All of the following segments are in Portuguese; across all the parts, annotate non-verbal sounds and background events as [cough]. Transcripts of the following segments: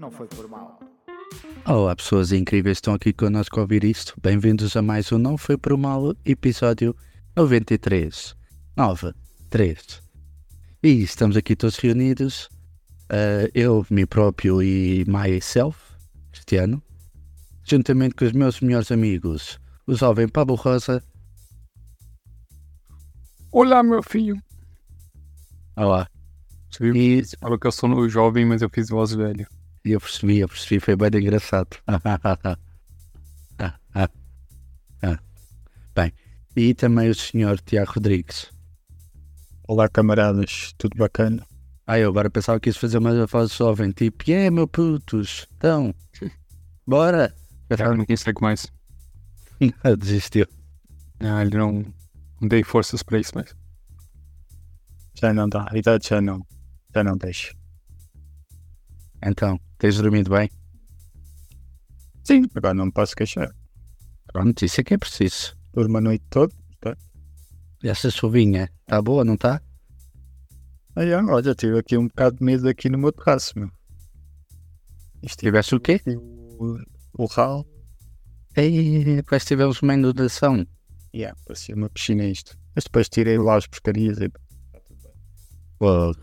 não foi por mal. Olá, pessoas incríveis que estão aqui connosco a ouvir isto. Bem-vindos a mais um Não Foi Por Mal, episódio 93. 9, 3. E estamos aqui todos reunidos. uh, eu, mim próprio e myself, Cristiano, juntamente com os meus melhores amigos, o jovem Pablo Rosa. Olá, meu filho. Olá. Você viu? E falou que eu sou jovem, mas eu fiz voz velho. Eu percebi, eu percebi, foi bem engraçado. Ah, ah, ah. Bem, e também o senhor Tiago Rodrigues. Olá, camaradas, tudo bacana? Ah, eu agora pensava que ia fazer uma voz jovem, tipo, é meu putos, então, bora. Já não consegue mais. [laughs] Desistiu. Ah, ele não, não dei forças pra isso, mas. Já não dá, a idade já não, já não deixa. Então, tens dormido bem? Sim, agora não me posso queixar. Pronto, isso é que é preciso. Durmo a noite toda. E essa chuvinha, tá boa, não tá? Aí, ah, olha, tive aqui um bocado de medo aqui no meu terraço, meu. Isto Tiveste o quê? o, o ralo, Ei, depois tivemos uma inundação. yeah, parecia uma piscina isto. Mas depois tirei lá as porcarias e Uou.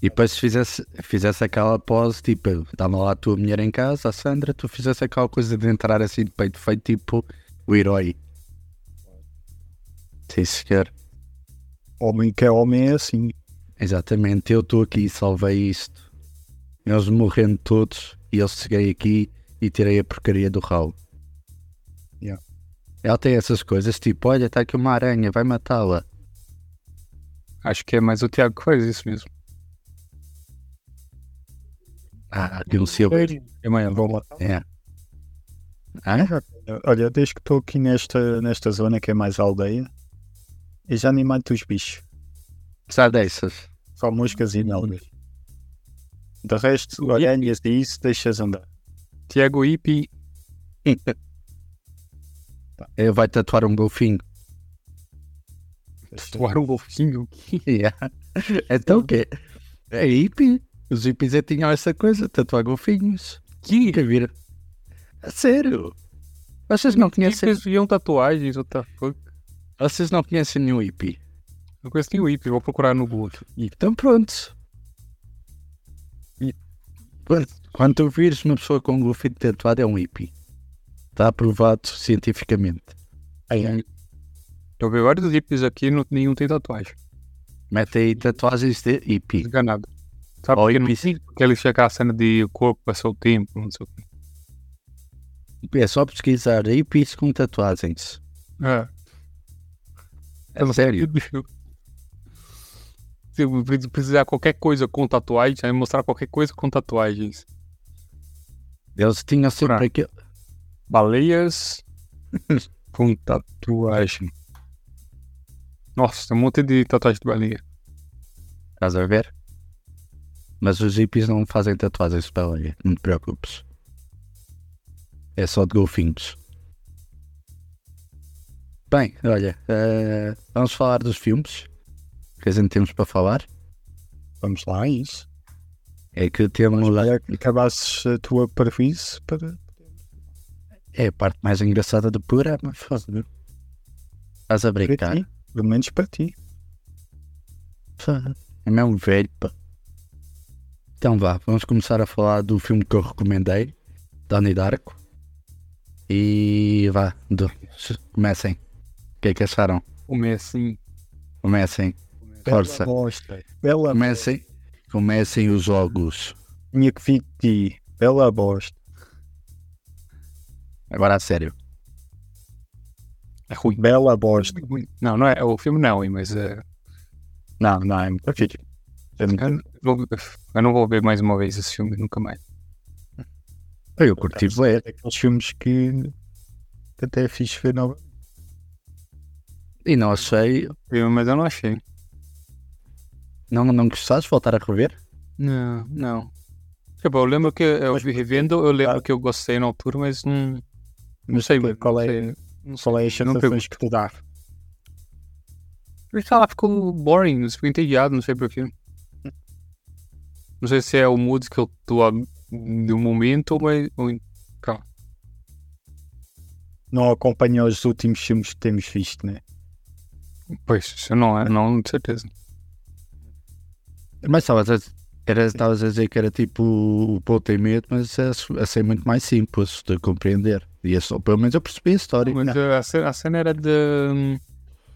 E depois se fizesse, fizesse aquela pose, tipo, estava lá a tua mulher em casa, a Sandra, tu fizesse aquela coisa de entrar assim de peito feito, tipo, o herói. Sim, senhor. homem que é homem é assim. Exatamente, eu estou aqui e salvei isto. Eles morrendo todos e eu cheguei aqui e tirei a porcaria do ralo. Yeah. Ela tem essas coisas, tipo, olha, está aqui uma aranha, vai matá-la. Acho que é mais o Tiago que faz isso mesmo. Ah, de um silver. E amanhã, Vou lá. É. Ah? Olha, desde que estou aqui nesta, nesta zona que é mais aldeia, eu já nem mato os bichos. Apesar dessas. Só moscas e melgas. De resto, aranhas e isso, deixas andar. Tiago Ipi. Ele vai tatuar um golfinho. Tatuar um golfinho. [laughs] Yeah. Então o quê? É hippie. Os hippies é tinham essa coisa, tatuar golfinhos. Que? Quer vir? A sério? Vocês não conhecem, Hippies viam tatuagens, what the fuck? vocês não conhecem nenhum hippie? Não conheço o Ipi, vou procurar no Google. Então pronto. Quando, quando tu vires uma pessoa com um golfinho tatuado é um hippie. Está aprovado cientificamente. Eu vi vários hippies aqui, não, nenhum tem tatuagem. Mete aí tatuagens de hippie. Enganado. Sabe Ó, por que não? Porque eles tinham aquela cena de o corpo passou o tempo, não sei o quê. É só pesquisar hippies com tatuagens. É. É sério. [laughs] Se eu pre- precisar qualquer coisa com tatuagem, vai mostrar qualquer coisa com tatuagens. Eles tinham sempre Pra- aquele. Baleias [laughs] com tatuagem. Nossa, tem um monte de tatuagem de baleia. Estás a ver? Mas os hippies não fazem tatuagens para olha, não te preocupes. É só de golfinhos. Bem, olha, eh, vamos falar dos filmes que a gente temos para falar. Vamos lá, é isso. É que temos lá. Acabasses a tua prejuízo para. É a parte mais engraçada do programa. foda-se. Estás a para brincar? ti. Pelo menos para ti. É mesmo velho, pá. Então vá, vamos começar a falar do filme que eu recomendei, Donnie Darko. E vá, do- comecem. O que é que acharam? Assim? Comecem, Força. Bela bosta. Bela comecem, comecem os jogos. Tinha que ti. Bela bosta. Agora a sério. É ruim. Bela bosta. Não, não é. O filme não mas é. Não, não, é muito fixe. É muito- Eu, vou- eu não vou ver mais uma vez esse filme, nunca mais. Eu curti ver. É Aqueles filmes que até é fixe ver nova. E não achei. Eu- Mas eu não achei. Não, não gostaste de voltar a rever? Não, não. Tipo, eu lembro que eu Mas- vi revendo, eu lembro que eu gostei na altura, mas não. Não Mas sei, qual- é- não sei. Não sei. Qual é as Não sensações que te dá? Porque lá, ficou boring, ficou entediado, não sei porquê. Não sei se é o mood que eu a- de um momento ou, mais, ou em- calma. Não acompanha os últimos filmes que temos visto, né? Pois, isso não é, não, de certeza. Mas estavas a, era, estavas a dizer que era tipo o Paul tem medo, mas é, assim muito mais simples de compreender. E é só, pelo menos eu percebi a história. Mas uh, a cena, a cena era de. hum,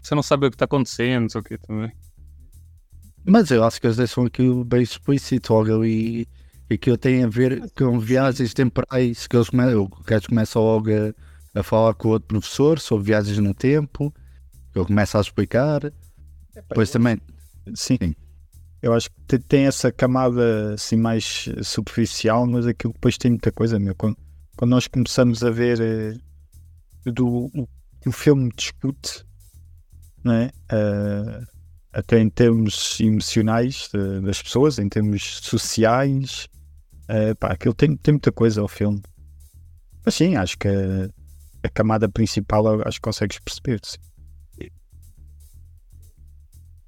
Você não sabe o que está acontecendo, o que também. Mas eu acho que eles deixam aquilo bem explícito logo. E aquilo tem a ver com viagens temporais. Que eles come, o gajo começa logo a, a falar com o outro professor sobre viagens no tempo. Ele começa a explicar. Depois também. Sim. Sim. Eu acho que te- tem essa camada assim mais superficial, mas aquilo depois tem muita coisa, meu. Quando, quando nós começamos a ver eh, do o, que o filme discute, não é? Eh, até em termos emocionais eh, das pessoas, em termos sociais, eh, pá, aquilo tem, tem muita coisa ao filme. Mas sim, acho que a, a camada principal eu acho que consegues perceber.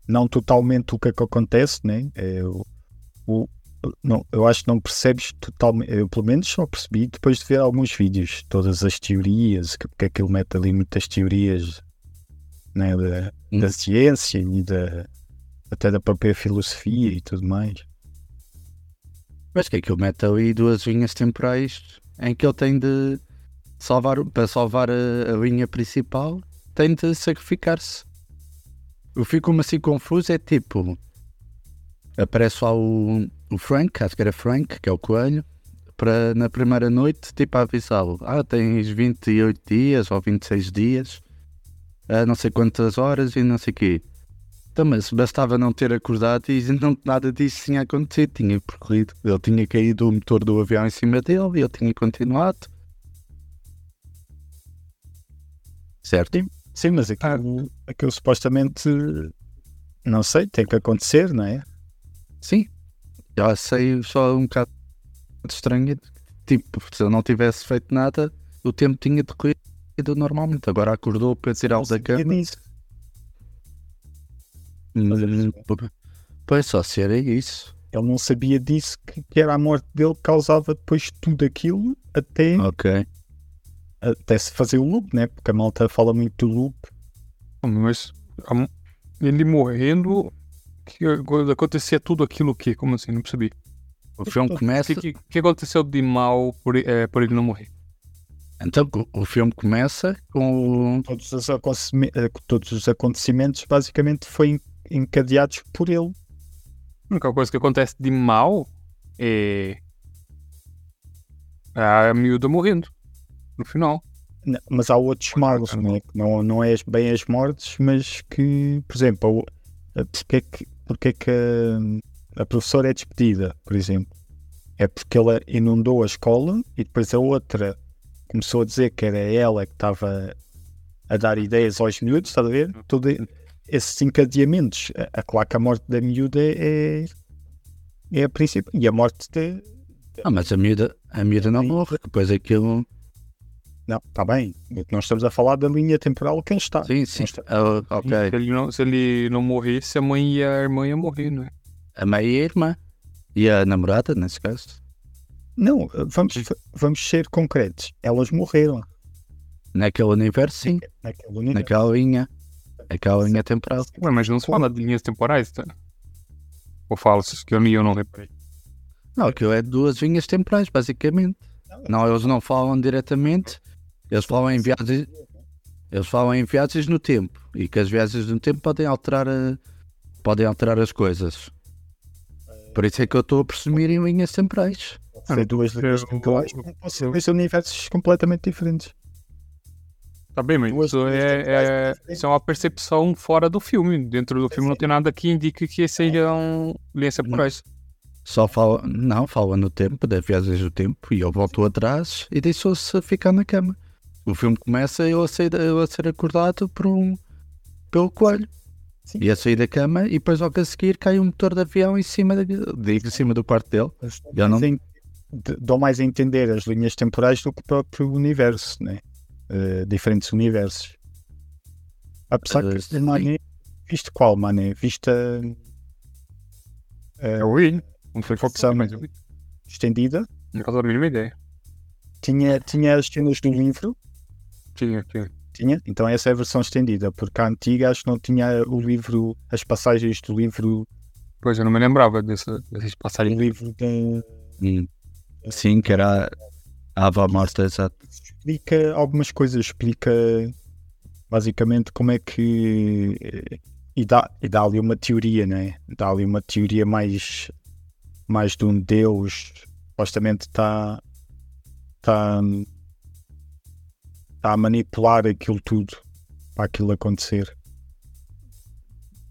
Não totalmente o que é que acontece, né? É, o, não, eu acho que não percebes totalmente. Eu, pelo menos, só percebi depois de ver alguns vídeos, todas as teorias, que, porque aquilo mete ali muitas teorias né, da, Hum. da ciência e da, até da própria filosofia e tudo mais. Mas que aquilo mete ali duas linhas temporais em que ele tem de salvar, para salvar a, a linha principal, tem de sacrificar-se. Eu fico assim confuso, é tipo, aparece lá o, o Frank, acho que era Frank, que é o coelho, para na primeira noite, tipo, avisá-lo, ah, tens 28 dias ou 26 dias, a não sei quantas horas e não sei o quê. Então, mas bastava não ter acordado e não, nada disso tinha acontecido, tinha percorrido. Ele tinha caído o motor do avião em cima dele e ele tinha continuado. Certo? Sim, mas aquilo, aquilo supostamente, não sei, tem que acontecer, não é? Sim. Já sei só um bocado estranho. Tipo, se ele não tivesse feito nada, o tempo tinha decorrido normalmente. Agora acordou para tirá-lo da cama. disso. Hum, Pois só se era isso. Ele não sabia disso, que, que era a morte dele que causava depois tudo aquilo até, Ok. até se fazer o loop, né? Porque a malta fala muito do loop. Mas a- ele morrendo, que acontecia tudo aquilo o quê? Como assim? Não percebi. O filme O [laughs] começa. que, que, que aconteceu de mal por, eh, por ele não morrer? Então o filme começa com o. Todos os, eh, todos os acontecimentos basicamente foram encadeados por ele. A única coisa que acontece de mal é a miúda morrendo no final. N- Mas há outros males, né? que não, não é bem as mortes, mas que, por exemplo, a- porque é que, porque é que a, a professora é despedida, por exemplo? É porque ela inundou a escola e depois a outra começou a dizer que era ela que estava a dar ideias aos miúdos, está a ver? Todo esses encadeamentos. A, a, claro que a morte da miúda é, é a principal. E a morte de. Ah, mas a miúda, a miúda não morre. Depois aquilo. Não, está bem. Nós estamos a falar da linha temporal que ele está. Sim, sim. Está- Ah, ok. Se, ele não, se ele não morresse, a mãe e a irmã iam morrer, não é? A meia e a irmã. E a namorada, nesse caso. Não, vamos, vamos ser concretos. Elas morreram Naquele universo, sim. naquele universo. Naquela linha. Aquela linha temporal. Ué, mas não se fala de linhas temporais, tá? Ou fala-se que eu, nem- eu não reparei. Não, aquilo é duas linhas temporais, basicamente. Não, eles não falam diretamente. Eles falam em viagens. Eles falam em viagens no tempo. E que as viagens no tempo podem alterar, a- podem alterar as coisas. Por isso é que eu estou a presumir em linhas temporais. Pode ser duas dois universos completamente diferentes. Tá bem, mas Duas isso é, é, isso é uma percepção fora do filme. Dentro do filme não tem nada que indique que sejam linhas temporais. Só fala. Não, fala no tempo, das viagens do tempo. E eu volto atrás e deixou-se ficar na cama. O filme começa eu a ser, eu a ser acordado por um, pelo coelho. Sim. E a sair da cama e depois logo a seguir cai um motor de avião em cima, da, digo, em cima do quarto dele. Eu não- de- dão mais a entender as linhas temporais do que o próprio universo, né? Eh, diferentes universos. Apesar Eh, que, sim. mané, viste qual, mané? Viste a, É o Will. Não sei qual que é, mas estendida Não faço a mínima ideia. Tinha, tinha as cenas do livro, Tinha, tinha. tinha, então essa é a versão estendida, porque a antiga acho que não tinha o livro, as passagens do livro, Pois eu não me lembrava dessa, dessas o passagens. livro da, Hum. Sim, que era a avó morta, exato. explica algumas coisas, explica basicamente como é que e dá, e dá ali uma teoria, né? Dá ali uma teoria mais, mais de um Deus supostamente está tá, tá a manipular aquilo tudo para aquilo acontecer.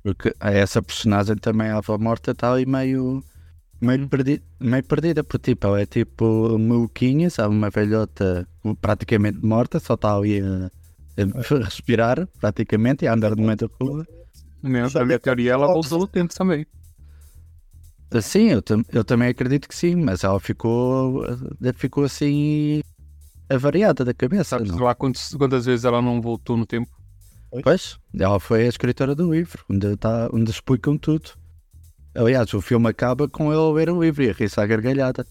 Porque essa personagem também, a avó morta, está ali meio, meio, perdi, meio perdida, porque tipo, ela é tipo maluquinha, sabe? Uma velhota praticamente morta, só está ali a, a respirar praticamente e a andar no meio da rua. Minha, na minha teoria, ela voltou no tempo também. Sim, eu, eu também acredito que sim, mas ela ficou, ficou assim avariada da cabeça. Sabe não? lá quantas, quantas vezes ela não voltou no tempo? Pois, ela foi a escritora do livro, onde, tá, onde explicam tudo. Aliás, o filme acaba com ele a ler o livro e a rir-se à gargalhada.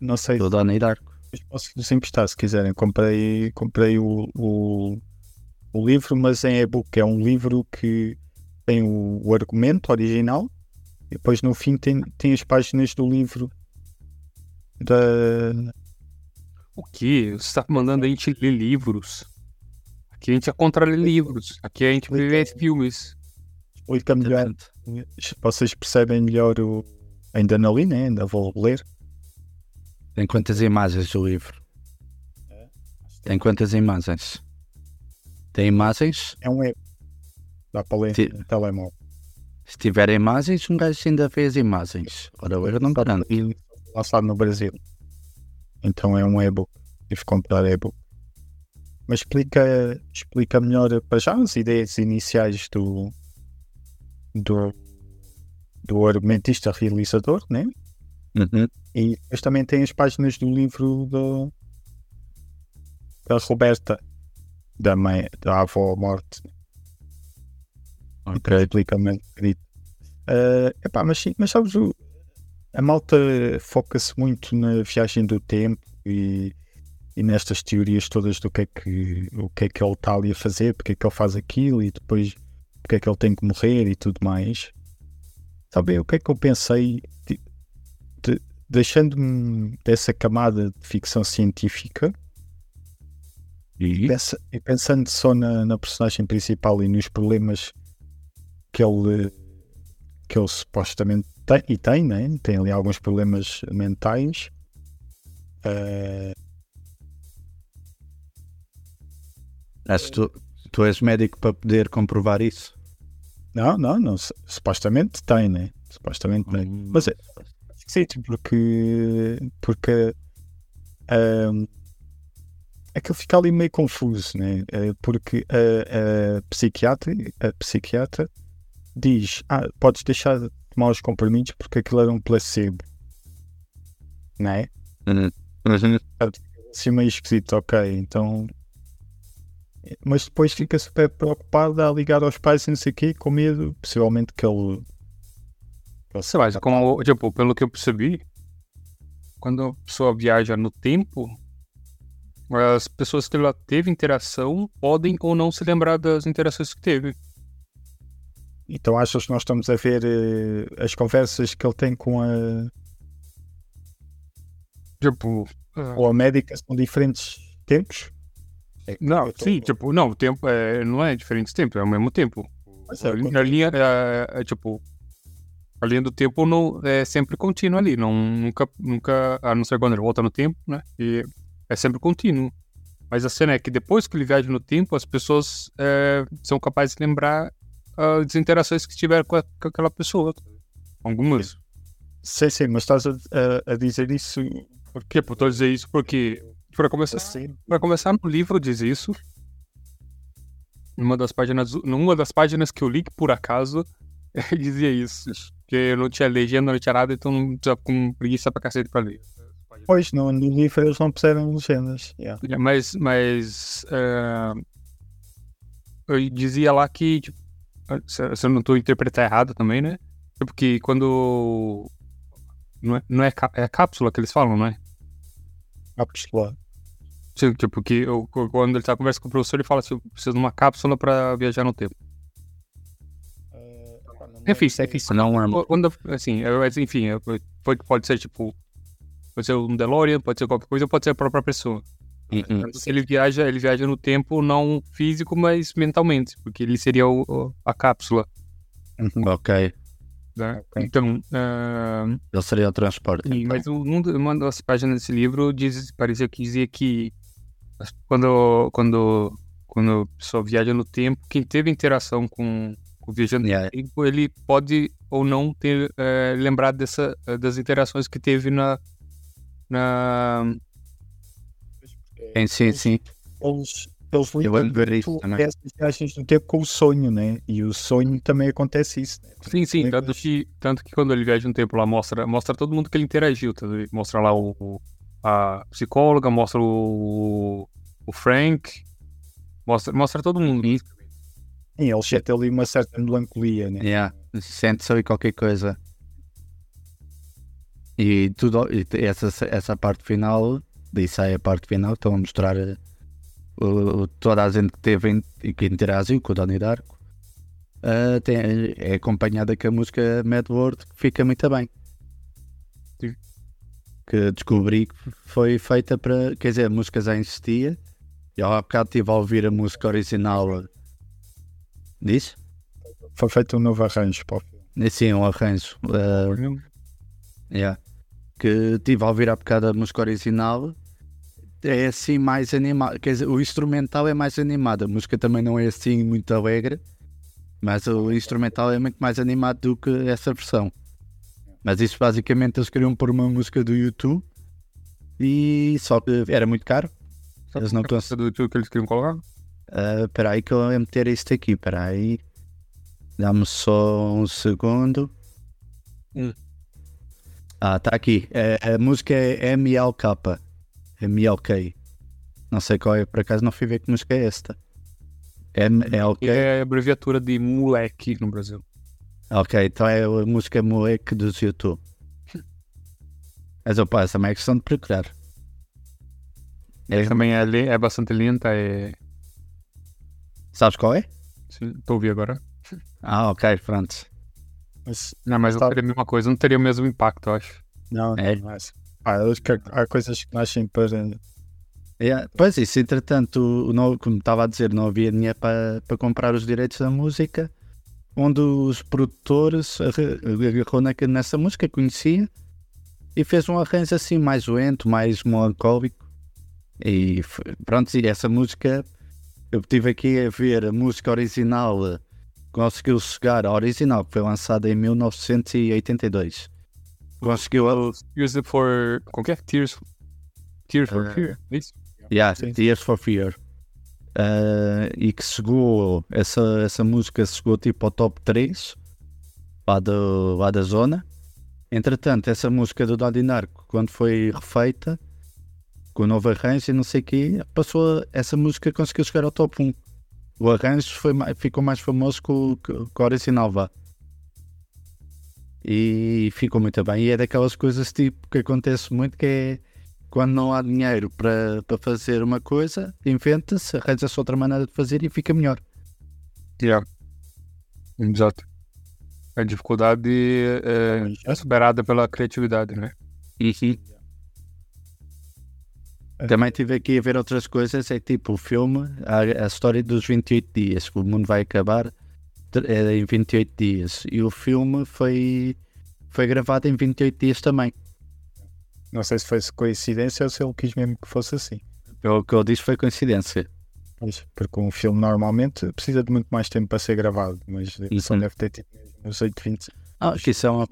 Não sei Do Donnie Darko. se posso lhes emprestar se quiserem. Comprei, comprei o, o, o livro, mas em e-book. É um livro que tem o, o argumento original e depois no fim tem, tem as páginas do livro da, O quê? Você está mandando a gente ler livros? Aqui a gente é contra ler livros. Aqui a gente vê filmes. explica melhor. Vocês percebem melhor o. Ainda não li, né? Ainda vou ler. Tem quantas imagens o livro? Tem quantas imagens? Tem imagens? É um e Dá para ler no telemóvel. Se tiver imagens, um gajo ainda vê as imagens. Ora, eu não garanto. E lançado no Brasil. Então é um e-book. Tive que comprar e-book. Mas explica, explica melhor para já as ideias iniciais do, do, do argumentista realizador, né? Uhum. E depois também tem as páginas do livro do, da Roberta, da, mãe, da avó morte. Ok. Explica-me um bocadinho. Ah, epá, mas sim, mas sabes, o- a malta foca-se muito na viagem do tempo e, e nestas teorias todas do que é que, o que é que ele está ali a fazer, porque é que ele faz aquilo e depois porque é que ele tem que morrer e tudo mais. Sabe o que é que eu pensei? De- de- Deixando-me dessa camada de ficção científica E? pensa- e pensando só na, na personagem principal e nos problemas que ele que ele supostamente tem e tem, né? tem ali alguns problemas mentais eh, Acho que tu, tu és médico para poder comprovar isso. Não, não, não su- supostamente tem, né? supostamente tem Mas é- acho que sim, tipo, porque porque ahm, aquilo fica ali meio confuso, né? Eh, porque a, a psiquiatra, a psiquiatra diz: Ah, podes deixar de tomar os comprimidos porque aquilo era um placebo, não é? Uhum. Assim meio esquisito, ok, então. Mas depois fica super preocupada a ligar aos pais e não sei o quê, com medo, possivelmente que ele. que ele Sei lá, como, tipo, pelo que eu percebi, quando a pessoa viaja no tempo, as pessoas que ela teve interação podem ou não se lembrar das interações que teve. Então achas que nós estamos a ver eh, as conversas que ele tem com a, Tipo, ah, com a médica são diferentes tempos? É, não, tô- sim, tipo, não, o tempo é, não é diferentes tempos, é o mesmo tempo. Mas é, A linha, a linha é, é, tipo, a linha do tempo não, é sempre contínua ali, não, nunca, nunca, a não ser quando ele volta no tempo, né? E é sempre contínuo. Mas a cena é que depois que ele viaja no tempo, as pessoas é, são capazes de lembrar as interações que tiveram com, a- com aquela pessoa. Algumas. Sim, sim, mas estás a, a- a dizer isso Por quê? Por tô dizer isso porque, para começar? Para começar, no livro diz isso. Numa das páginas, numa das páginas que eu li, que por acaso, [laughs] dizia isso. Porque eu não tinha legenda, não tinha nada, então não tinha com preguiça pra cacete pra ler. Pois, no, no livro eles não puseram legendas. yeah. Mas, mas é, eu dizia lá que, tipo, se, eu não estou interpretando errado também, né? Tipo que quando não é, não é, é cápsula que eles falam, não é? cápsula. Sim, tipo, que eu- quando ele tá conversando com o professor, ele fala assim, eu preciso de uma cápsula pra viajar no tempo. Enfim, Isso é que Não é Ou- Quando, assim, é, mas, enfim, é, pode, pode ser tipo. Pode ser um DeLorean, pode ser qualquer coisa, ou pode ser a própria pessoa. Uhum. Então, se ele viaja, ele viaja no tempo não físico, mas mentalmente, porque ele seria o, o- a cápsula. Ok. Né? Então, ah, Ele seria o transporte. sim, mas um- uma das páginas desse livro diz, parecia que dizia que quando, quando, quando a pessoa viaja no tempo, quem teve interação com, o viajante Yeah. ele pode ou não ter eh, lembrado dessa, eh, das interações que teve na, na Sim, sim, sim. Eles, eles Eu vou ver lidam isso essas viagens no tempo com o sonho, né? E o sonho também acontece isso. Né? Sim, sim, tanto que, tanto que quando ele viaja no tempo lá, mostra, mostra todo mundo que ele interagiu, tá mostra lá o, o- a psicóloga, mostra o, o Frank, mostra, mostra todo mundo. Sim. Eles sentem ali uma certa melancolia, né? Yeah. Sente-se ali qualquer coisa. E tudo, e essa, essa parte final, disso aí a parte final, estão a mostrar o- toda a gente que teve e que interagiu com o Donnie Darko. eh, tem, é acompanhada com a música Mad World que fica muito bem. Sim. Que descobri que foi feita para. Quer dizer, a música já existia. E ao bocado estive a ouvir a música original. Diz? Foi feito um novo arranjo para o filme. Sim, um arranjo. eh, Yeah. Que estive a ouvir há bocado a música original. É assim mais animado. Quer dizer, o instrumental é mais animado. A música também não é assim muito alegre. Mas o instrumental é muito mais animado do que essa versão. Mas isso basicamente eles queriam pôr uma música do YouTube. E só que era muito caro. Eles não Eles do YouTube que eles queriam colocar? Ah, Espera aí que eu vou meter isto aqui. Espera aí. Dá-me só um segundo. Hum. Ah, está aqui. É, a música é MLK. MLK. Não sei qual é, por acaso não fui ver que música é esta. MLK. É a abreviatura de moleque no Brasil. Ok, então é a música moleque dos YouTube. Mas passo, também é questão de procurar. É, Também é, le- é bastante lenta, é... sabes qual é? Sim, Estou a ouvir agora. Ah, ok, pronto. Mas Não, mas não seria a mesma coisa, não teria o mesmo impacto, eu acho. não, É. não é assim. Ah, eles que- há coisas que nascem para. É, pois isso, entretanto, o- não, como estava a dizer, não havia dinheiro para, para comprar os direitos da música, onde os produtores agarrou nessa música, conhecia, e fez um arranjo assim mais lento, mais melancólico. E pronto, e essa música, eu estive aqui a ver a música original, eh, conseguiu chegar à original, que foi lançada em 1982. Conseguiu a- Use it for... Que é? Tears... Tears for Eh, Fear, é isso? Yeah. Tears for Fear. Ah, e que chegou, essa, essa música chegou tipo ao top 3 lá, do, lá da zona. Entretanto, essa música do Donnie Darko, quando foi refeita, com o novo arranjo e não sei o quê, passou, essa música conseguiu chegar ao top 1. O arranjo foi, ficou mais famoso que o, que o original, vá. E ficou muito bem. E é daquelas coisas tipo que acontece muito que é quando não há dinheiro para, para fazer uma coisa, inventa-se, arranja-se outra maneira de fazer e fica melhor. Yeah. Exato. A dificuldade é, é superada pela criatividade, né? Também estive aqui a ver outras coisas, é tipo o filme, a, a história dos 28 dias, que o mundo vai acabar é em 28 dias. E o filme foi, foi gravado em 28 dias também. Não sei se foi coincidência ou se ele quis mesmo que fosse assim. Pelo que eu disse foi coincidência. Mas, porque um filme normalmente precisa de muito mais tempo para ser gravado, mas só Uhum. deve ter tido uns 8, 20. Ah, que isso é uma,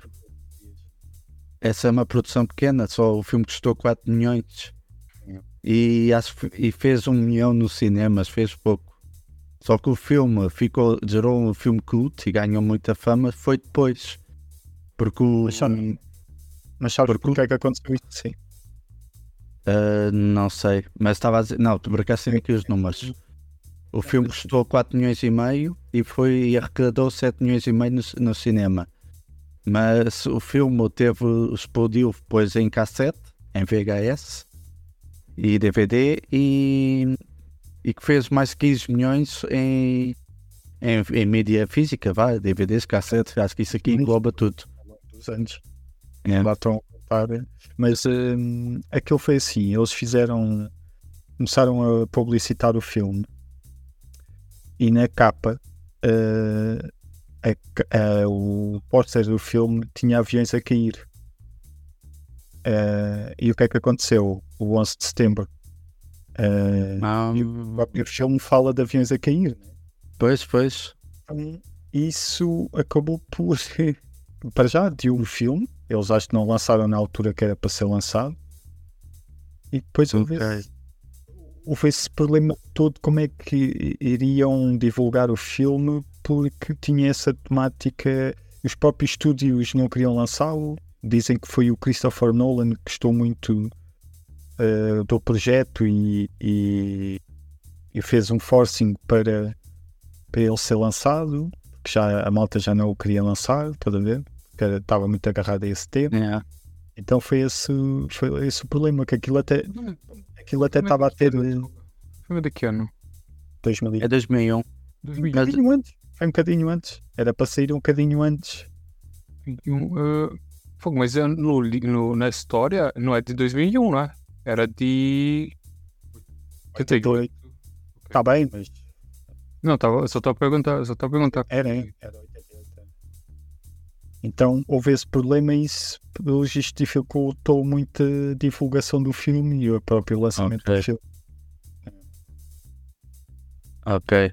essa é uma produção pequena, só o filme custou 4 milhões. E, e fez um milhão nos cinemas, fez pouco. Só que o filme ficou, gerou um filme cult e ganhou muita fama, foi depois. Porque o. Mas, só- mas sabes Porque- porque é que aconteceu isso? Sim. Ah, não sei, mas estava a dizer. Não, tu tem aqui os números. O filme custou 4 milhões e meio e foi e arrecadou 7 milhões e meio no, no cinema. Mas o filme teve, explodiu depois em cassete, em VHS, e DVD e, e que fez mais de 15 milhões em, em, em mídia física, vá, DVDs, cassetes, acho que isso aqui engloba tudo. dos anos. É. Lá estão a. Mas hum, aquilo foi assim: eles fizeram. Começaram a publicitar o filme e na capa eh, a eh, o póster do filme tinha aviões a cair. Eh, e o que é que aconteceu? O 11 de setembro. E o próprio filme fala de aviões a cair. né? pois, pois. Então, isso acabou por. [laughs] Para já, deu o filme. Eles acho que não lançaram na altura que era para ser lançado. E depois houve, esse, houve esse problema todo. Como é que iriam divulgar o filme? Porque tinha essa temática. Os próprios estúdios não queriam lançá-lo. Dizem que foi o Christopher Nolan que gostou muito eh, do projeto e, e, e fez um forcing para, para ele ser lançado, que já a malta já não o queria lançar, toda vez, porque era- estava muito agarrado a esse tema. É. Então foi esse, foi esse o problema, que aquilo até aquilo até estava a ter Filme de que ano? 2000 É 2001. um 2021. bocadinho antes, foi um bocadinho antes, era para sair um bocadinho antes. Uh, fogo, mas é no, no- na história não é de 2001, não é? Era de. 88. Está bem, mas Não, tava, eu só estou a perguntar, só estou a perguntar. era, hein? era 88. Então houve esse problema e isso dificultou muito a divulgação do filme e o próprio lançamento Ok. do filme. Ok.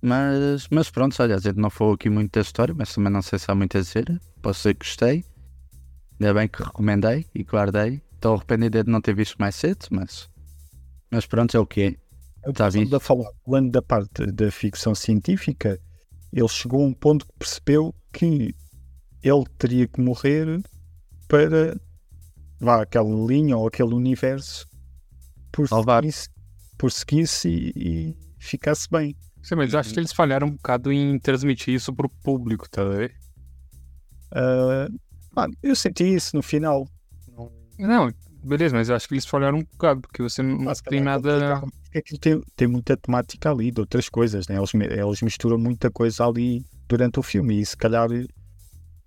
Mas, mas pronto, olha, a gente não falou aqui muito da história, mas também não sei se há muito a dizer. Posso dizer que gostei. Ainda bem que recomendei e guardei. Estou arrependido de não ter visto mais cedo, mas, mas pronto, é o que é. Tá Estamos visto. a falar, falando da parte da ficção científica, ele chegou a um ponto que percebeu que ele teria que morrer para vá aquela linha ou aquele universo por Salvar. seguir-se por seguir-se e, e ficasse bem. Sim, mas eu acho que eles falharam um bocado em transmitir isso pro público, tá vendo? Ah, eu senti isso no final. Não- Não, beleza, mas eu acho que eles falharam um bocado, porque você não Ah, se tem calhar nada. Porque aquilo tem, tem muita temática ali de outras coisas, né? eles, eles misturam muita coisa ali durante o filme e se calhar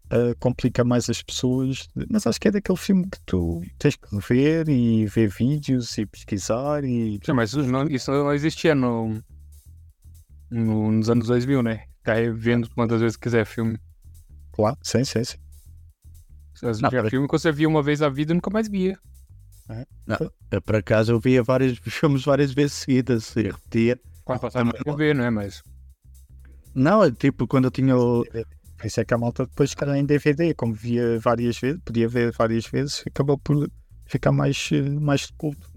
ah, complica mais as pessoas. Mas acho que é daquele filme que tu tens que rever e ver vídeos e pesquisar e Sim, mas isso não, existia no, no- nos anos 2000, né? Tá vendo quantas vezes quiser filme. claro, sim, sim, sim. Não, filme que você via uma vez a vida e nunca mais via. Eu, por acaso eu via vários [laughs] filmes várias vezes seguidas e repetia. Quando passava na TV, não é? Mas. Não, é tipo quando eu tinha o. Por isso é que a malta depois, calhar, em DVD, como via várias vezes, podia ver várias vezes, acabou por ficar mais, mais de culto.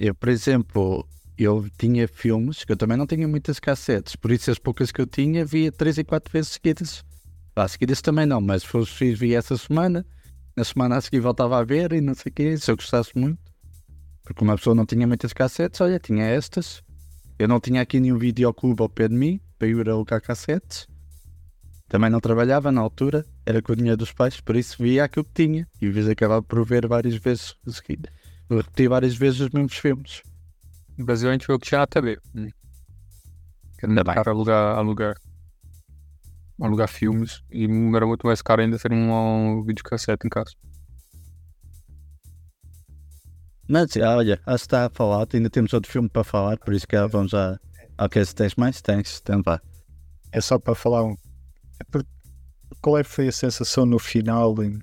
Eu, por exemplo, eu tinha filmes que eu também não tinha muitas cassetes, por isso as poucas que eu tinha via três e quatro vezes seguidas. Lá seguidas também não, mas se fosse via essa semana, na semana a seguir voltava a ver e não sei o quê, se eu gostasse muito. Porque uma pessoa não tinha muitas cassetes, olha, tinha estas. Eu não tinha aqui nenhum videoclube ao pé de mim para ir alocar cassetes. Também não trabalhava na altura, era com o dinheiro dos pais, por isso via aquilo que tinha. E vezes acabava por ver várias vezes seguidas. Eu repeti várias vezes os mesmos filmes. No Brasil a gente vê o que tinha na TV. Hum. Ainda bem. caro alugar, alugar, alugar filmes. E era muito mais caro ainda ter um, um videocassete em casa. Mas olha, acho que está a falar, ainda temos outro filme para falar, por isso que vamos já. Ok, se tens mais, tens, então vá. É só para falar um. é por- Qual é que foi a sensação no final? Em...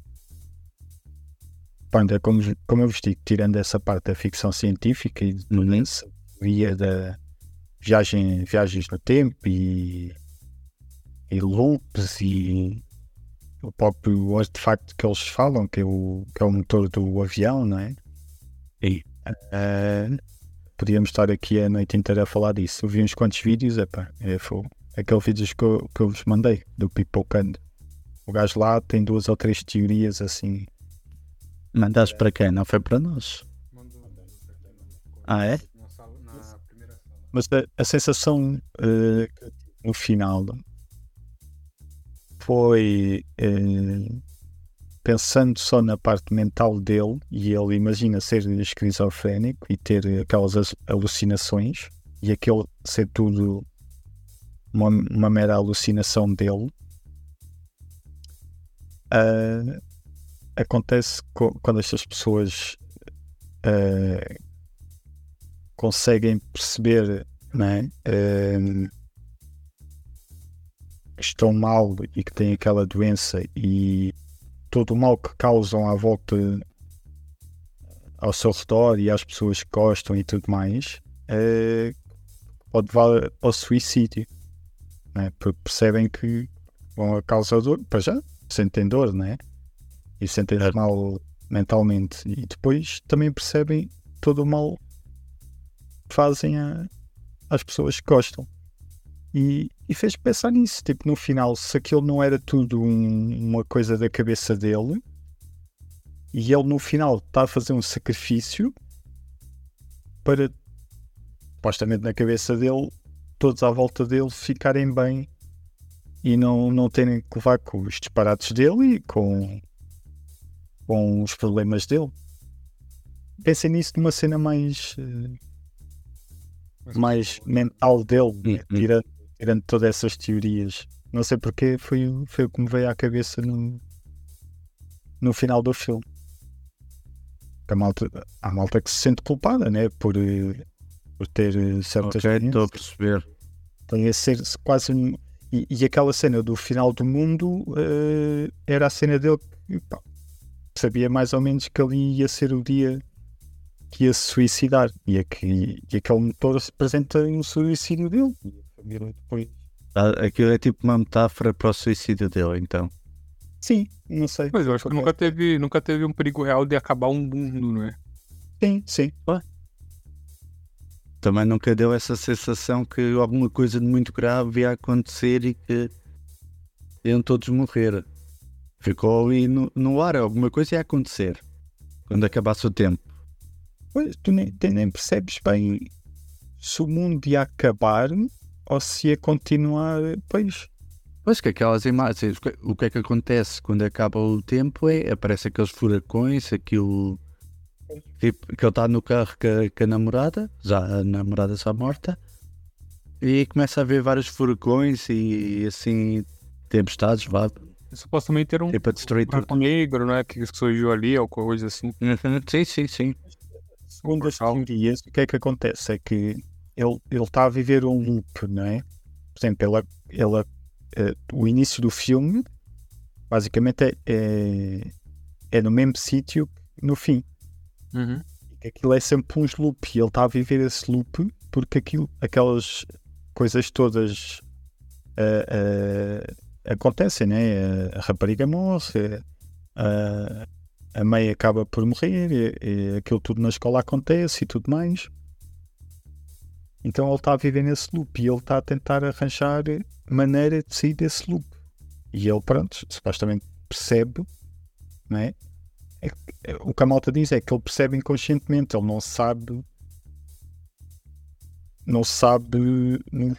É como, como eu vos digo, tirando essa parte da ficção científica e No da início. via da viagem, viagens no tempo e, e loops e o próprio artefacto que eles falam, que é o, que é o motor do avião, não é? E? Ah, podíamos estar aqui a noite inteira a falar disso. Eu vi uns quantos vídeos, epá, é, foi aqueles vídeos que eu, que eu vos mandei, do Pipocando. O gajo lá tem duas ou três teorias assim. Mandaste para quem? Não foi para nós. Ah, é? Mas a, a sensação que eu tive no final foi eh, pensando só na parte mental dele, e ele imagina ser esquizofrénico e ter aquelas as- alucinações, e aquele ser tudo uma, uma mera alucinação dele. Ah, acontece co- quando estas pessoas ah, conseguem perceber né, ah, que estão mal e que têm aquela doença e todo o mal que causam à volta ao seu redor e às pessoas que gostam e tudo mais eh, pode levar ao suicídio né? porque percebem que vão a causa dor, para já sentem dor né? e sentem-se Certo. mal mentalmente e depois também percebem todo o mal que fazem a- às pessoas que gostam e, e fez pensar nisso, tipo, no final, se aquilo não era tudo um- uma coisa da cabeça dele, e ele no final está a fazer um sacrifício para, supostamente na cabeça dele, todos à volta dele ficarem bem e não, não terem que levar com os disparates dele e com, com os problemas dele. Pensem nisso numa cena mais, eh, mais mental dele, né? Hum, tirando todas essas teorias. Não sei porque foi, o- foi o que me veio à cabeça no, no final do filme. A malta, há malta que se sente culpada, né? Por, eh, por ter eh, certas Ok, estou a perceber. Tem a ser quase. um- E, e aquela cena do final do mundo eh, era a cena dele que pá, sabia mais ou menos que ali ia ser o dia que ia se suicidar. E, aqui, e aquele motor representa o suicídio dele. Família depois. Ah, Aquilo é tipo uma metáfora para o suicídio dele, então. Sim, não sei. Mas eu acho que nunca teve, nunca teve um perigo real de acabar um mundo, não é? Sim, sim. Também nunca deu essa sensação que alguma coisa de muito grave ia acontecer e que iam todos morrer. Ficou ali no, no ar, alguma coisa ia acontecer quando acabasse o tempo. Pois, tu nem, tu nem percebes bem se o mundo ia acabar ou se ia continuar. Pois, Pois que aquelas imagens, o que- é que acontece quando acaba o tempo é aparece aqueles furacões, aquilo tipo, que ele está no carro com a, com a namorada, já a namorada já morta, e começa a ver vários furacões e assim tempestades, vá, Supostamente era um tipo a destruir tudo. buraco negro, né? Que surgiu ali, ou coisa assim. Uhum, Sim, sim, sim. segundo as teorias, o que é que acontece? É que ele ele está a viver um loop, não é? Por exemplo, ela, ela, eh, o início do filme basicamente é, é, é no mesmo sítio que no fim. Uhum. Aquilo é sempre uns loop e ele está a viver esse loop porque aquilo, aquelas coisas todas ah, ah, acontecem, né? A, a rapariga morre, a, a mãe acaba por morrer, e, e aquilo tudo na escola acontece e tudo mais. Então ele está a viver nesse loop e ele está a tentar arranjar maneira de sair desse loop. E ele, pronto, supostamente percebe, não é? É é- o que a malta diz é que ele percebe inconscientemente, ele não sabe, não sabe no,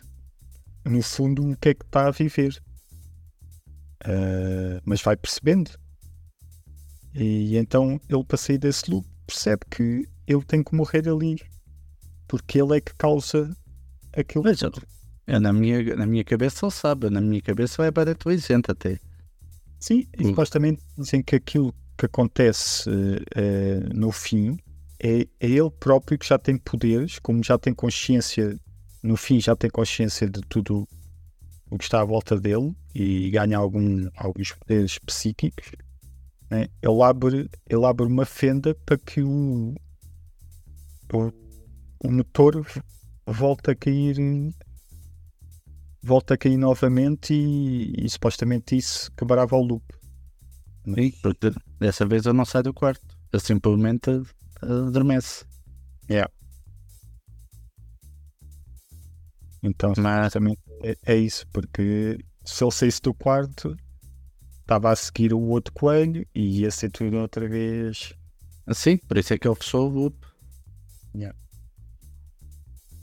no fundo o que é que está a viver, Ah, mas vai percebendo. E então ele, para sair desse loop, percebe que ele tem que morrer ali, porque ele é que causa aquilo. Mas eu- eu, na, minha, na minha cabeça ele sabe, na minha cabeça é bem inteligente até. Sim, e Hum. supostamente dizem que aquilo que acontece eh, no fim é, é ele próprio que já tem poderes, como já tem consciência, no fim já tem consciência de tudo o que está à volta dele e ganha algum, alguns poderes psíquicos. né? Ele, abre, ele abre uma fenda para que o, o, o motor volte a cair volta a cair novamente e, e supostamente isso quebrava o loop. Sim, porque dessa vez eu não saio do quarto. Eu simplesmente adormece. Então, Mas- supostamente é, é isso, porque se ele saísse do quarto, estava a seguir o outro coelho e ia ser tudo outra vez. Sim, por isso é que ele fechou o loop. Yeah.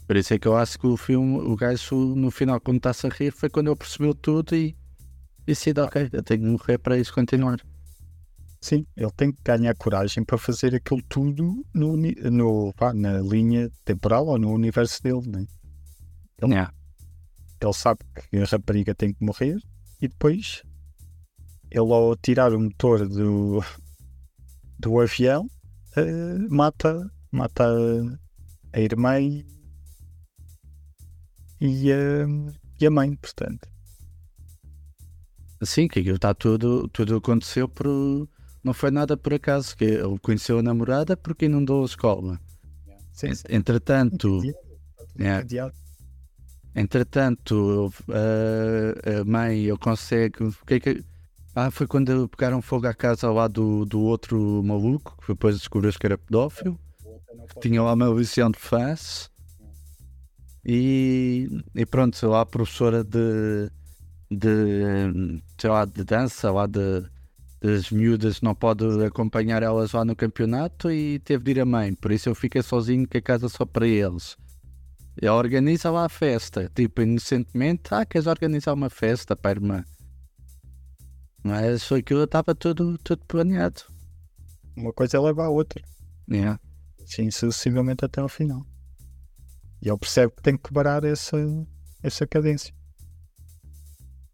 Por isso é que eu acho que o filme, o gajo no final, quando está-se a rir, foi quando ele percebeu tudo e decide, ok, eu tenho que morrer para isso continuar. Sim, ele tem que ganhar coragem para fazer aquilo tudo no, no, pá, na linha temporal ou no universo dele, né? Ele- Yeah. Ele sabe que a rapariga tem que morrer e depois ele ao tirar o motor do, do avião eh, mata, mata a, a irmã e, e, a, e a mãe, portanto. Sim, que aquilo está tudo, tudo aconteceu por. Não foi nada por acaso, que ele conheceu a namorada porque inundou a escola. Sim, sim. Entretanto, encadeado. entretanto a, a mãe ele consegue. O que é que. Ah, foi quando pegaram fogo à casa lá do, do outro maluco, que depois descobriu que era pedófilo. tinha lá uma visão de face e, e pronto, lá a professora de, de, sei lá, de dança lá de, das miúdas não pode acompanhar elas lá no campeonato e teve de ir a mãe, por isso eu fiquei sozinho com a casa só para eles. Ela organiza lá a festa, tipo, inocentemente, ah, queres organizar uma festa para a irmã? Mas foi aquilo, estava tudo, tudo planeado. Uma coisa leva à outra. Yeah. Sim, sucessivamente até ao final. E ele percebe que tem que quebrar essa, essa cadência.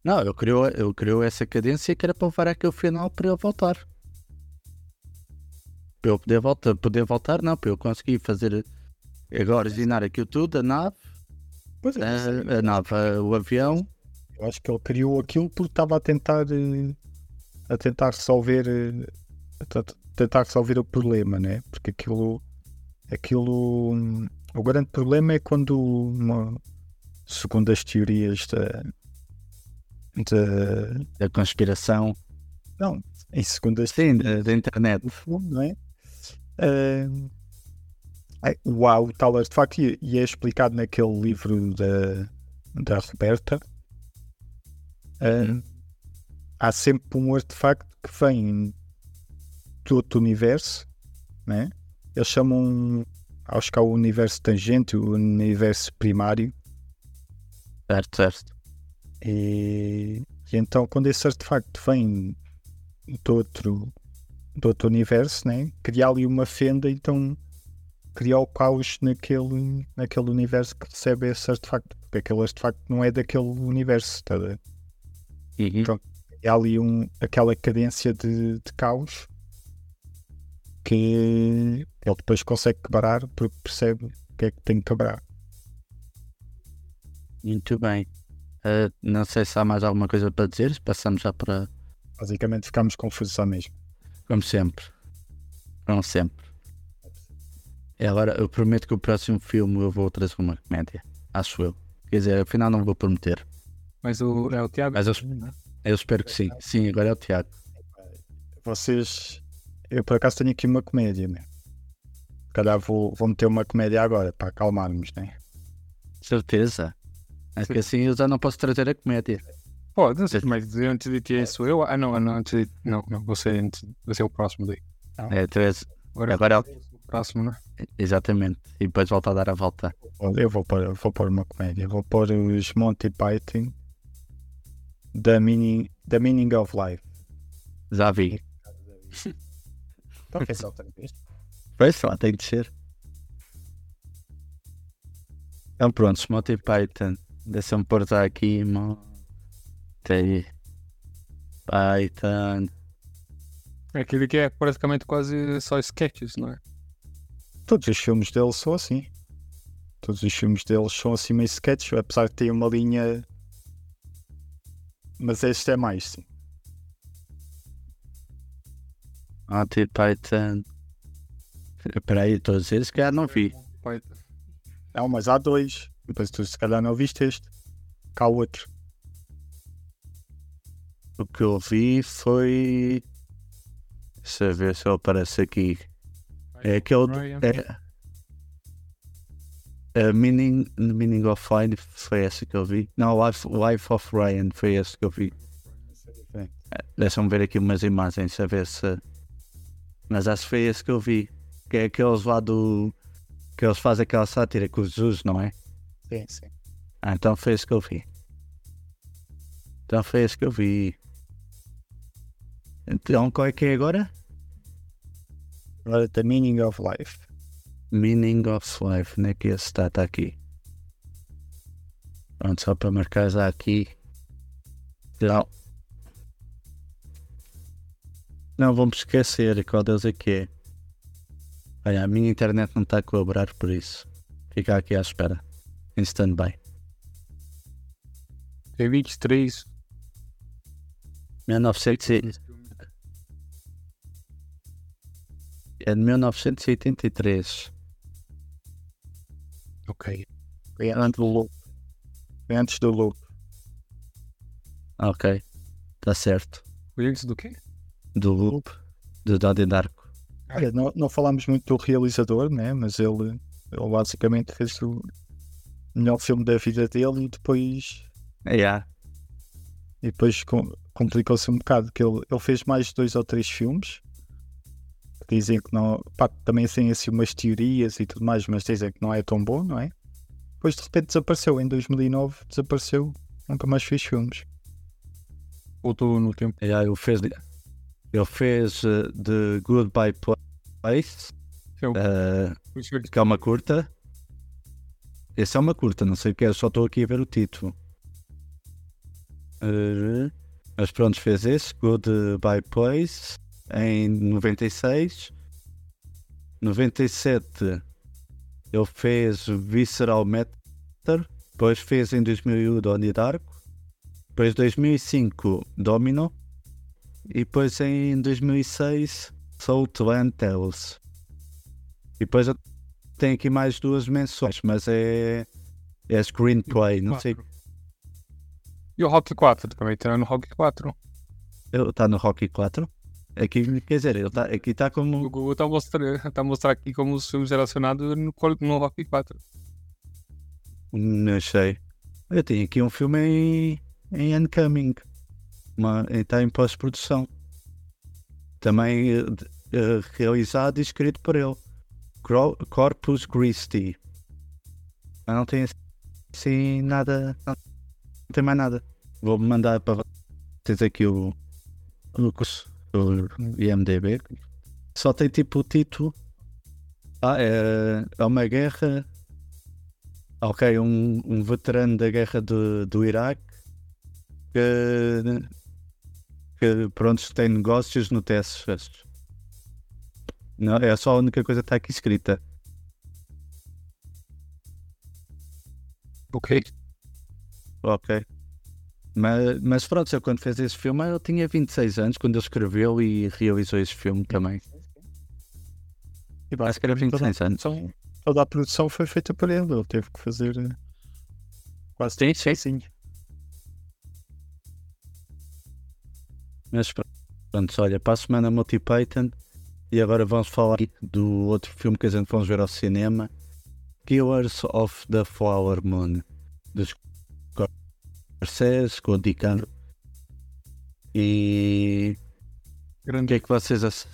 Não, eu criou, eu criou essa cadência que era para levar aquele final para ele voltar. Para eu poder voltar, poder voltar, não, para eu conseguir fazer agora originar aquilo tudo, a nave, Pois é, a, a nave, o avião. eu acho que ele criou aquilo porque estava a tentar eh, a tentar resolver eh, a tent- tentar resolver o problema, né? Porque aquilo aquilo hum, o grande problema é quando uma- segundo as teorias da, da da conspiração, não, em segundo as sim, da, da internet. fundo, não é? Ah, é, o o tal artefacto, e, e é explicado naquele livro da, da Roberta. Ah, há sempre um artefacto que vem do outro universo, né? Eles chamam, acho que há o universo tangente, o universo primário, Certo, certo. e, e então quando esse artefacto vem de outro, de outro universo, né? cria ali uma fenda, então cria o caos naquele, naquele universo que recebe esse artefacto, porque aquele artefacto não é daquele universo, tá a ver? Uhum. Pronto. é ali um, aquela cadência de, de caos que ele depois consegue quebrar porque percebe o que é que tem que quebrar. Muito bem. Ah, não sei se há mais alguma coisa para dizer, se passamos já para. Basicamente ficamos confusos à mesma. Como sempre. Como sempre. E agora, eu prometo que o próximo filme eu vou trazer uma comédia. Acho eu. Quer dizer, afinal não vou prometer. Mas o, é o Tiago. Mas eu, eu espero que sim. Sim, agora é o Tiago. Vocês. Eu por acaso tenho aqui uma comédia, né? Se calhar vou, vou meter uma comédia agora para acalmarmos, né? Certeza. É que assim eu já não posso trazer a comédia. Pode, mas antes de ti sou eu. Ah, não, não, antes de, não, não, você, antes, você é o próximo daí. É, tu és- Agora, agora é o- o próximo, né? Exatamente. E depois volta a dar a volta. Eu vou pôr, vou pôr uma comédia. Vou pôr os Monty Python The Meaning, the meaning of Life. Já vi. [laughs] [laughs] Então, pensa outra vez. Pois lá, tem de ser. Então pronto, Monty Python. Deixa-me pôr já aqui, Monty Python. É aquele que é praticamente quase só sketches, não é? Todos os filmes deles são assim. Todos os filmes deles são assim meio sketch, apesar de ter uma linha. Mas este é mais, sim. Monty Python. Espera aí, estou a dizer, se calhar não vi. Não, mas há dois. Depois tu se calhar não viste este. Cá o outro. O que eu vi foi. Deixa eu ver se ele aparece aqui. É aquele. É, a meaning, meaning of Life foi esse que eu vi. Não, Life, Life of Ryan foi esse que eu vi. É, Deixa-me ver aqui umas imagens a ver se. Mas foi esse que eu vi. Que é aqueles lá do. Que eles fazem aquela sátira com os Jesus, não é? Sim, sim. Ah, então foi esse que eu vi. Então foi esse que eu vi. Então, qual é que é agora? Agora, The Meaning of Life. Meaning of Life, né? Que esse está, aqui. Pronto, só para marcar já aqui. Não. Não, vamos esquecer qual deles é que é. Olha, a minha internet não está a colaborar por isso. Fica aqui à espera. Em stand-by. Tem 23. 1900 e- é de 1983. Ok. Foi antes do Loop. Foi antes do Loop. Ok. Está certo. Foi antes do quê? Do Loop. Do Donnie Darko. Olha, não, não falámos muito do realizador, né? mas ele, ele basicamente fez o melhor filme da vida dele e depois, Yeah. e depois com- complicou-se um bocado, que ele, ele fez mais dois ou três filmes que dizem que não. Pá, também têm assim umas teorias e tudo mais, mas dizem que não é tão bom, não é? Depois de repente desapareceu, em 2009 desapareceu, nunca mais fez filmes. Voltou no tempo. Yeah, ele fez, ele fez uh, The Goodbye Place. Eu- uh, que é uma curta. Esse é uma curta, não sei o que é, só estou aqui a ver o título. Uh, mas pronto, fez esse, Goodbye Place, em 96. 97 ele fez Visceral Matter, depois fez em 2001 Donnie Darko, depois 2005 Domino e depois em 2006 Southland Tales. E depois tenho aqui mais duas menções, mas é, é screenplay, não sei. E o Rock 4 também tá no Rock 4. Ele está no Rocky 4? Aqui, quer dizer, ele tá, aqui está O como. Google tá mostrando, tá mostrando aqui como os filmes relacionados no, no Rock 4. Não sei. Eu tenho aqui um filme em, em Uncoming. Uma- Está em pós-produção. Também eh, realizado e escrito por ele. Corpus Christi. Mas não tem assim nada. Não, não tem mais nada. Vou mandar para vocês aqui o, o IMDB. Só tem tipo o título. Ah, é, é uma guerra Ok, um, um veterano da guerra do, do Iraque que, que pronto, tem negócios no Texas. Não, é só a única coisa que está aqui escrita. Ok. Ok. Mas, mas pronto, eu quando fez esse filme eu tinha 26 anos quando ele escreveu e realizou esse filme também. E Acho que era 26 anos. produção, toda a produção foi feita por ele, ele teve que fazer eh, quase Sim, sim. sozinho. Mas pronto, olha, para a semana multi Python e agora vamos falar do outro filme que a gente vamos ver ao cinema, Killers of the Flower Moon, dos Scorsese, com o DiCaprio. E o que é que vocês acharam?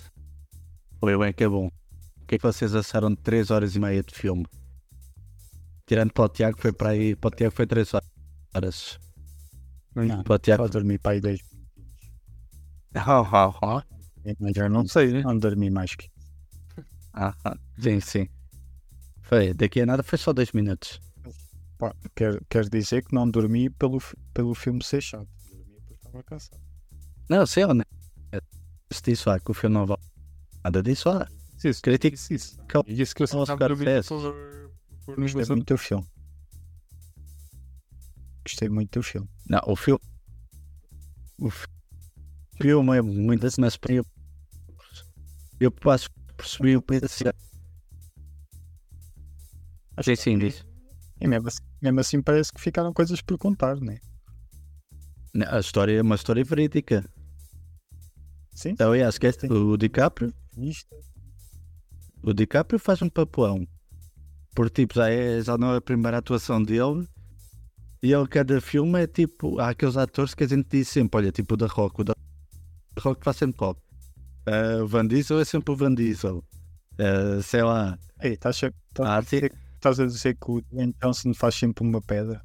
Oi bem é que é bom. O que é que vocês acharam de 3 horas e meia de filme? Tirando para o Tiago foi para aí. Para o Tiago foi 3 horas. Não, para o Tiago. Para dormir para aí 2 é melhor não sei, né? Não dormir mais que. Ah, ah, sim, sim. Foi, daqui a nada foi só dois minutos. Pá, quer, quer dizer que não dormi pelo, pelo filme ser chato. Dormi porque estava cansado. Não, sei, né? Se disse lá ah, que o filme não vale nada disso, ah. lá. Isso, Critica isso. isso. E disse que eu só estava por, por Gostei é muito do filme. Gostei é muito do filme. Não, o filme. O filme filme é muito assim, mas eu. Eu passo percebi o pedaço. Sim, sim, diz. E mesmo assim, mesmo assim parece que ficaram coisas por contar, né? A história é uma história verídica. Sim. Então, aliás, esquece o DiCaprio. Isto. O DiCaprio faz um papelão. Porque tipo, já, é, já não é a primeira atuação dele. E ele, cada filme é tipo. Há aqueles atores que a gente diz sempre: olha, tipo o da Rock. O da Rock faz sempre Rock. Ah, o Van Diesel é sempre o Van Diesel. Ah, sei lá. Ei, estás a, estás a dizer, estás a dizer que o Dwayne Johnson faz sempre uma pedra?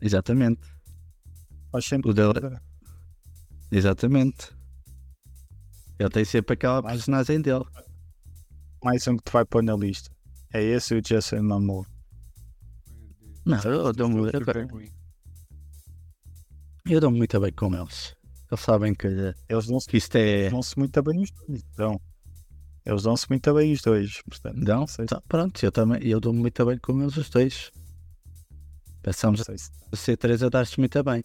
Exatamente. Faz sempre O dele- pedra. Exatamente. Ele tem sempre aquela Mais- personagem dele. Mais um que te vai pôr na lista. É esse o Jason Momoa. Não, eu dou-me eu, eu dou muito bem com eles. Eles sabem que, Eles dão-se isto é. dão-se muito bem os dois. Então, eles dão-se muito bem os dois. Portanto, Não, sei, tá, pronto, eu também. Eu dou-me muito bem com eles os dois. Não sei se a C3 a dar-se muito bem.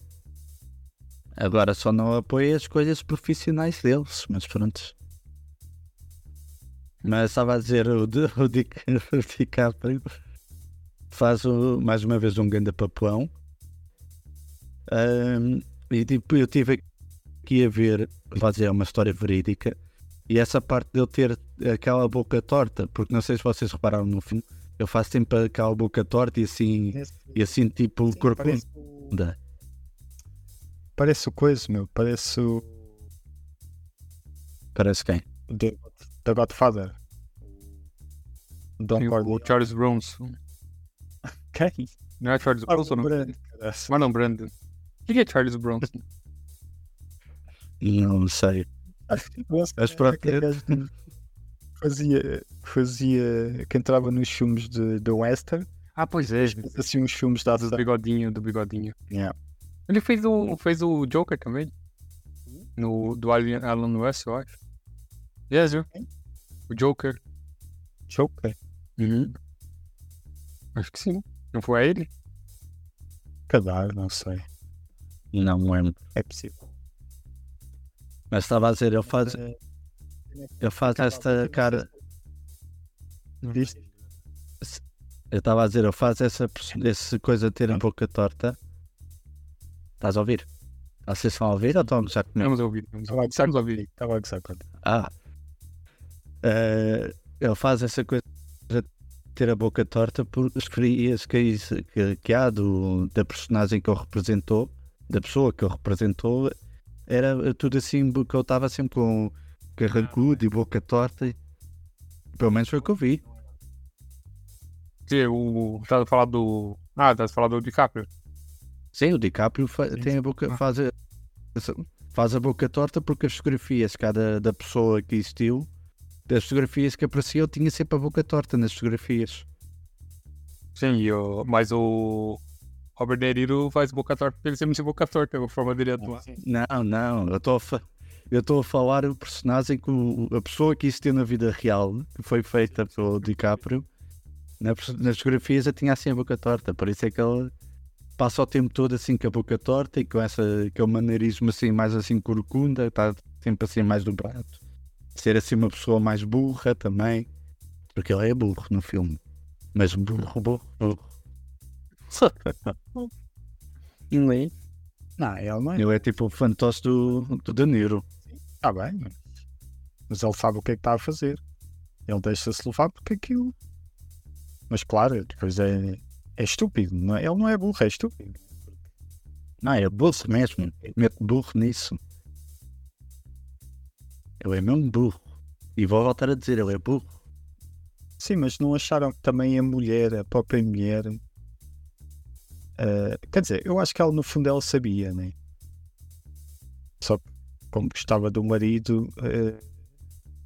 Agora só não apoio as coisas profissionais deles, mas pronto. Mas estava a dizer, o, Di- o, [laughs] o DiCaprio faz o- mais uma vez um grande papelão. Ahm, e tipo, eu tive aqui a ver, vou dizer, é uma história verídica. E essa parte de eu ter aquela boca torta, porque não sei se vocês repararam no filme, eu faço sempre aquela boca torta e assim, Esse- e assim tipo sim, corcunda. parece, o- parece o coisa, meu. Parece o Parece quem? The, The Godfather. O Don o Charles Bronson. [laughs] Quem? Não é Charles Bronson, não? Brando, não, Brandon. O que é Charles Bronson? Não sei. Nossa, Mas pronto. aquele gajo que Fazia, fazia que entrava nos filmes de, de western, Ah, pois é. assim uns filmes da Do bigodinho, do bigodinho. Yeah. Ele fez o, fez o Joker também. No, do Alan, Alan West, eu acho. Yes, viu? O Joker. Joker. Uhum. Acho que sim. Não foi a ele? Cadar, não sei. Não lembro. É possível. Mas estava a dizer, ele faz, Eh, ele faz esta cara. Viste? Eu estava a dizer, ele faz essa, essa coisa de ter a boca torta. Estás a ouvir? Vocês estão a ouvir ou estão a gozar comigo? Estamos a ouvir. Estamos a Estava a ouvir. Estamos a ouvir. Estava a gozar com Ah. Eh, ele faz essa coisa de ter a boca torta por as frias que, que, que há do, da personagem que ele representou, da pessoa que ele representou, era tudo assim que eu estava sempre com carrancudo e boca torta. Pelo menos foi o que eu vi. Que o. Estás a falar do. Ah, estás a falar do DiCaprio. Sim, o DiCaprio fa- tem a boca, Ah. faz, a, faz a boca torta porque as fotografias cada da pessoa que existiu, das fotografias que apareciam, tinha sempre a boca torta nas fotografias. Sim, e o, mas o. Robert De Niro faz boca torta porque ele sempre tem boca torta, a forma dele atuar. Não, não, eu estou a, eu estou a falar o personagem que a pessoa que existiu na vida real, que foi feita pelo DiCaprio, na nas fotografias já tinha assim a boca torta, por isso é que ele passa o tempo todo assim com a boca torta e com essa, o maneirismo assim mais assim corcunda, está sempre assim mais dobrado. Ser assim uma pessoa mais burra também, porque ele é burro no filme, mas burro, burro, burro. [laughs] Não, ele não é. Ele é tipo o fantoche do, do De Niro. Está bem, mas- mas ele sabe o que é que está a fazer. Ele deixa-se levar porque aquilo. Mas claro, depois é, é estúpido. Não é? Ele não é burro, é estúpido. Não, é burro mesmo. Mete burro nisso. Ele é mesmo burro. E vou voltar a dizer, ele é burro. Sim, mas não acharam que também a mulher, a própria mulher. Ah, quer dizer, eu acho que ela no fundo ela sabia, né? Só que como gostava do marido, ah,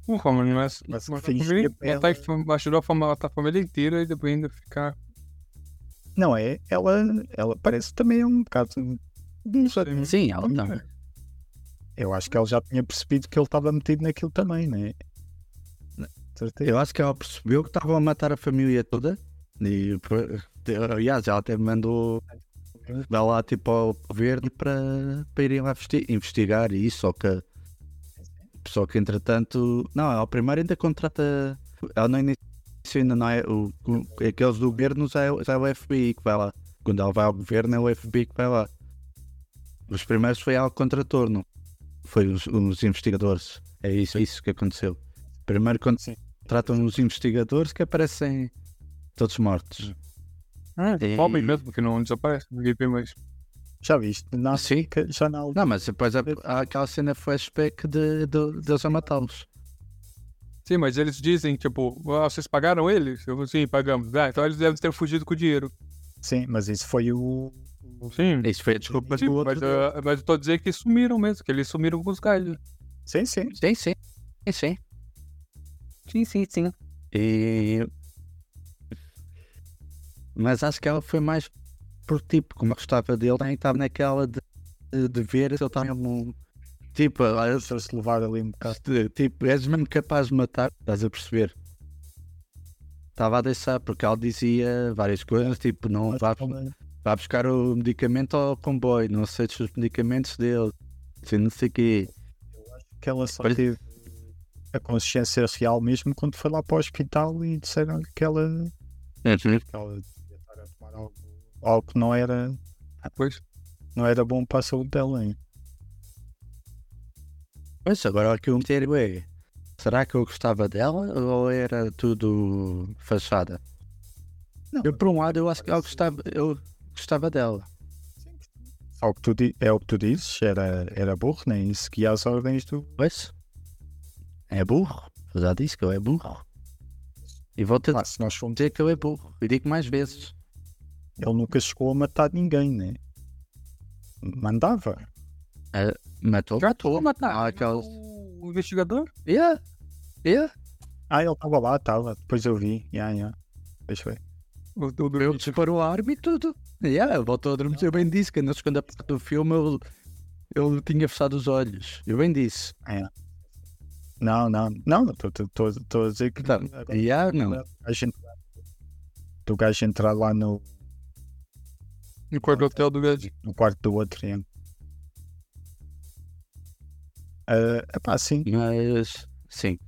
O Roman não é. Mas Mas a fingia família- pra matar, ela- a ajudou a matar a família inteira e depois ainda ficar. não é? Ela, ela parece também é um bocado. burra. Sim, ela não. Eu acho que ela já tinha percebido que ele estava metido naquilo também, né? Certeza. Eu acho que ela percebeu que estavam a matar a família toda. E, aliás, ela até me mandou vai lá tipo ao governo para, para irem lá investi- investigar e isso, só que só que entretanto, não, ela primeiro ainda contrata ela não inicia ainda não é o, o- aqueles do governo já é, já é o FBI que vai lá. Quando ela vai ao governo é o FBI que vai lá. Os primeiros foi ela que contratou não? Foi os, os investigadores. É isso, é isso que aconteceu. Primeiro quando tratam os investigadores que aparecem todos mortos E- Robin mesmo, porque não desaparece. Ninguém vê mais. Já viste? Na Sim. África, já na Não, mas depois há, há aquela cena flashback de, de, deles a matá-los. Sim, mas eles dizem, tipo, "Ah, vocês pagaram eles? Eu sim, pagamos. Ah, então eles devem ter fugido com o dinheiro. Sim, mas isso foi o. Sim. Isso foi a desculpa Sim, do outro. mas, ah, mas eu tô dizendo que sumiram mesmo, que eles sumiram com os galhos. Sim, sim. Sim, sim. sim. Sim, sim, sim. E... Mas acho que ela foi mais por tipo, como eu gostava dele, nem estava naquela de, de, de ver se ele estava mesmo. Tipo, Se se levar ali um bocado. se- tipo, és mesmo capaz de matar, estás a perceber? Estava a deixar, porque ela dizia várias coisas, tipo, não vá, vá buscar o medicamento ao comboio, não aceites os medicamentos dele, assim, não sei o quê. Que ela só teve a consciência real mesmo quando foi lá para o hospital e disseram que ela, que ela algo, algo que não era, Pois. não era bom para a saúde dela. Hein? Pois, agora o que eu meter é, será que eu gostava dela ou era tudo fachada? Não, Eu, por um lado, eu acho que eu gostava, eu gostava dela. Só que tu, é o que tu dizes, era, era burro, nem seguia as ordens do. Pois, é burro, eu já disse que eu é burro. E vou-te Ah, se nós fomos, dizer que eu é burro, e digo mais vezes. Ele nunca chegou a matar ninguém, né? Mandava. Matou? Já estou a matar. Ah, aquelas... O investigador? Yeah, yeah. Ah, ele estava lá, estava. Depois eu vi. Yeah, yeah. Deixa eu ver. Ele disparou a arma e tudo. Yeah, voltou a adormecer. Eu bem disse que na segunda parte do filme ele, ele tinha fechado os olhos. Eu bem disse. Não, não, não, estou a dizer que. Tá, yeah, não. do gajo entrar- do gajo entrar lá no, no quarto do hotel do gajo. no quarto do outro. É uh, epá, sim. Mas, sim.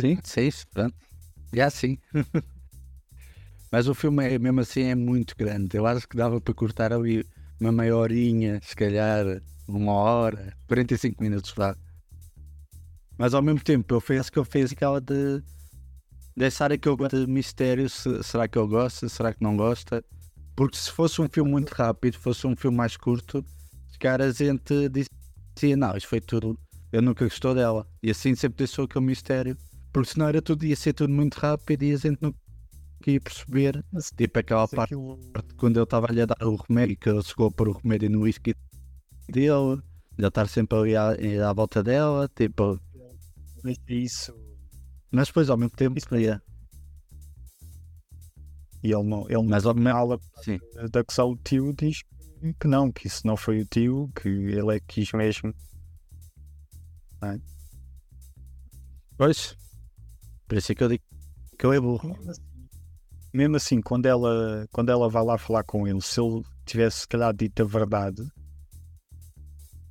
Sim, sim, pronto. Já sim. [laughs] Mas o filme é, mesmo assim é muito grande. Eu acho que dava para cortar ali uma meia horinha, se calhar uma hora, 45 minutos vá. Mas ao mesmo tempo eu fiz que eu fiz aquela de deixar aquele de mistério, se- será que ele gosta, será que não gosta? Porque se fosse um filme muito rápido, fosse um filme mais curto, se calhar a gente dizia, não, isto foi tudo, eu nunca gostou dela. E assim sempre deixou aquele mistério. Porque senão era tudo, ia ser tudo muito rápido e a gente não ia perceber. Tipo aquela parte Aquilo- quando ele estava ali a dar o remédio, que ele chegou a pôr o remédio no whisky dele, já estar sempre ali à, à volta dela, tipo. deixa isso. Mas depois ao mesmo tempo, yeah. E ele não. Ele mas ao mesmo fala sim. de acusar o tio, diz que não, que isso não foi o tio, que ele é que quis mesmo. Pois, por isso é que eu digo que eu é burro. Mesmo assim, mesmo assim, quando ela, quando ela vai lá falar com ele, se ele tivesse se calhar dito a verdade,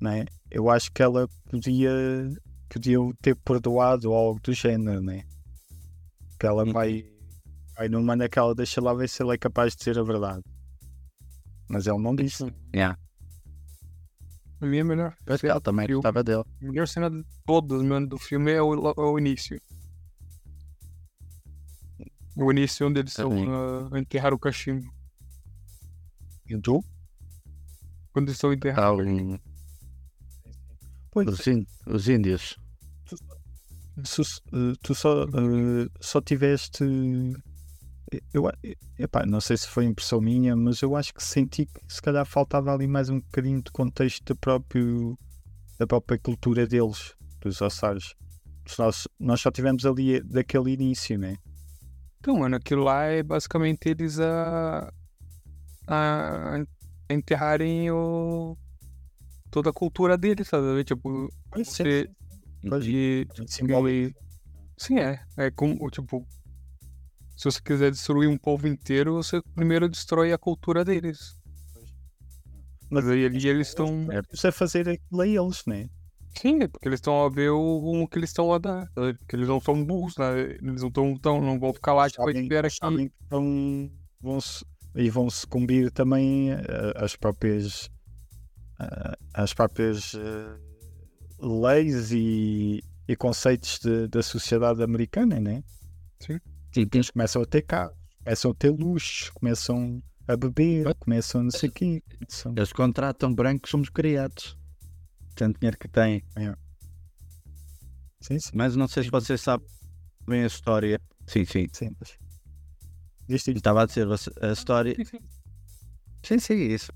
né? eu acho que ela podia, podia o ter perdoado ou algo do género, né? que ela Uhum. vai, vai numa naquela, deixa lá ver se ele é capaz de dizer a verdade. Mas ele não disse. Yeah. A minha melhor, Pois que ela também Eu- gostava dele. a melhor cena de todas, mano, do filme é o, é o início. O início onde eles estão Também. a enterrar o cachimbo. E tu? Quando eles estão enterrando. Ah, um- Pois, os, ín- os índios. tu, eh, tu só, eh, só tiveste. Eu, a- epá, não sei se foi impressão minha, mas eu acho que senti que se calhar faltava ali mais um bocadinho de contexto do próprio, da própria cultura deles, dos ossares. Nós, nós só tivemos ali daquele início, né? Então, mano, aquilo lá é basicamente eles a, a enterrarem o, toda a cultura deles, sabe? Tipo, você, e, simbólico. sim, é. É como, tipo, se você quiser destruir um povo inteiro, você primeiro destrói a cultura deles. Mas aí ali eles estão. É fazer aquilo a eles, né? Sim, é porque eles estão a ver o rumo que eles estão a dar. Porque eles não são burros, né? Eles não estão tão, não vão ficar lá, tipo, espera que. vão, vão -se, e vão sucumbir também eh, às próprias eh, às próprias eh, leis e, e conceitos de- da sociedade americana, né? Sim, Eles começam a ter carros, começam a ter luxos, começam a beber, começam a não sei o quê. começam- Eles contratam brancos, somos criados. Tanto dinheiro que têm. Sim, sim, Mas não sei se vocês sabem bem a história. Sim, sim. sim. Estava a dizer a história. Sim, sim. Sim, sim, isso.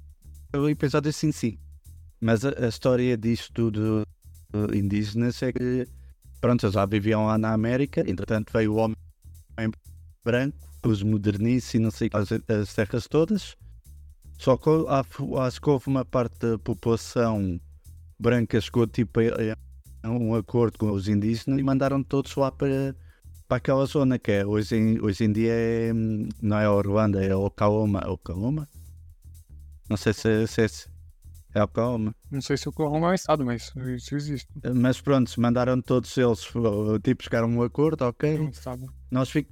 O episódio sim, sim. Mas a, a história disto tudo indígenas é que, pronto, já viviam lá na América, entretanto veio o homem branco, os modernices e não sei as, as terras todas. Só que acho que houve uma parte da população branca chegou tipo a, a um acordo com os indígenas e mandaram todos lá para, para aquela zona que é hoje em, hoje em dia é, não é Orlando, é Oklahoma. Oklahoma? Não sei se, se é, é Oklahoma. Não sei se o Oklahoma é um estado, mas isso existe. Mas pronto, mandaram todos eles, tipo, chegaram a um acordo, ok. É um estado. Nós, fi,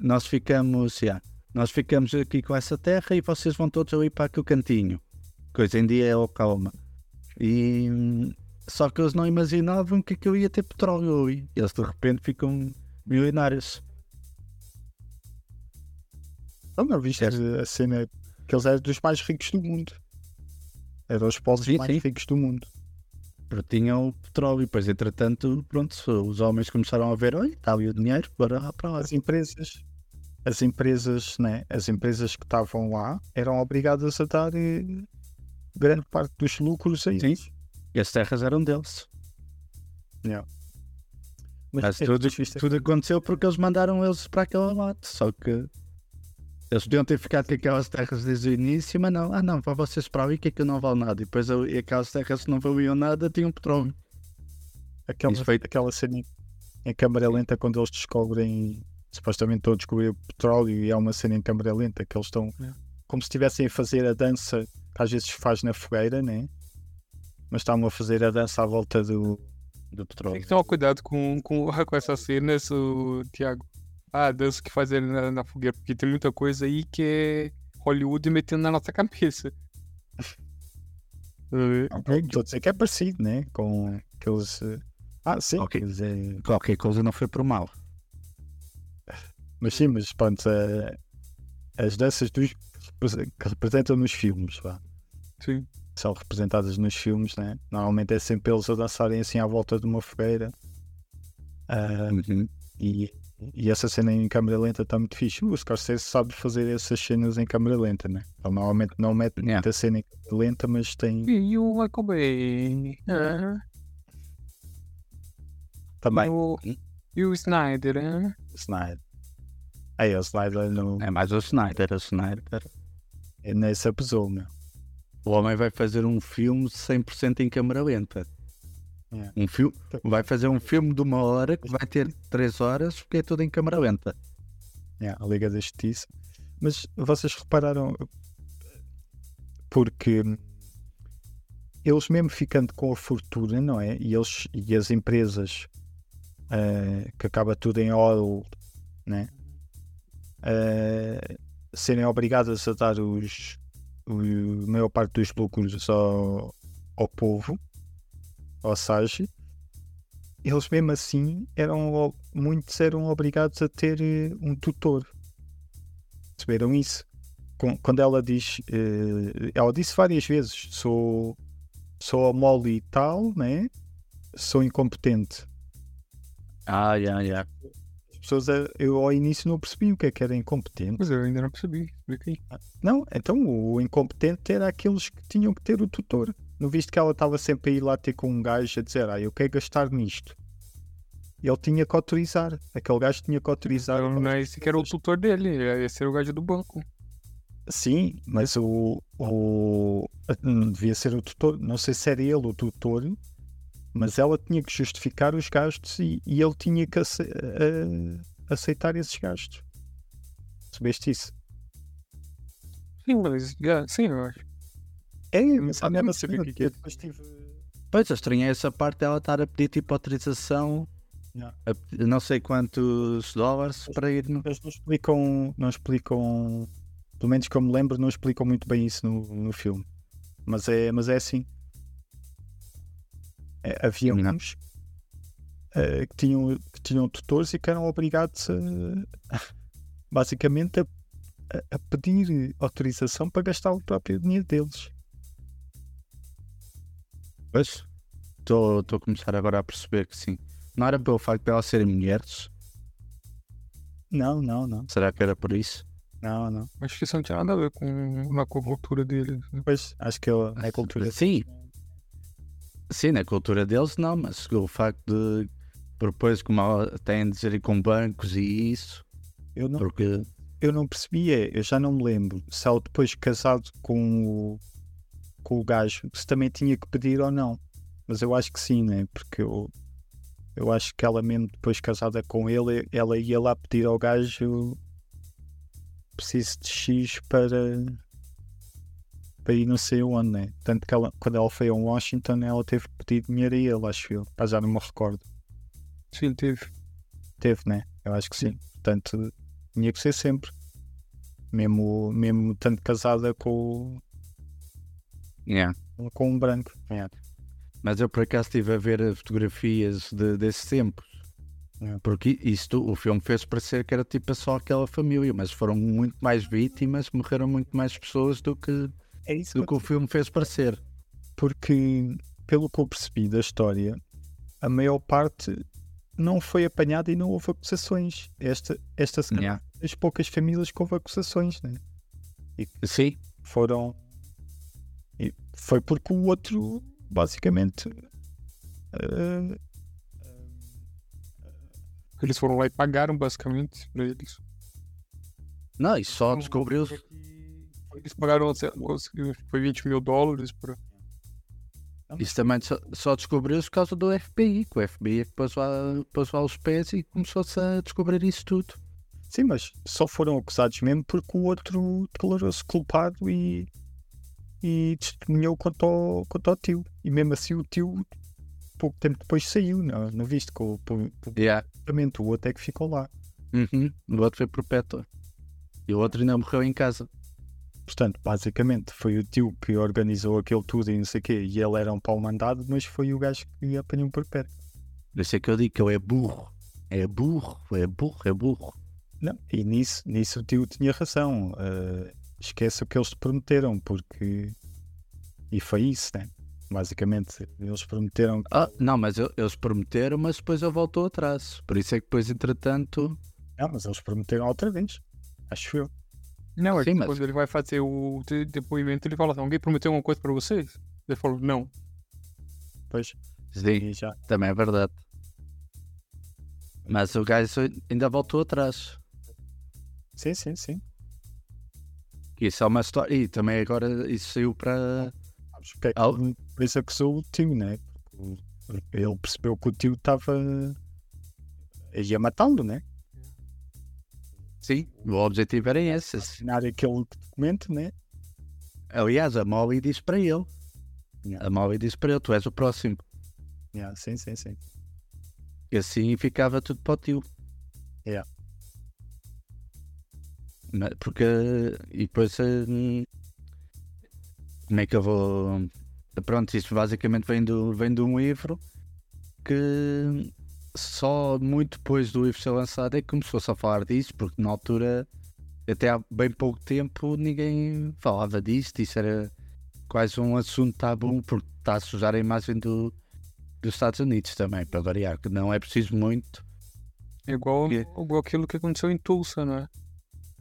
nós ficamos, yeah, nós ficamos aqui com essa terra e vocês vão todos ali para aquele cantinho. Que hoje em dia é Oklahoma. E só que eles não imaginavam que aquilo ia ter petróleo ali. Eles de repente ficam milionários. Não, não viste a cena que eles eram dos mais ricos do mundo. Eram os povos Sim, mais sim. ricos do mundo. Porque tinham petróleo. E depois, entretanto, pronto, os homens começaram a ver: olha, está ali o dinheiro, bora lá para lá. As empresas, as empresas, né, as empresas que estavam lá eram obrigadas a dar eh, grande parte dos lucros a eles. E as terras eram deles. Mas é, tudo, tudo aconteceu porque eles mandaram eles para aquela lata. Só que eles podiam ter ficado com aquelas terras desde o início, mas não, ah não, para vocês para ali que aquilo não vale nada. E depois eu- e aquelas terras que não valiam nada tinham petróleo. aquela, aquela cena em- câmara lenta quando eles descobrem, supostamente estão a descobrir o petróleo e há uma cena em câmara lenta que eles estão É. como se estivessem a fazer a dança que às vezes se faz na fogueira, né? Mas estavam a fazer a dança à volta do, Do Tem petróleo. que tomar cuidado com, com, com essas cenas, o Thiago. Ah, dança que fazem na, na fogueira, porque tem muita coisa aí que é Hollywood metendo na nossa cabeça. Estou a dizer que é parecido, né? Com aqueles. eh, Ah, sim. Ok. quer dizer, Qualquer coisa não foi por mal. Mas sim, mas pronto, eh, as danças dos, que representam nos filmes, vá, Sim. são representadas nos filmes, né? Normalmente é sempre eles a dançarem assim à volta de uma fogueira. Ah, Uhum. e, e essa cena em câmera lenta está muito fixe. O Scorsese sabe fazer essas cenas em câmera lenta, né? Ele normalmente não mete Yeah. muita cena em câmera lenta, mas tem E o Michael Bay. Também E o, e o Snyder, ah? Snyder. Aí o Snyder não, É mais o Snyder. O Snyder. nem se abusou, meu. O homem vai fazer um filme 100% em câmera lenta. Yeah. Um filme, vai fazer um filme de uma hora que vai ter 3 horas porque é tudo em câmera lenta. Yeah, a Liga da Justiça. Mas vocês repararam porque eles mesmo ficando com a fortuna, não é? E, eles, e as empresas eh, que acaba tudo em oil, né? Eh, serem obrigadas a dar os, o a maior parte dos lucros ao, ao povo, ou seja, eles mesmo assim eram muitos eram obrigados a ter eh, um tutor. Perceberam isso? Com- Quando ela diz, eh, ela disse várias vezes, sou, sou a mole e tal, né? Sou incompetente. Ah, já, já. As pessoas, eh, eu ao início não percebi o que é que era incompetente. Mas eu ainda não percebi. Aí. Não, então o incompetente era aqueles que tinham que ter o tutor. Não viste que ela estava sempre a ir lá ter com um gajo a dizer, ah, eu quero gastar nisto. Ele tinha que autorizar. Aquele gajo tinha que autorizar. Então, não é esse que era o tutor dele, esse era o gajo do banco. Sim, mas o, o hum, devia ser o tutor. Não sei se era ele o tutor, mas ela tinha que justificar os gastos e, e ele tinha que ace- eh, aceitar esses gastos. Sabeste isso? Sim, mas sim, eu acho. É, mas mas a mesma não sei o que é que eu depois tive. Pois, eu estranhei essa parte dela estar a pedir tipo autorização Yeah. a não sei quantos dólares para ir no. Eles não explicam, não explicam, pelo menos que eu me lembro, não explicam muito bem isso no, no filme. Mas é, mas é assim. É, havia Não. uns eh, que, tinham, que tinham tutores e que eram obrigados a, [laughs] basicamente a- a pedir autorização para gastar o próprio dinheiro deles. Pois, estou estou a começar agora a perceber que sim. Não era pelo facto de elas serem mulheres? Não, não, não, Será que era por isso? não, não. Acho que isso não tinha nada a ver com, com a cultura deles. né? Pois, acho que é a cultura. Sim. Sim, na cultura deles não, mas o facto de propôs como ela tem a dizer com bancos e isso, Eu não, porque eu não percebia, eu já não me lembro se ela depois casado com o, com o gajo, se também tinha que pedir ou não. Mas eu acho que sim, né? Porque eu, eu acho que ela mesmo depois casada com ele, ela ia lá pedir ao gajo preciso de X para para ir não sei onde, né? Tanto que ela, quando ela foi a Washington, ela teve que pedir dinheiro a ele, acho eu. Mas já não me recordo. Sim, teve. Teve, né? Eu acho que sim. Portanto, tinha que ser sempre. Mesmo, mesmo tanto casada com, yeah. com um branco. Yeah. Mas eu por acaso estive a ver fotografias de, desses tempos. É. Porque isto, o filme fez parecer que era tipo só aquela família, mas foram muito mais vítimas, morreram muito mais pessoas do que, É isso do que o filme fez parecer. Porque, pelo que eu percebi da história, a maior parte não foi apanhada e não houve acusações. Esta, esta se calhar, Yeah. das poucas famílias que houve acusações, né? Sim, Foram. E foi porque o outro, basicamente. eh, Eles foram lá e pagaram basicamente pra eles. não, e só descobriu Eles pagaram, foi 20 mil dólares pra. Isso também só, só descobriu-se por causa do FBI, que o FBI é que pôs lá, pôs lá os pés e começou-se a descobrir isso tudo. Sim, mas só foram acusados mesmo porque o outro declarou-se culpado e, e testemunhou contra o, contra o tio. E mesmo assim o tio, pouco tempo depois saiu, não, não viste? Com o pu- Yeah. o outro é que ficou lá. Uhum. O outro foi perpétua. E o outro ainda morreu em casa. Portanto, basicamente, foi o tio que organizou aquilo tudo e não sei o quê, e ele era um pau mandado, mas foi o gajo que apanhou por perto. Por isso é que eu digo que ele é burro. É burro, é burro, é burro. Não, e nisso, nisso o tio tinha razão. eh, esquece o que eles te prometeram, porque. E foi isso, né? Basicamente, eles prometeram que Ah, não, mas eu- eles prometeram, mas depois ele voltou atrás. Por isso é que depois, entretanto, Não, mas eles prometeram outra vez. Acho eu. Não, é Sim, que mas- quando ele vai fazer o de- depoimento, ele fala assim, alguém prometeu alguma coisa pra vocês? Ele falou, não. Pois, sim, já. também é verdade. Mas o gajo ainda voltou atrás. Sim, sim, sim. Isso é uma história. E também agora isso saiu para. Porque é que acusou o tio, né? Ele percebeu que o tio estava. ia matá-lo, né? Sim, o objetivo era esse. Assinar aquele documento, né? Aliás, a Molly disse para ele. Yeah. A Molly disse para ele: Tu és o próximo. Yeah, sim, sim, sim. E assim ficava tudo para o tio. Yeah. Mas- Porque. E depois. hum, Como é que eu vou. Pronto, isso basicamente vem, do, vem de um livro que só muito depois do livro ser lançado é que começou-se a falar disso, porque na altura, até há bem pouco tempo, ninguém falava disto. Isso era quase um assunto tabu, porque está a sujar a imagem do, dos Estados Unidos também, para variar, que não é preciso muito. É igual, igual aquilo que aconteceu em Tulsa, não é?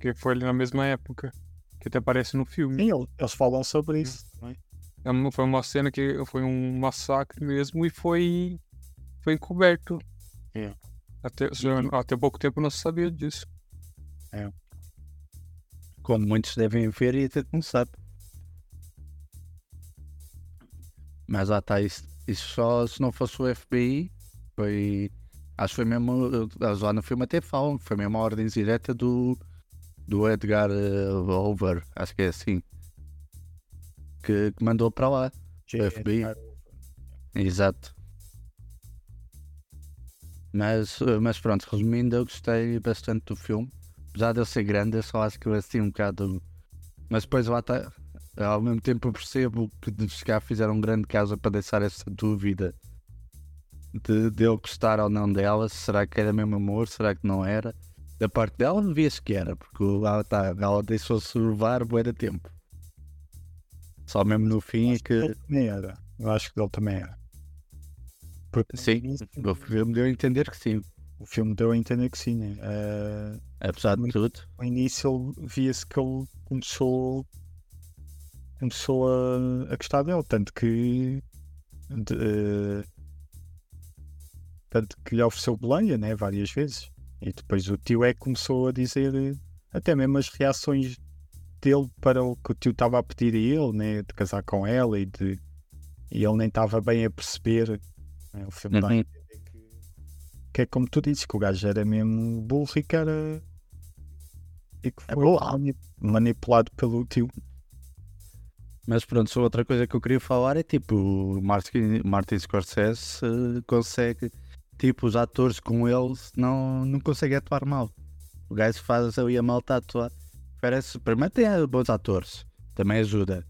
Que foi ali na mesma época. Que até aparece no filme. Sim, ele- eles falam sobre isso. não é? É Foi uma cena que foi um massacre mesmo e foi, foi encoberto. É. Até, até pouco tempo não se sabia disso. Como muitos devem ver e até não sabe. Mas lá está, isso, isso só se não fosse o FBI, foi. Acho que foi mesmo. Eles lá no filme até falam foi mesmo a ordem direta do, do Edgar eh, Hoover, acho que é assim. Que, que mandou para lá. É- FBI. Exato. Mas, eh, mas pronto, resumindo, eu gostei bastante do filme. Apesar de ele ser grande, eu só acho que é assim um bocado. Mas depois lá está. Ao mesmo tempo eu percebo que de chegar fizeram um grande caso para deixar essa dúvida de, de eu gostar ou não dela. Será que era mesmo amor? Será que não era? Da parte dela, via-se que era, porque lá está, ela deixou-se levar bué de tempo. Só mesmo no fim é que ele também era. Eu acho que ele também era. Porque Sim, o filme deu a entender que sim. o filme deu a entender que sim, né? Eh, Apesar de tudo. no início via-se que ele começou começou a, a gostar dele, tanto que de, eh, tanto que lhe ofereceu boleia, né, várias vezes. E depois o tio é que começou a dizer eh, até mesmo as reações dele para o que o tio estava a pedir a ele, né, de casar com ela e de e ele nem estava bem a perceber. Né, o filme dá a Uhum. entender que, que é como tu dizes, que o gajo era mesmo burro e que era e que É foi mani- manipulado pelo tio. Mas pronto, só outra coisa que eu queria falar é tipo, o Martin, Martin Scorsese eh, consegue, tipo, os atores com ele não, não conseguem atuar mal. O gajo faz ali a malta atuar. Parece, primeiro tem eh, bons atores, também ajuda.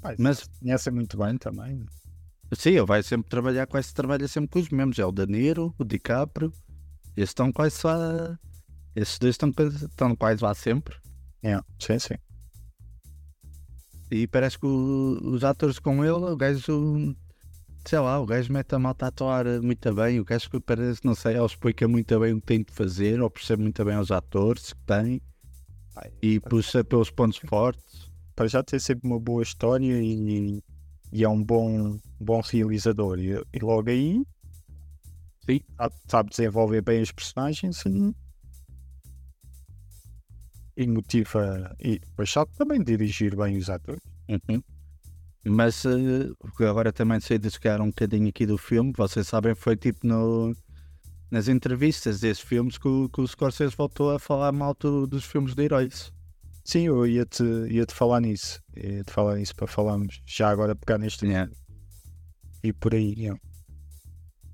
Pai, Mas conhecem muito bem também. sim, ele vai sempre trabalhar, quase trabalha sempre com os mesmos. É o Danilo, o DiCaprio, esses estão quase lá. Esses dois estão, estão quase lá sempre. É, sim, sim. E parece que o- os atores com ele, o gajo, sei lá, o gajo mete a malta a atuar muito bem. O gajo que parece, não sei, ele explica muito bem o que tem de fazer, ou percebe muito bem os atores que tem e puxa pelos pontos [laughs] fortes. para já ter sempre uma boa história e, e é um bom, bom realizador. E, e logo aí Sim. sabe, desenvolver bem os personagens e, e motiva e depois sabe também dirigir bem os atores. Uhum. Mas eh, agora também sei descar um bocadinho aqui do filme, vocês sabem, foi tipo no, nas entrevistas desses filmes que o, que o Scorsese voltou a falar mal do- dos filmes de heróis. Sim, eu ia-te ia -te falar nisso. Ia-te falar nisso para falarmos já agora pegar neste Yeah. e por aí. yeah.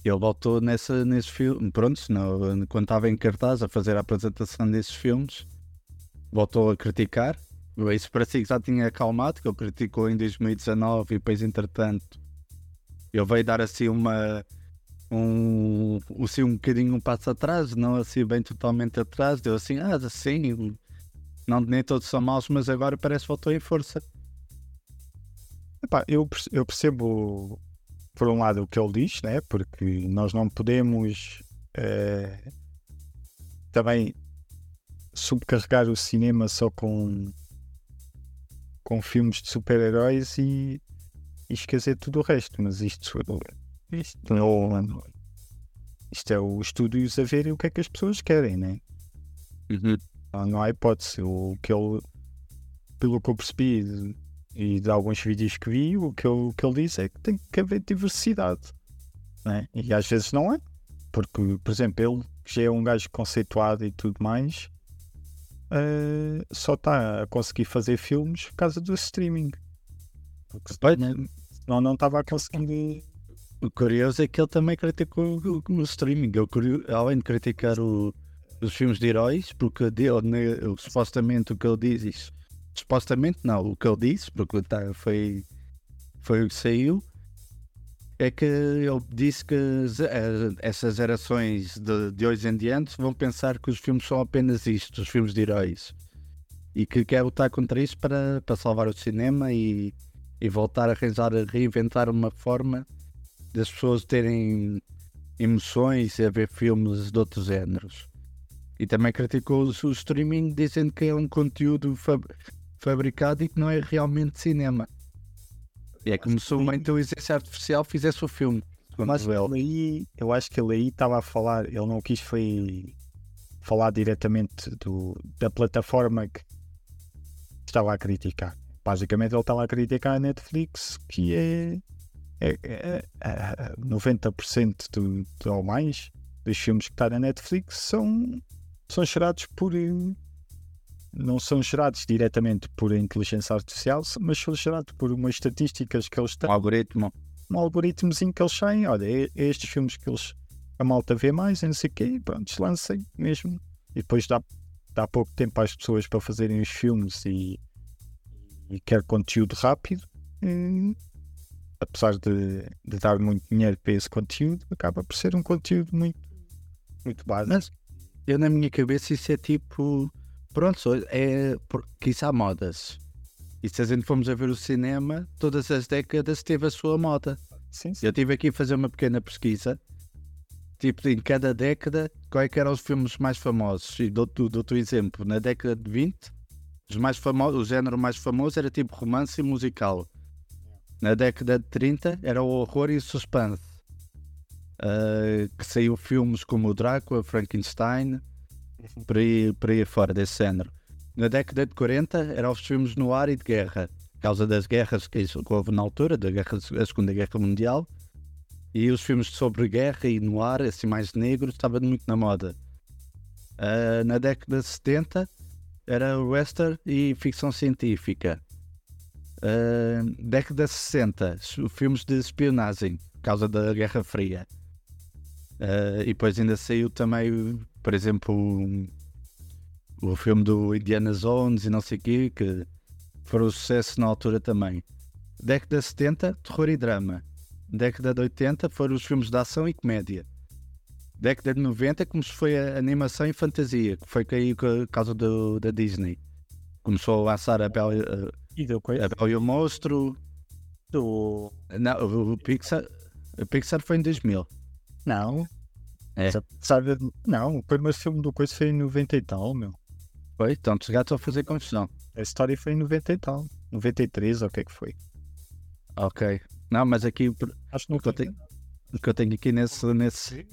Ele voltou nessa, nesse filme, pronto, no, quando estava em cartaz a fazer a apresentação desses filmes, voltou a criticar. Isso parecia que já tinha acalmado, que ele criticou em 2019 e depois, entretanto, ele veio dar assim uma. Um, assim, um bocadinho um passo atrás, não assim bem totalmente atrás, deu assim, ah, assim, não, nem todos são maus, mas agora parece que voltou em força. Epá, eu, eu percebo, por um lado, o que ele diz, né? porque nós não podemos eh, também subcarregar o cinema só com, com filmes de super-heróis e, e esquecer tudo o resto. Mas isto, isto, não, isto é o estúdios a verem o que é que as pessoas querem, né? Não, não há hipótese. O que ele, pelo que eu percebi e de alguns vídeos que vi, o que, ele- o que ele diz é que tem que haver diversidade. Né? E às vezes não é. Porque, por exemplo, ele que já é um gajo conceituado e tudo mais, eh, só está a conseguir fazer filmes por causa do streaming. Porque senão, não estava a conseguir. O curioso é que ele também criticou o, o streaming. Curio- além de criticar o- os filmes de heróis, porque dele, né, supostamente o que ele diz, isso, supostamente não, o que ele disse, porque tá, foi, foi o que saiu, é que ele disse que eh, essas gerações de, de hoje em diante vão pensar que os filmes são apenas isto, os filmes de heróis. E que quer lutar contra isso para, para salvar o cinema e, e voltar a arranjar, a reinventar uma forma das pessoas terem emoções e a ver filmes de outros géneros. E também criticou o streaming dizendo que é um conteúdo fab- fabricado e que não é realmente cinema. É como se uma inteligência artificial fizesse o filme. Mas ele. aí, eu acho que ele aí estava a falar, ele não quis foi falar diretamente do, da plataforma que estava a criticar. Basicamente ele estava a criticar a Netflix, que é, é, é- é 90% do, do, ou mais dos filmes que está na Netflix são, são gerados por não são gerados diretamente por inteligência artificial, mas são gerados por umas estatísticas que eles têm Um algoritmo. um algoritmozinho que eles têm, olha, é, é estes filmes que eles a malta vê mais, e não sei o quê, e pronto, lancem mesmo. E depois dá, dá pouco tempo às pessoas para fazerem os filmes e, e quer conteúdo rápido. e, apesar de, de dar muito dinheiro para esse conteúdo, acaba por ser um conteúdo muito, muito básico. Mas eu na minha cabeça isso é tipo. Pronto, é. há modas. E se a gente formos a ver o cinema, todas as décadas teve a sua moda. Sim, sim. Eu tive aqui a fazer uma pequena pesquisa. Tipo, em cada década, quais eram os filmes mais famosos? E dou-te dou-te um exemplo. Na década de 20, os mais famosos, o género mais famoso era tipo romance e musical. Na década de 30 era o horror e o suspense. Uh, que saiu filmes como o Drácula, Frankenstein, por aí, por aí fora desse género. Na década de 40 eram os filmes no ar e de guerra, por causa das guerras que houve na altura, da, guerra, da Segunda Guerra Mundial, e os filmes sobre guerra e no ar, assim mais negros, estava muito na moda. Uh, na década de 70 era western e ficção científica. Uh, década de 60, filmes de espionagem, por causa da Guerra Fria. Uh, e depois ainda saiu também, por exemplo, um, o filme do Indiana Jones e não sei o quê, que foram um sucesso na altura também. Década de 70, terror e drama. Década de 80 foram os filmes de ação e comédia. Década de 90 como se foi a animação e fantasia, que foi caiu por causa do, da Disney. Começou a lançar a Bela, E deu a Bela e o Monstro. do. Não, o, o Pixar, o Pixar foi em 2000. Não. É. Sa- Sabe, não, o primeiro filme do coisa foi em 90 e tal, meu. Foi? Então, os gatos a fazer confusão. A história foi em 90 e tal. 93 ou o que é que foi? Ok. Não, mas aqui Acho que não eu tenho, o que eu tenho aqui nesse, nesse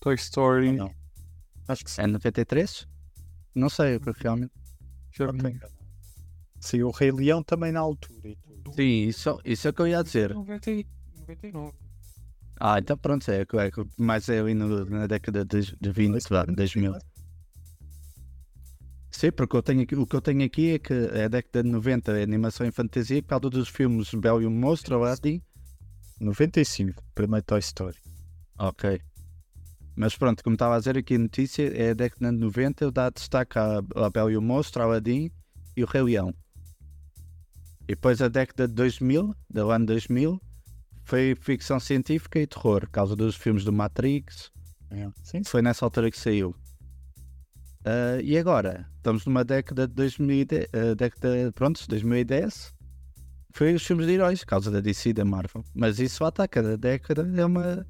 Toy Story. Não. Acho que sim. é 93? Não sei, porque realmente. Já tô enganado. Saiu o Rei Leão também na altura e tudo. Sim, isso, isso é o que eu ia dizer. 90 e- 99. Ah, então pronto, é, é, mais é ali no- na década de, de 20, vá, 2000. Sim, porque eu tenho aqui- o que eu tenho aqui é que é a década de 90 é animação e fantasia, por causa dos filmes Belo e o Monstro, Aladdin. 95, primeiro Toy Story. Ok. Mas pronto, como estava a dizer aqui a notícia, é a década de 90, eu dá destaque à, à Bela e o Monstro, Aladdin e o Rei Leão. E depois a década de 2000, do ano 2000, foi ficção científica e terror, por causa dos filmes do Matrix, É. Sim, foi nessa altura que saiu. Ah, e agora, estamos numa década de 2010, ah, década, pronto, 2010, foi os filmes de heróis, por causa da DC e da Marvel. Mas isso lá está, cada década é uma,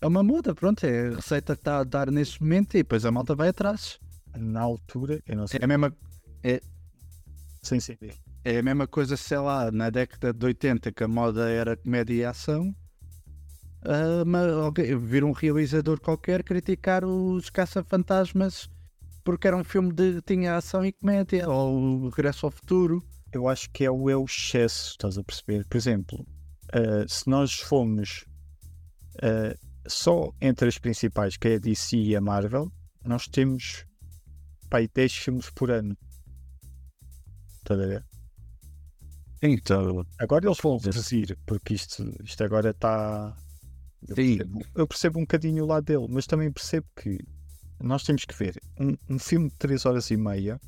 é uma moda, pronto, é a receita que está a dar neste momento e depois a malta vai atrás. Na altura, eu não sei. É a mesma, Sim, sim. É a mesma coisa, sei lá, na década de 80 que a moda era comédia e ação. ah, mas alguém- vir um realizador qualquer criticar os caça-fantasmas porque era um filme de tinha ação e comédia, ou o Regresso ao Futuro. Eu acho que é o eu excesso, estás a perceber? Por exemplo, eh, se nós formos eh, só entre as principais, que é a DC e a Marvel, nós temos pá, aí 10 filmes por ano. Estás a ver? Então, Agora eles vão reduzir, porque isto, isto agora está. Eu, percebo- eu percebo um bocadinho o lado dele, mas também percebo que nós temos que ver um, um filme de 3 horas e meia,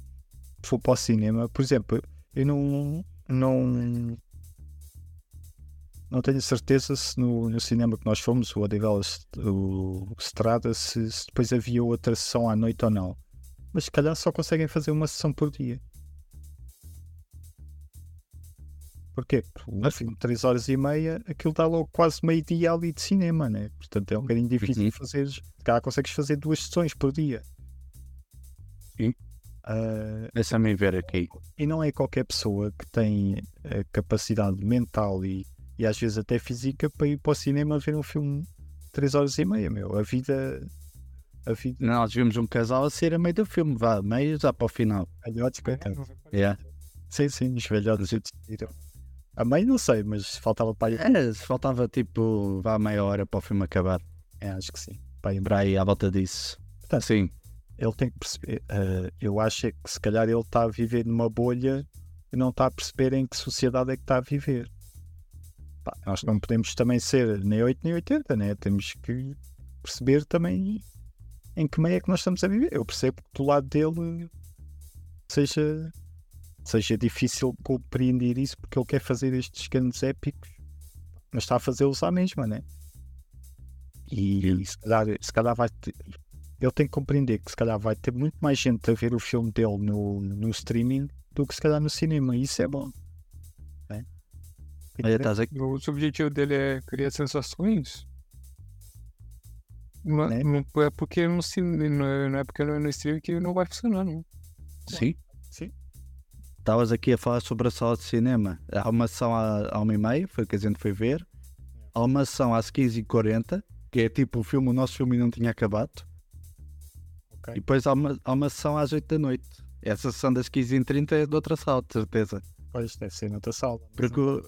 se for para o cinema, por exemplo, eu não. não não tenho certeza se no, no cinema que nós fomos, o Odivelas, o Strada, se, se depois havia outra sessão à noite ou não. Mas se calhar só conseguem fazer uma sessão por dia. Porquê? Porque um filme de 3 horas e meia, aquilo dá logo quase meio-dia ali de cinema, né? Portanto é um bocadinho difícil Uhum. fazer. Se calhar consegues fazer duas sessões por dia. Sim. Ah, deixa-me ver aqui. e não é qualquer pessoa que tem a capacidade mental e, e às vezes até física para ir para o cinema ver um filme de 3 horas e meia, meu. A vida. A vida. Nós vimos um casal a ser a meio do filme, vá, meio já para o final. Velhotes, coitado. Yeah. Sim, sim, os velhotes. A mãe não sei, mas faltava para. É, faltava tipo, vá meia hora para o filme acabar. É, acho que sim. Para. Para aí, à volta disso. Portanto, Sim, ele tem que perceber. eh, eu acho é que se calhar ele está a viver numa bolha e não está a perceber em que sociedade é que está a viver. Pá, nós não podemos também ser nem 8 nem 80, né? Temos que perceber também em que meio é que nós estamos a viver. Eu percebo que do lado dele seja, seja difícil compreender isso porque ele quer fazer estes grandes épicos, mas está a fazê-los à mesma, né? E, se, calhar, se calhar vai ter, ele tem que compreender que se calhar vai ter muito mais gente a ver o filme dele no, no streaming do que se calhar no cinema. E isso é bom. Aqui. O objetivo dele é criar sensações. Não, Né? não é porque no cinema, não é, não é porque não é no streaming que não vai funcionar, não. Sim. Estavas aqui a falar sobre a sala de cinema. Há uma sessão à, à uma e meia, foi o que a gente foi ver. Há uma sessão às 15h40, que é tipo o filme, o nosso filme não tinha acabado. Ok. E depois há uma, há uma sessão às 8 da noite. Essa sessão das 15h30 é de outra sala, de certeza. Pois deve ser noutra sala. Porque o,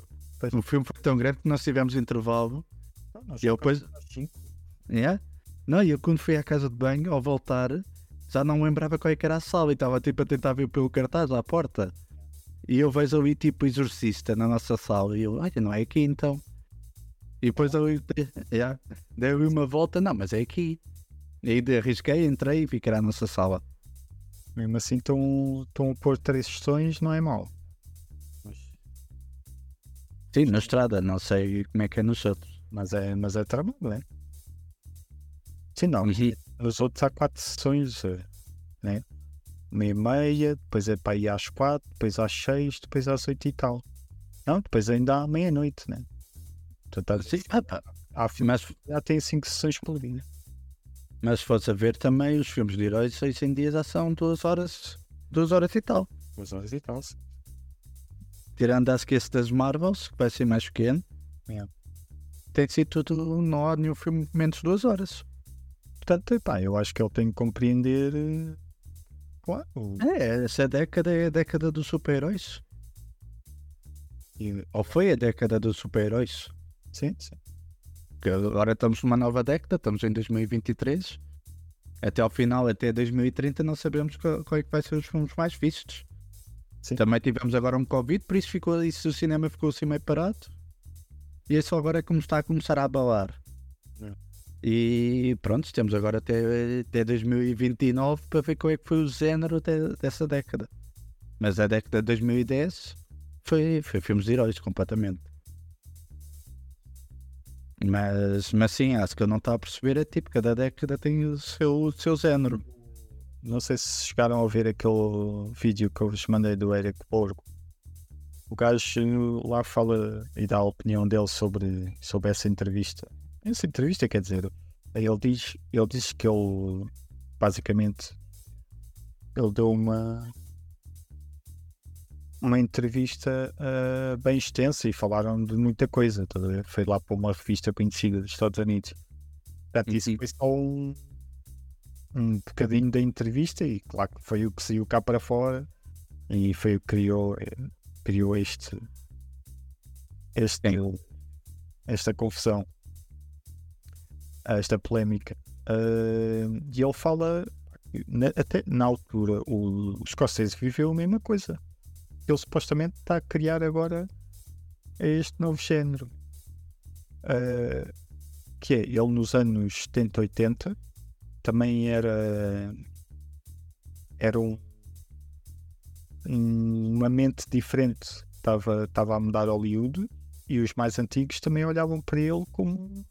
o filme foi tão grande que nós tivemos intervalo. Então, nós e eu depois-. É? Não, e eu quando fui à casa de banho, ao voltar, já não lembrava qual é era a sala e estava tipo a tentar ver pelo cartaz à porta. E eu vejo ali tipo exorcista na nossa sala e eu, olha, não é aqui então. E depois eu yeah, dei ali [laughs] uma volta, não, mas é aqui. E aí arrisquei, entrei e fiquei na nossa sala. Mesmo assim estão, a pôr três sessões, não é. Mas, Sim, na estrada, não sei como é que é nos outros. mas é, mas é trabalho, não é? Sim, não. Uhum. Nos outros há quatro sessões, eh, né? Meia e meia, depois é para ir às quatro, depois às seis, depois às oito e tal. Não, depois ainda há meia-noite, né? Portanto, Sim, ah, pá, há filmes mas, que já têm cinco sessões por dia. mas se fosse a ver também, os filmes de heróis hoje em dia já são duas horas, duas horas e tal. Duas horas e tal. sim. tirando a esquece das Marvels, que vai ser mais pequeno, É. tem sido tudo, não há nenhum filme de menos de duas horas. Portanto, epá, eu acho que ele tem que compreender. Claro. É, essa década é a década dos super-heróis. Ou foi a década dos super-heróis. Sim, sim. Porque agora estamos numa nova década, estamos em 2023. Até ao final, até 2030, não sabemos qual, qual é que vai ser os filmes mais vistos. Sim. Também tivemos agora um Covid, por isso ficou isso, o cinema ficou assim meio parado. E isso agora é como está a começar a abalar. E pronto, temos agora até, até 2029 para ver qual é que foi o género de- dessa década. Mas a década de 2010 foi, foi filmes de heróis completamente. Mas, mas sim, acho que eu não estava a perceber, é tipo, cada década tem o seu, o seu género. Não sei se chegaram a ver aquele vídeo que eu vos mandei do Eric Borgo. O gajo lá fala e dá a opinião dele sobre, sobre essa entrevista. Essa entrevista quer dizer, ele diz, ele diz que ele basicamente ele deu uma uma entrevista ah, bem extensa e falaram de muita coisa. ver? Foi lá para uma revista conhecida dos Estados Unidos. Portanto, isso foi só um, um bocadinho da entrevista e claro que foi o que saiu cá para fora e foi o que criou, criou este, este esta confusão esta polémica. Ah, e ele fala na- até na altura o, o Scorsese viveu a mesma coisa. Ele supostamente está a criar agora este novo género. Ah, que é ele nos anos 70 80 também era era um- uma mente diferente. Estava estava a mudar Hollywood e os mais antigos também olhavam para ele como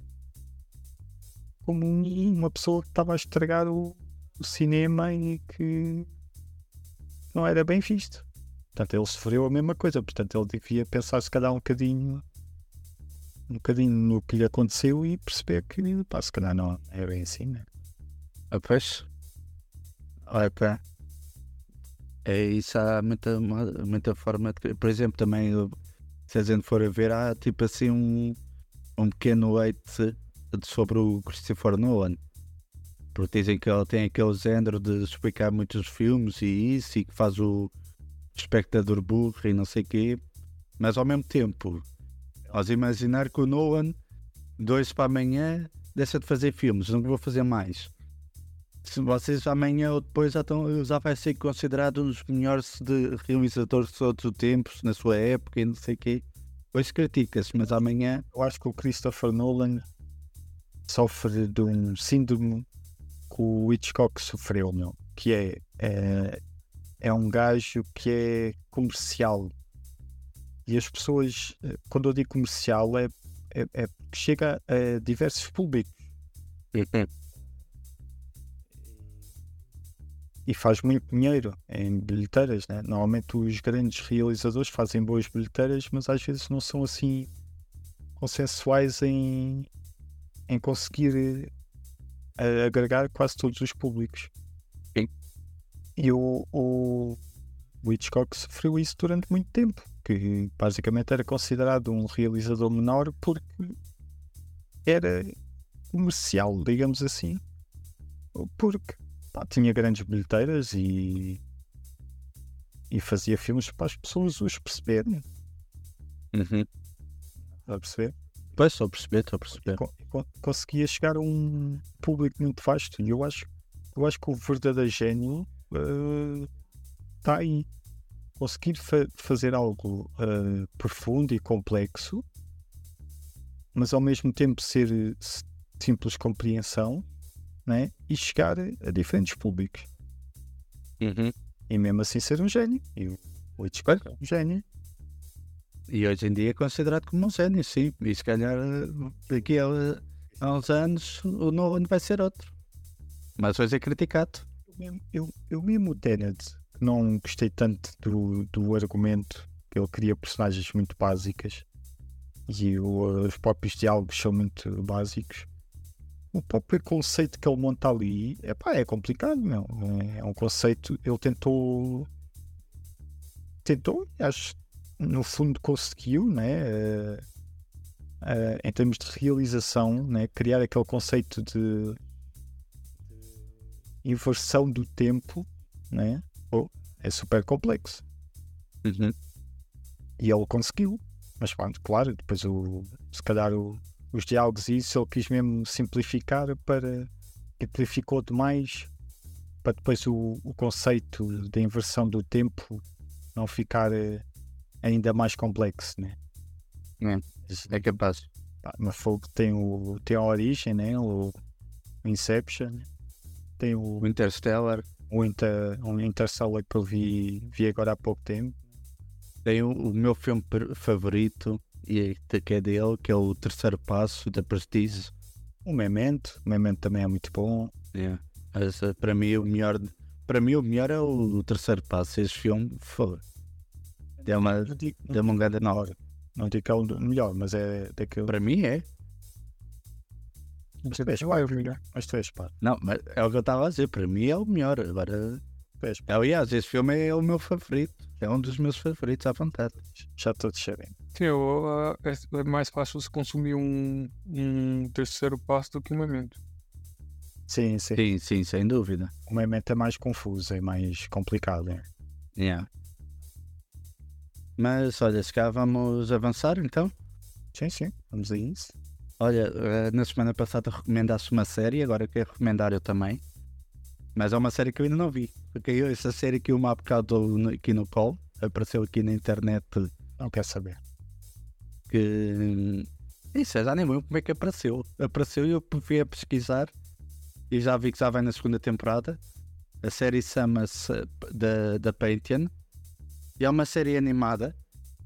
como um- uma pessoa que estava a estragar o, o cinema e que não era bem visto portanto ele sofreu a mesma coisa portanto ele devia pensar se calhar um bocadinho um bocadinho no que lhe aconteceu e perceber que pá, se calhar não é bem assim né? Ah, pois. Olha, pá. É isso, há muita, muita forma de. Por exemplo, também, se a gente for a ver, há tipo assim um, um pequeno hate sobre o Christopher Nolan. Porque dizem que ele tem aquele género de explicar muitos filmes e isso, e que faz o espectador burro e não sei o quê. Mas ao mesmo tempo, nós imaginar que o Nolan, dois para amanhã, deixa de fazer filmes, não vou fazer mais se vocês amanhã ou depois já, estão, já vai ser considerado um dos melhores de realizadores de todos os tempos, na sua época e não sei o quê. Hoje critica-se, mas amanhã. eu acho que o Christopher Nolan sofre de um síndrome que o Hitchcock sofreu, meu, que é, é, é um gajo que é comercial. E as pessoas, eh, quando eu digo comercial, é, é, é porque chega a diversos públicos e faz muito dinheiro em bilheteiras. Né? Normalmente os grandes realizadores fazem boas bilheteiras, mas às vezes não são assim consensuais em, em conseguir eh, agregar quase todos os públicos. Sim. E o, o o Hitchcock sofreu isso durante muito tempo, que basicamente era considerado um realizador menor porque era comercial, digamos assim, porque pá, tinha grandes bilheteiras e, e fazia filmes para as pessoas os perceberem. Uhum. Está a perceber? Pois, estou a perceber, estou a perceber. Co- co- conseguia chegar a um público muito vasto e eu acho, eu acho que o verdadeiro gênio está aí. Conseguir fa- fazer algo eh, profundo e complexo, mas ao mesmo tempo ser eh, simples compreensão né? e chegar a diferentes públicos. Uhum. E mesmo assim ser um gênio. E o- o Hitchcock é um gênio. E hoje em dia é considerado como um gênio, sim. E se calhar daqui a, a uns anos o novo vai ser outro. Mas hoje é criticado. Eu eu, eu mesmo o Tenet, não gostei tanto do, do argumento, que ele cria personagens muito básicas e o- os próprios diálogos são muito básicos. O próprio conceito que ele monta ali epá, é complicado, meu. É um conceito. Ele tentou. Tentou, acho no fundo conseguiu, né? eh, eh, em termos de realização, né? criar aquele conceito de inversão do tempo, né? Oh, é super complexo. Uhum. E ele conseguiu. Mas pronto, claro, depois o, se calhar o- os diálogos e isso ele quis mesmo simplificar para simplificou demais para depois o, o conceito da inversão do tempo não ficar eh, ainda mais complexo, né? É. É capaz. mas fogo tem, o, tem a origem, né? O Inception, tem o O Interstellar um, inter, um Interstellar que eu vi, vi agora há pouco tempo. tem o, o meu filme favorito e é- que é dele, que é o terceiro passo da Prestige. O Memento, o Memento também é muito bom. É. Mas, para mim o melhor para mim o melhor é o, terceiro passo. Esse filme foi. Deu uma, digo, não, deu uma grande nota. não digo que é o melhor, mas é daquele. Para mim é. Mas tu és pá, mas tu és pá, Não, mas é o que eu estava a dizer. Para mim é o melhor. Agora, tu és pá. aliás, esse filme é o meu favorito. É um dos meus favoritos à vontade. Já todos sabem. Sim, eu, ah, é, mais fácil você consumir um, um terceiro passo do que um momento. Sim, sim. Sim, sim, sem dúvida. O Memento é mais confuso, é mais complicado. É. Yeah. Mas olha, se cá vamos avançar então. Sim, sim, vamos a isso. Olha, eh, na semana passada recomendaste uma série, agora quero recomendar eu também. Mas é uma série que eu ainda não vi. Porque eu, essa série que eu há bocado aqui no call, apareceu aqui na internet Não quer saber. que. hum, Isso, já nem lembro como é que apareceu. Apareceu e eu fui a pesquisar e já vi que já vai na segunda temporada. A série chama-se eh, da, da Pantheon e é uma série animada,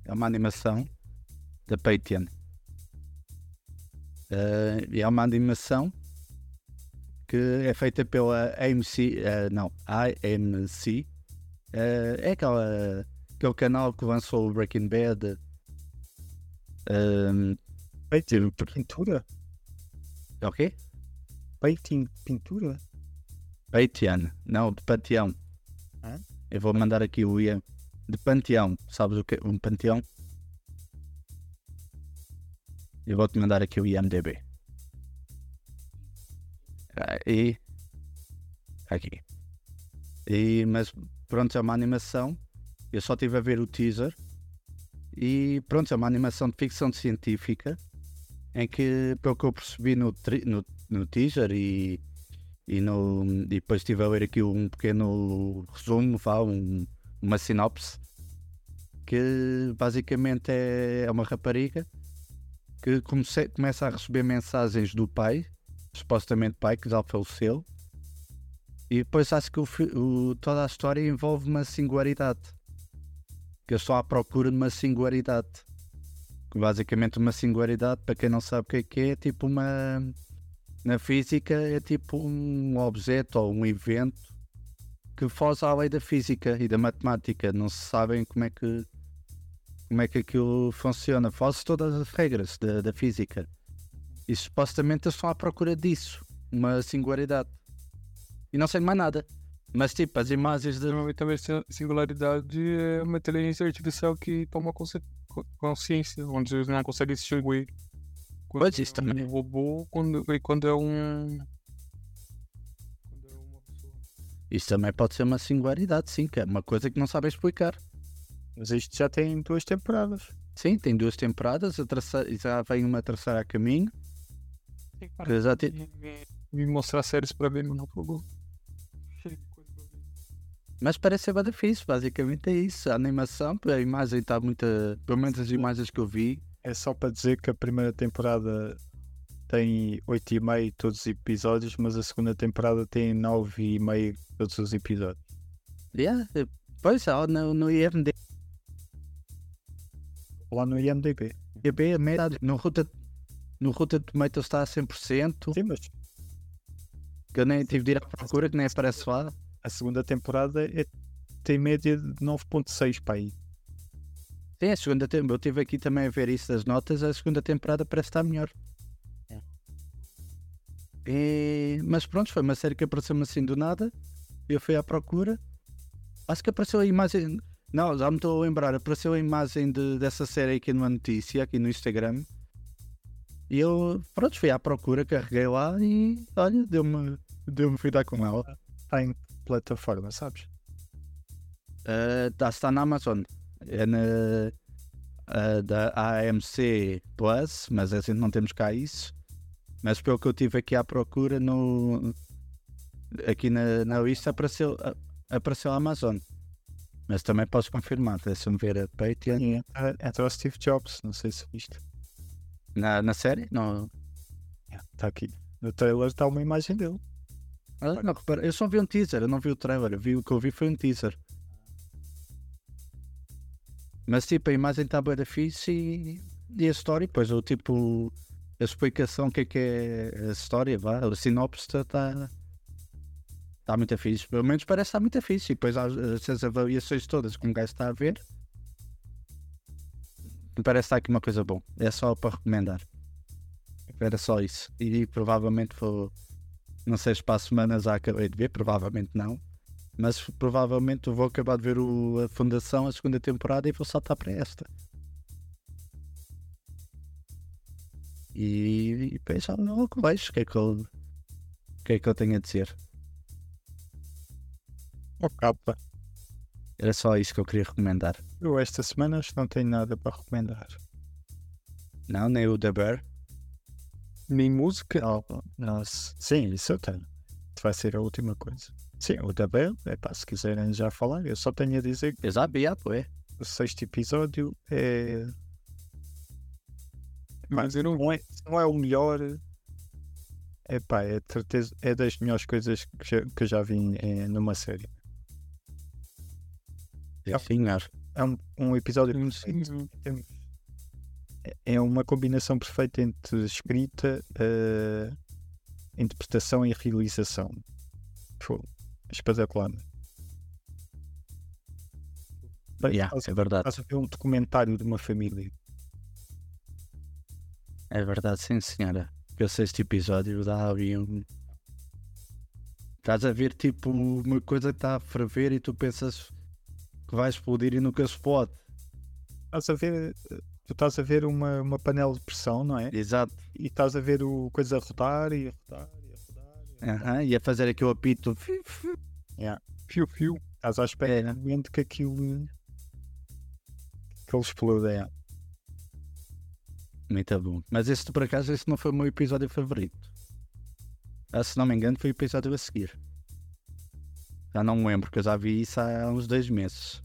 é uma animação da Pantheon. Eh, e é uma animação que é feita pela AMC, eh, não, AMC. Eh, é aquela, aquele canal que lançou o Breaking Bad. Ehm, Painting, pintura? é o quê? Painting, pintura? Panteão, não, de Panteão. Hã? Eu vou mandar aqui o IAM. De Panteão, sabes o que é um Panteão? Eu vou-te mandar aqui o IMDB. Ah, E. Aqui. E, mas pronto, é uma animação. Eu só estive a ver o teaser. E pronto, é uma animação de ficção científica. Em que, pelo que eu percebi no, no, no teaser e, e, no, e depois estive a ler aqui um pequeno resumo, um, uma sinopse, que basicamente é, é uma rapariga que comece- começa a receber mensagens do pai, supostamente pai, que já faleceu, e depois acho que o o- toda a história envolve uma singularidade. Que eu estou à procura de uma singularidade. Basicamente uma singularidade, para quem não sabe o que é que é, é tipo uma. Na física é tipo um objeto ou um evento que foge à lei da física e da matemática. Não se sabem como é que como é que aquilo funciona. Foge todas as regras da, da física. E supostamente eles estão à procura disso. Uma singularidade. E não sei mais nada. Mas tipo, as imagens de. Normalmente também a singularidade é uma inteligência artificial que toma consci- co- consciência, onde não conseguem distinguir quando Pois, isso é um também. robô quando, e quando é um. Isso também pode ser uma singularidade, sim, que é uma coisa que não sabem explicar. Mas isto já tem duas temporadas. Sim, tem duas temporadas, a terceira, já vem uma terceira a caminho. Tem que já te- me, me mostrar séries pra ver, mas não jogou. Cheio de coisa pra ver. Mas parece ser bem difícil, basicamente é isso. A animação, a imagem está muita. Pelo menos as imagens que eu vi. É só para dizer que a primeira temporada tem 8,5 todos os episódios, mas a segunda temporada tem 9,5 todos os episódios. Yeah, eh, pois, ó, no, no IMDb Lá no IMDB. é metade. No Ruta, no Ruta Tomatoes está a 100%, Sim, mas que eu nem tive de ir à procura, que nem aparece lá. a segunda temporada é- tem média de 9,6 para aí. Sim, a segunda temporada. Eu estive aqui também a ver isso das notas. A segunda temporada parece estar melhor. E- mas pronto, foi uma série que apareceu-me assim do nada. Eu fui à procura. Acho que apareceu a imagem. Não, já me estou a lembrar. Apareceu a imagem de- dessa série aqui numa notícia, aqui no Instagram. E eu, pronto, fui à procura, carreguei lá e olha, deu-me deu fui dar com ela. Está em plataforma, sabes? Uh, tá, está na Amazon. É na uh, da AMC Plus, mas a gente não temos cá isso. Mas pelo que eu tive aqui à procura no aqui na, na lista apareceu, a- apareceu a Amazon. Mas também posso confirmar, deixa-me ver a Patreon. Entra o Steve Jobs, não sei se viste. Na, na série? Não. Está aqui. No trailer está uma imagem dele. Ah, não repara, eu só vi um teaser, eu não vi o trailer. Vi, o que eu vi foi um teaser. Mas tipo, a imagem está bem fixe e, e a história, pois o tipo, a explicação, o que é que é a história, vá, a sinopse está está muito fixe. Pelo menos parece estar muito fixe. E depois as, avaliações todas que um gajo está a ver, parece estar aqui uma coisa boa. É só para recomendar. Era só isso. E provavelmente vou. Não sei se para a semana já acabei de ver, provavelmente não. Mas provavelmente vou acabar de ver o, a Fundação, a segunda temporada, e vou saltar para esta. E, e depois já logo vejo o que é que eu, o que é que eu tenho a dizer. Oh, capa. Era só isso que eu queria recomendar. Eu esta semana acho que não tenho nada para recomendar. Não, nem o The Bear. Nem música. Não. Sim, isso eu tenho. Vai ser a última coisa. Sim, o da Bell, é pá, se quiserem já falar, eu só tenho a dizer que Eu já vi, ah, pô, é. o sexto episódio é. Mas eu não Não é, não é o melhor. É pá, é, certeza, é das melhores coisas que, já, que eu já vi em- numa série. É, senhor. É um, um episódio perfeito. é- é uma combinação perfeita entre escrita, eh, interpretação e realização. Pô, espetacular. Bem, Yeah, é verdade. estás a ver um documentário de uma família. É verdade, sim, senhora. Que o sexto episódio dá ali um. Estás a ver tipo uma coisa que está a ferver e tu pensas que vai explodir e nunca explode. Estás a ver, tu estás a ver uma, uma panela de pressão, não é? Exato. E estás a ver o coisa a rodar e a rodar e a rodar. E a E a fazer aquele apito. Fio, fio. Estás à espera É. do momento que aquilo que ele explode. É. Muito bom. Mas esse por acaso esse não foi o meu episódio favorito. Ah, se não me engano foi o episódio a seguir. Já não me lembro, porque eu já vi isso há uns dois meses.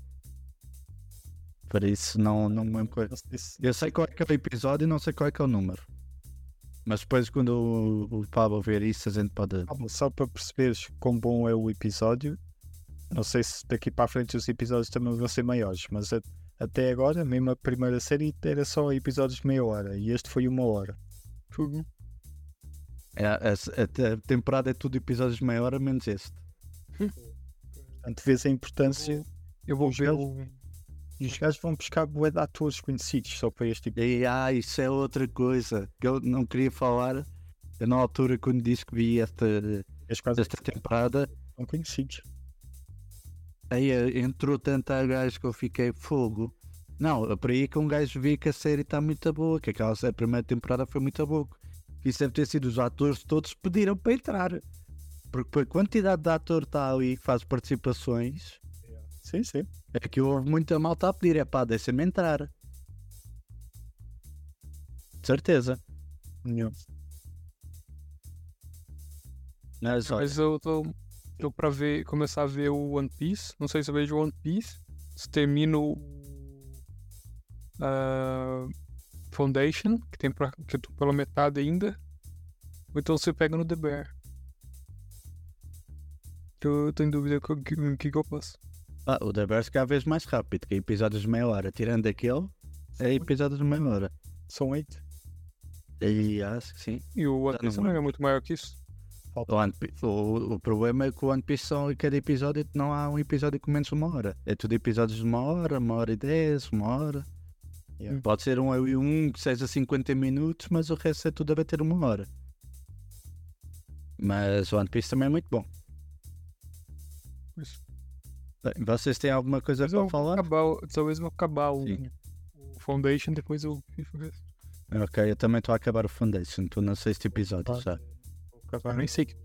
Para isso não, não me lembro. sei se- Eu sei qual é que é o episódio e não sei qual é que é o número. Mas depois quando o, o Pablo ver isso a gente pode. Calma, Só para perceberes quão bom é o episódio, não sei se daqui para a frente os episódios também vão ser maiores, mas a- até agora, mesmo a primeira série, era só episódios de meia hora e este foi uma hora. Fogo. É, a, a- a temporada é tudo episódios de meia hora menos este. Portanto, vês a importância Eu vou ver e os gajos vão buscar bué de atores conhecidos só para este tipo. E ah, isso é outra coisa que eu não queria falar. Eu, na altura, quando disse que vi esta, As quase esta temporada, são conhecidos. Aí eh, entrou tanta gajo que eu fiquei fogo. Não, é por aí que um gajo vê que a série está muito boa, que aquela a primeira temporada foi muito boa. Isso deve ter sido os atores todos pediram para entrar. Porque a quantidade de ator está ali que faz participações, Sim, sim. é que houve muita malta a pedir, é pá, deixa-me entrar. De certeza. Nenhum. Mas, olha, Mas eu tô, tô pra ver, começar a ver o One Piece. Não sei se eu vejo One Piece. Se termino ah, Foundation, que tem pra, que eu tô pela metade ainda. Ou então você pega no The Bear. Que Eu tô em dúvida o que, o que, que eu faço. ah, o The Bears cada vez mais rápido, que é episódios de meia hora. Tirando aquele, é episódios de meia hora. São oito. E acho que sim. E o One Piece não é muito maior que isso. O, One Piece- o, o problema é que o One Piece são, cada episódio não há um episódio com menos de uma hora. É tudo episódios de uma hora, uma hora e dez, uma hora. Yeah. Pode ser um e um que seja 50 minutos, mas o resto é tudo a bater uma hora. Mas o One Piece também é muito bom. Isso. Bem, vocês têm alguma coisa para falar? acabar, talvez vou acabar o, o Foundation, depois eu. Ok, eu também estou a acabar o Foundation, estou no sexto episódio já. Eu nem sei que.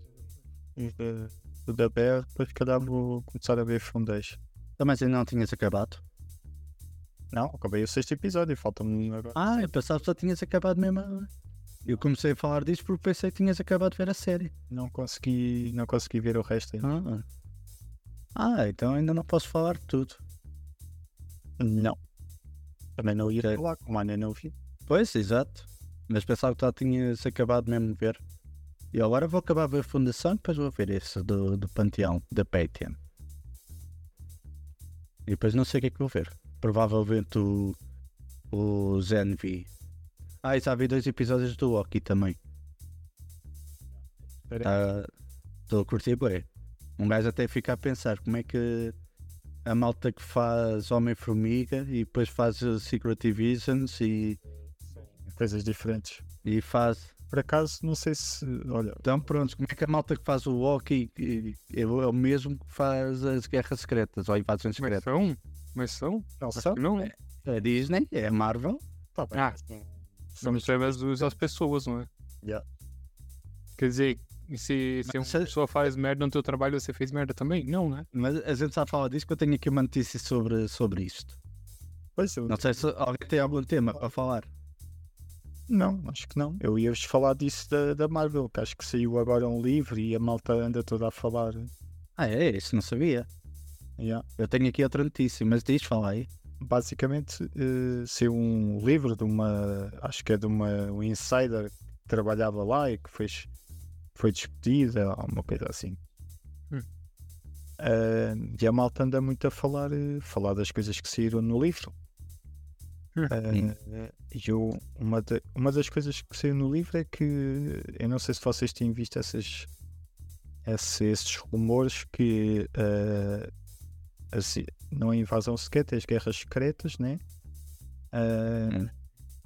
O da BR, depois calhar vou começar a ver Foundation. Ah, Mas ainda não tinhas acabado? Não, acabei o sexto episódio, falta-me agora. Ah, eu pensava que só tinhas acabado mesmo. Eu comecei a falar disto porque pensei que tinhas acabado de ver a série. Não consegui, não consegui ver o resto ainda. Ah. ah, então ainda não posso falar de tudo. Não. Também não ia falar, como ainda não vi. Pois, exato. Mas pensava que já tinhas acabado mesmo de ver. E agora vou acabar de ver a Fundação, depois vou ver esse do, do Panteão, da Patreon. E depois não sei o que é que vou ver. Provavelmente o, o Zenvi. Ah, e já vi dois episódios do Hockey também. Espera Estou a curtir bem. Um gajo até fica a pensar como é que a malta que faz Homem-Formiga e depois faz Secret Divisions e, Coisas diferentes. e faz. Por acaso, não sei se. Olha, Então pronto, como é que a malta que faz o hockey é o é mesmo que faz as guerras secretas ou invasões Mas secretas? são? Mas são? não sabe? que não? É a Disney, é a Marvel. Tá bem. Ah, São através das pessoas, não é? Yeah. Quer dizer, se, se Mas uma pessoa faz merda no teu trabalho, você fez merda também? Não, né? Mas a gente já fala disso que eu tenho aqui uma notícia sobre, sobre isto. Pois eu, Não sei se alguém tem algum tema para falar. Não, acho que não. Eu ia-vos falar disso da, da Marvel, que acho que saiu agora um livro e a malta anda toda a falar. Ah, é? Isso não sabia. Yeah. Eu tenho aqui outra notícia, mas diz, fala aí. Basicamente, eh, saiu um livro de uma. Acho que é de uma um insider que trabalhava lá e que fez, foi despedida, alguma coisa assim. Hum. Eh, e a malta anda muito a falar, eh, falar das coisas que saíram no livro. E eu, uma, da- uma das coisas que saiu no livro é que eu não sei se vocês têm visto essas, esse- esses rumores que assim, não é invasão secreta, é as guerras secretas, né? Eh, Hum.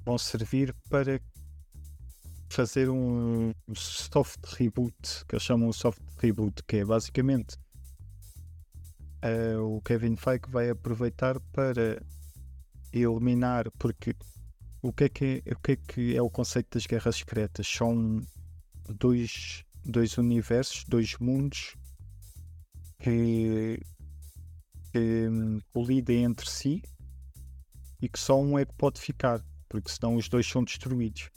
vão servir para fazer um soft reboot, que eles chamam de soft reboot, que é basicamente o Kevin Feige vai aproveitar para eliminar, porque o que é que é, o que é, que é o conceito das guerras secretas? São dois, dois universos, dois mundos que, que hum, colidem entre si e que só um é que pode ficar, porque senão os dois são destruídos.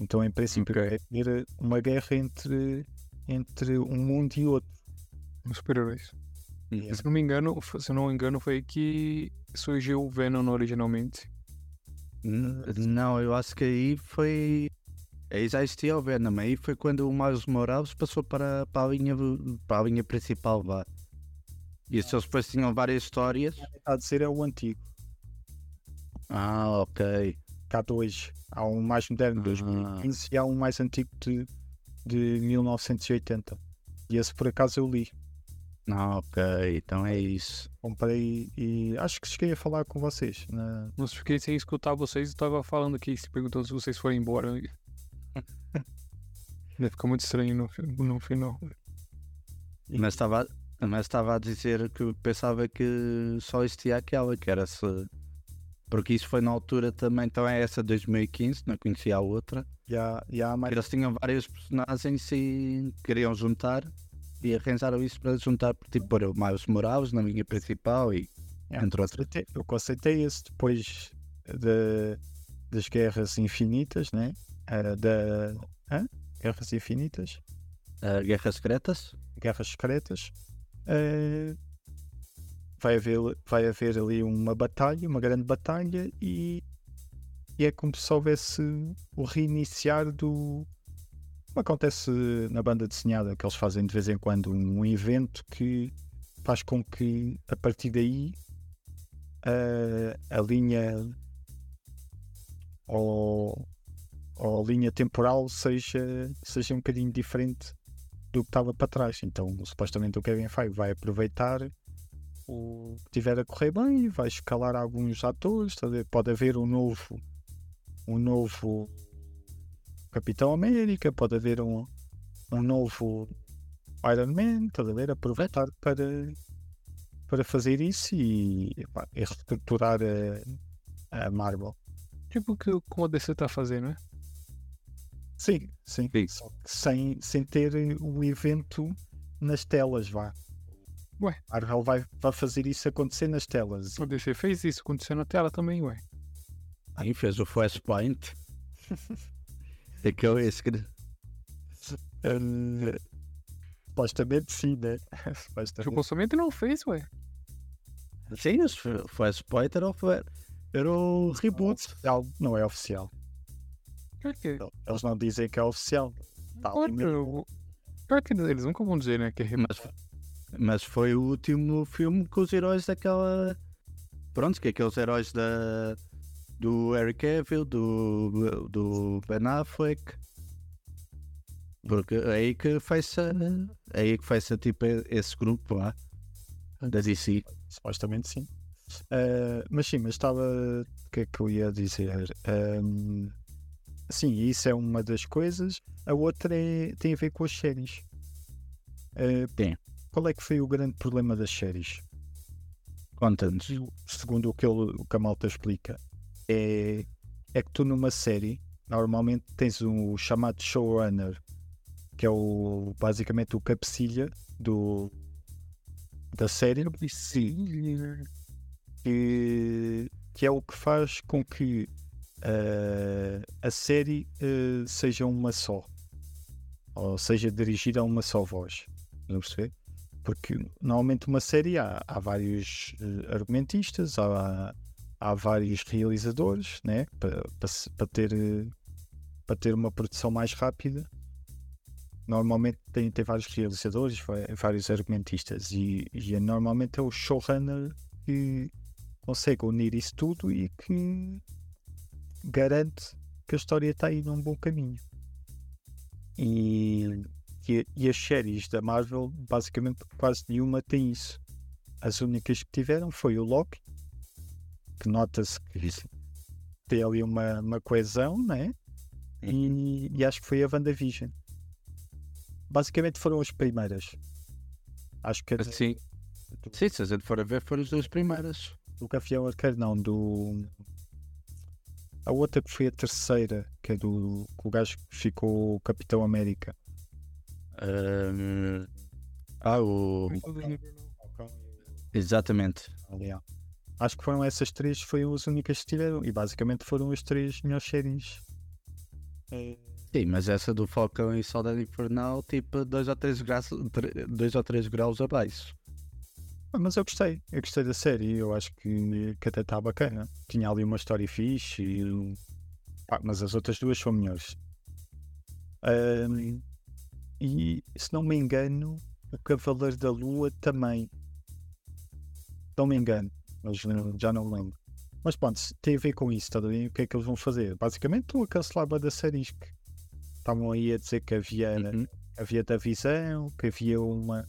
Então, em princípio, Ok. vai haver uma guerra entre, entre um mundo e outro. Os super-heróis. Uhum. Se não me engano, se eu não me engano, foi aí que surgiu o Venom originalmente. Não, eu acho que aí foi. Aí já existia o Venom. Aí foi quando o Miles Morales passou para, para, a, linha, para a linha principal. Vá. E se eles depois tinham várias histórias. A dizer é o antigo. Ah, ok. há dois. Há um mais moderno de Ah. 2015 e há um mais antigo de, de 1980. E esse por acaso eu li. Ah, ok. Então é isso. Comprei e acho que cheguei a falar com vocês. Na... Mas fiquei sem escutar vocês e tava falando aqui, se perguntando se vocês foram embora. [laughs] Ficou muito estranho no, no final. Mas estava Mas estava a dizer que pensava que só existia aquela, que era se. Porque isso foi na altura também, então é essa 2015, não conhecia a outra. E e há mais. Eles tinham vários personagens e queriam juntar e arranjaram isso para juntar, tipo, pôr o Miles Morales na linha principal e É, entre o outros. conceito O conceito é esse, depois de- das guerras infinitas, né? Ah, da. hã? Guerras infinitas, Uh, Guerras Secretas? guerras secretas. ah, vai, haver, vai haver ali uma batalha, uma grande batalha, e, e é como se houvesse o reiniciar do. Acontece na banda desenhada, que eles fazem de vez em quando um evento que faz com que a partir daí a, a linha ou, ou a linha temporal seja, seja um bocadinho diferente do que estava para trás. Então, supostamente, o Kevin Feige vai aproveitar o que tiver a correr bem, vai escalar alguns atores, tá pode haver um novo um novo Capitão América, pode haver um, um novo Iron Man, estás a ver? Aproveitar para, para fazer isso e, epá, e reestruturar a, a Marvel. Tipo o que como a DC tá fazendo, né? Sim, sim. Sim. Só que sem, sem ter o evento nas telas, vá. Ué. A Marvel vai, vai fazer isso acontecer nas telas. A DC fez isso, aconteceu na tela também, ué. Aí fez o Flashpoint. [laughs] Esse que. Eh, supostamente sim, né? [laughs] O supostamente. consumente não fez, ué. Sim, o Flashpoint era o, era o reboot. Oficial, não é oficial. Que, Eles não dizem que é oficial. Tá claro, claro que eles nunca vão dizer, né? Que é Mas, mas foi o último filme com os heróis daquela. Pronto, que aqueles heróis da. Do Eric Cavill, do, do Ben Affleck. Porque é aí que faz é aí que faz tipo esse grupo lá da DC. Supostamente sim. Eh, mas sim, mas estava. O que é que eu ia dizer? Ehm, sim, isso é uma das coisas. A outra é- tem a ver com as séries. Eh, Tem. Qual é que foi o grande problema das séries? Conta-nos. Segundo o que, ele, o que a malta explica, é, é que tu numa série normalmente tens um chamado showrunner, que é o, basicamente o cabecilha do, da série. que, que é o que faz com que eh, a série eh, seja uma só, ou seja dirigida a uma só voz. A perceber? Porque normalmente uma série há, há vários eh, argumentistas, há, há vários realizadores, né? para, ter, eh, para ter uma produção mais rápida. Normalmente tem, tem vários realizadores, vários argumentistas, e, e é- normalmente é o showrunner que consegue unir isso tudo e que garante que a história está aí num bom caminho. E, e, e as séries da Marvel, basicamente quase nenhuma tem isso. As únicas que tiveram foi o Loki, que nota-se que tem ali uma, uma coesão, né? E, e acho que foi a WandaVision. Basicamente foram as primeiras. Acho que a de- Sim. Sim, se a gente for a ver, foram as duas primeiras. do Gavião Arqueiro, não, do. A outra que foi a terceira, que é do. que o gajo que ficou o Capitão América. Ahm, ah, o. Exatamente. Aliás. Acho que foram essas três, foram as únicas que tiveram. E basicamente foram as três melhores séries. Sim, mas essa do Falcão e Soldado Infernal, tipo, 2 ou 3 graus, dois ou três graus abaixo. Ah, Mas eu gostei, eu gostei da série, eu acho que, que até está bacana. Tinha ali uma história fixe, e, pá, mas as outras duas são melhores. Ahm, e se não me engano, o Cavaleiro da Lua também. Não me engano, mas já não lembro. Mas pronto, tem a ver com isso, tá? O que é que eles vão fazer? Basicamente estão a cancelar das séries que estavam aí a dizer que havia Uhum. havia da visão, que havia uma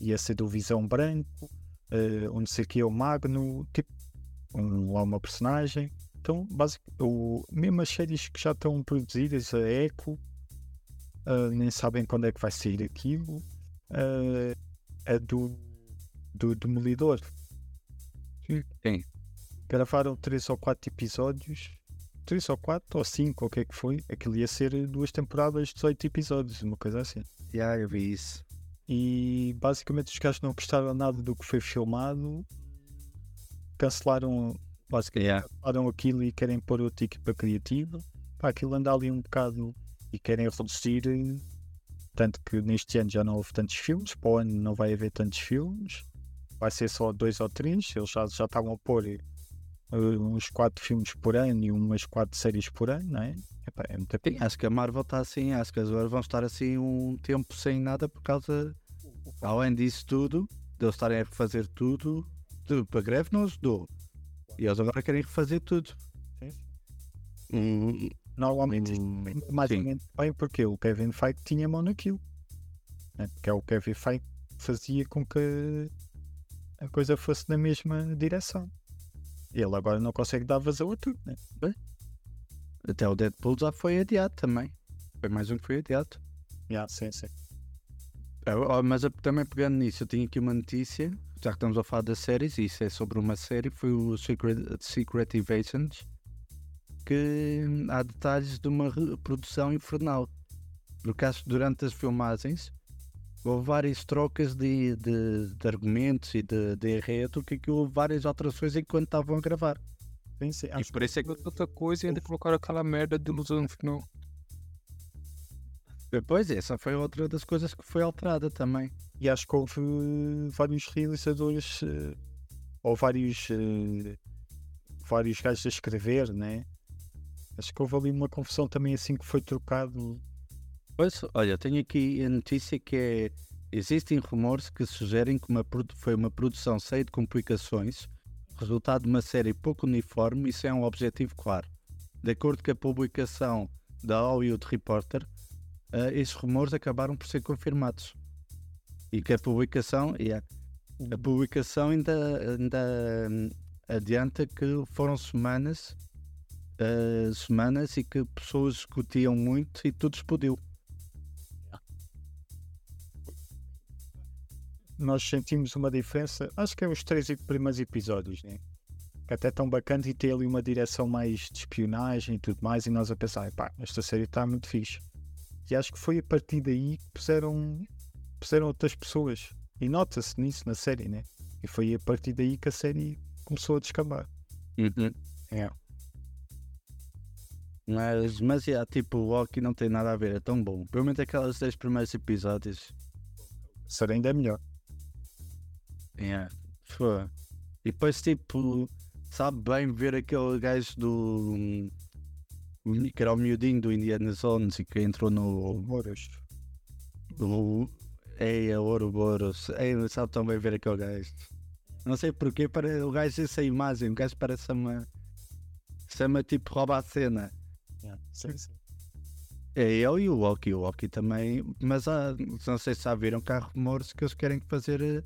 ia ser do visão branco, um não sei o que é o Magno, tipo um, lá uma personagem. Então, basicamente, o, mesmo as séries que já estão produzidas, a Echo, eh, nem sabem quando é que vai sair aquilo. eh, a do do Demolidor. Sim. Gravaram três ou quatro episódios. Três ou quatro, ou cinco, ou o que é que foi? Aquilo ia ser duas temporadas de 18 episódios, uma coisa assim. Já, eu vi isso. E basicamente os gajos não gostaram nada do que foi filmado, cancelaram, basicamente, Yeah. cancelaram aquilo e querem pôr outra equipa criativa. Pá, aquilo anda ali um bocado e querem reduzir. Tanto que neste ano já não houve tantos filmes, para o ano não vai haver tantos filmes, vai ser só dois ou três. Eles já, já estavam a pôr eh, uns quatro filmes por ano e umas quatro séries por ano, não é? Epá, é muita Sim, acho que a Marvel está assim, acho que agora vão estar assim um tempo sem nada por causa, além disso tudo, de eles estarem a refazer tudo, tudo para greve não ajudou. E eles agora querem refazer tudo. Hum, Normalmente hum, mais ou sim. menos bem porque o Kevin Feige tinha mão naquilo. Né? Que é o Kevin Feige que fazia com que a coisa fosse na mesma direção. Ele agora não consegue dar vazão a tudo, né? Até o Deadpool já foi adiado também. Foi mais um que foi adiado. Yeah, sim, sim. Ah, ó, Mas eu também pegando nisso, eu tinha aqui uma notícia, já que estamos a falar das séries, e isso é sobre uma série, foi o Secret, Secret Invasions, que hum, há detalhes de uma reprodução infernal. Porque acho que durante as filmagens houve várias trocas de, de, de argumentos e de, de enredo, que, que houve várias alterações enquanto estavam a gravar. sim, sim. E isso é que outra coisa e ainda colocaram aquela merda de ilusão no final. Depois, essa foi outra das coisas que foi alterada também. E acho que houve eh, vários realizadores eh, ou vários eh, vários gajos a escrever, né? Acho que houve ali uma confusão também assim que foi trocado. Pois, olha, tenho aqui a notícia que é. Existem rumores que sugerem que uma, foi uma produção cheia de complicações, resultado de uma série pouco uniforme e sem um objetivo claro. De acordo com a publicação da Hollywood Reporter, eh, esses rumores acabaram por ser confirmados. E que a publicação, yeah, a publicação ainda, ainda hum, adianta que foram semanas, eh, semanas e que pessoas discutiam muito e tudo explodiu. Nós sentimos uma diferença, acho que é os três primeiros episódios, né? Que até tão bacanas e tem ali uma direção mais de espionagem e tudo mais, e nós a pensar, pá, esta série está muito fixe. E acho que foi a partir daí que puseram, puseram outras pessoas. E nota-se nisso na série, né? E foi a partir daí que a série começou a descambar. É. Mas, mas yeah, tipo, o Loki não tem nada a ver, é tão bom. Pelo menos aqueles 10 primeiros episódios. Ser ainda é melhor. Yeah. Foi. E depois, tipo, sabe bem ver aquele gajo do. que era o miudinho do Indiana Jones e que entrou no. Moros. no é a Ouroboros. É, sabe tão bem ver aquele gajo. Não sei porquê, para o gajo essa imagem, o gajo parece uma. Chama tipo rouba a cena. Sim, sim. É ele e o Loki. O Loki também. Mas há, não sei se já viram que há rumores que eles querem fazer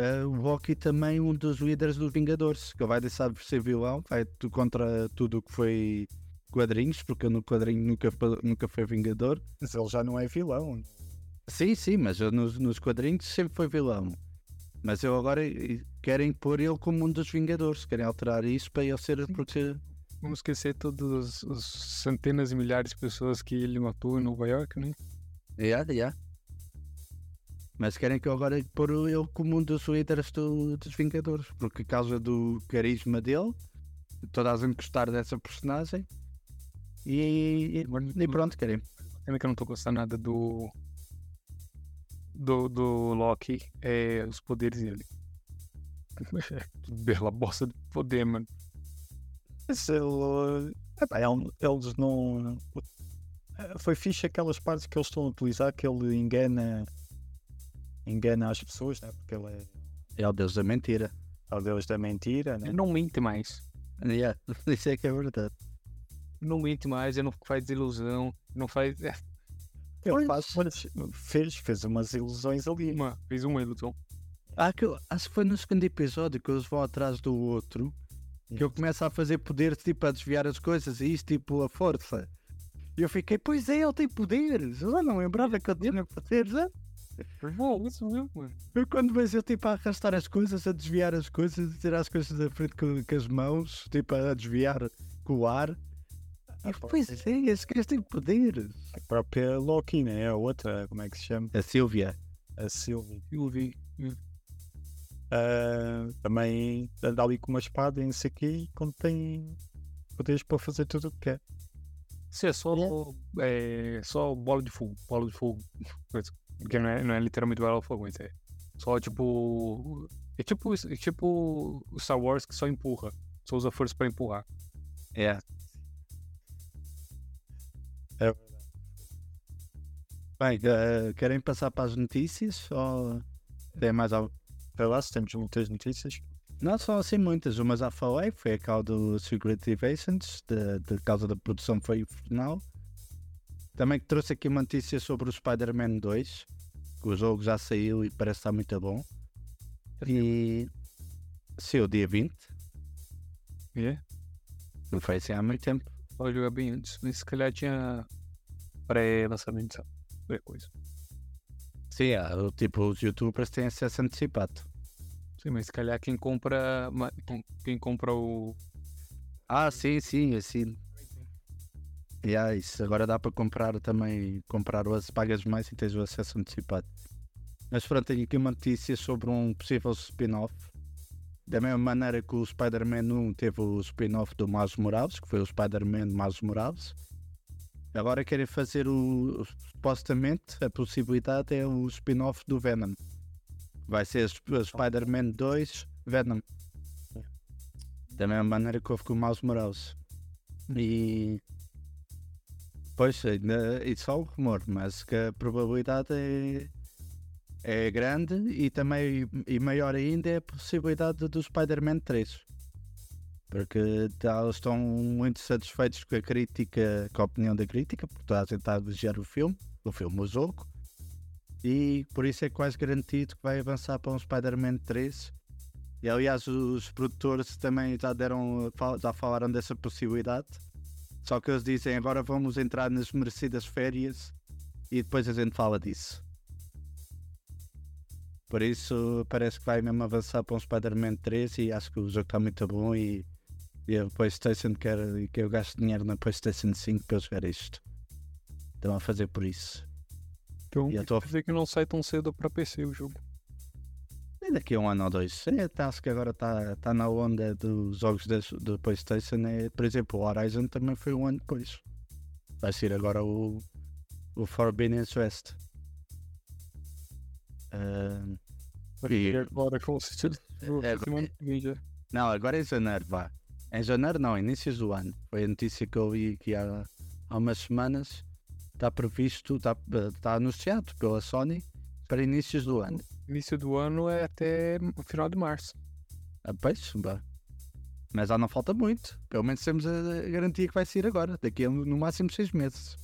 eh, o Loki também um dos líderes dos Vingadores. Que vai deixar de ser vilão, vai contra tudo o que foi quadrinhos, porque no quadrinho nunca, foi- nunca foi Vingador. Mas ele já não é vilão. Sim, sim, mas nos, nos quadrinhos sempre foi vilão. Mas eu agora querem pôr ele como um dos Vingadores, querem alterar isso para ele ser. Porque, Vamos esquecer todas as centenas e milhares de pessoas que ele matou em Nova York, né? Yeah, yeah. Mas querem que eu agora pôr ele como um dos líderes do- dos Vingadores, porque por causa do carisma dele, toda a gente gostar dessa personagem. E, e, e pronto, querem. Também que eu não tô gostando nada do. Do, do Loki é os poderes dele. [laughs] Bela bosta de poder, mano. Mas ele. ele- eles não. Foi fixe aquelas partes que eles estão a utilizar que ele engana. Engana as pessoas, né? Porque ele é, É o Deus da mentira. é o Deus da mentira, né? Não mente mais. Yeah, [laughs] isso é que é verdade. Não mente mais, ele não faz ilusão, não faz. É, Ele faz, fez, fez umas ilusões ali. uma, fez uma ilusão. Ah, que acho que foi no segundo episódio que eles vão atrás do outro que eu começo a fazer poderes tipo a desviar as coisas e isto tipo a força. E eu fiquei, pois é, ele tem poderes. Eu não lembrava que eu tinha poderes. Ah. É isso mesmo, mano. Eu quando vejo eu tipo a arrastar as coisas, a desviar as coisas, a tirar as coisas da frente com, com as mãos, tipo a desviar com o ar. E pois é, esse gajo tem poderes. A própria Loki, né? A outra, como é que se chama? A Silvia. A Sylvie. Eu vi. Ah, também anda ali com uma espada e não sei o quê, e quando tem poderes para fazer tudo o que quer. Isso é só, é, só bola de fogo. Bola de fogo. [laughs] Porque não é, não é literalmente fogo, mas é só tipo. É tipo, é tipo Star Wars que só empurra. Só usa força pra empurrar. É. É Bem, eh, querem passar para as notícias ou tem mais algo? Sei lá se temos muitas notícias. Não são assim muitas, uma já falei, foi a causa do Secret Invasions, de, de causa da produção foi final. Também que trouxe aqui uma notícia sobre o Spider-Man 2, que o jogo já saiu e parece estar muito bom. E saiu dia 20, É? não foi assim há muito tempo. Pode jogar bem antes. Mas se calhar tinha pré-lançamento, sabe? Pré-coisa. Sim, é, o tipo, os youtubers têm acesso antecipado. Sim, mas se calhar quem compra. Quem compra o. Ah, sim, sim, assim. E é isso, agora dá para comprar também, comprar as pagas mais e tens o acesso antecipado. Mas pronto, tenho aqui uma notícia sobre um possível spin-off. Da mesma maneira que o Spider-Man 1 teve o spin-off do Miles Morales, que foi o Spider-Man Miles Morales. Agora querem fazer o. Supostamente a possibilidade é o spin-off do Venom. Vai ser Sp- Spider-Man 2 Venom. Da mesma maneira que houve com o Miles Morales. E. Pois, ainda, isso é um rumor, mas que a probabilidade é, é grande e também e maior ainda é a possibilidade do Spider-Man 3. Porque tá- eles estão muito satisfeitos com a crítica, com a opinião da crítica, porque toda a gente está a elogiar o filme, o filme, o jogo, e por isso é quase garantido que vai avançar para um Spider-Man 3. E aliás, os produtores também já deram, já falaram dessa possibilidade. Só que eles dizem agora vamos entrar nas merecidas férias e depois a gente fala disso. Por isso parece que vai mesmo avançar para um Spider-Man 3 e acho que o jogo está muito bom e, e a Playstation quer que eu gaste dinheiro na Playstation 5 para jogar isto. Estão a fazer por isso. Então, E eu tô a- quer dizer que não sai tão cedo pra PC o jogo. E daqui a um ano ou dois. É, tá, acho que agora está tá na onda dos jogos do Playstation. É, por exemplo, o Horizon também foi um ano depois. Vai ser agora o, o Forbidden West. Ah, E agora com. É, que já. não, agora é em janeiro, vá. Em janeiro não, inícios do ano. Foi a notícia que eu vi aqui há, há umas semanas. Está previsto, está tá anunciado pela Sony para inícios do ano. Início do ano é até o final de março. Ah, pois, vá. Mas já não falta muito. Pelo menos temos a garantia que vai sair agora, daqui a no máximo seis meses.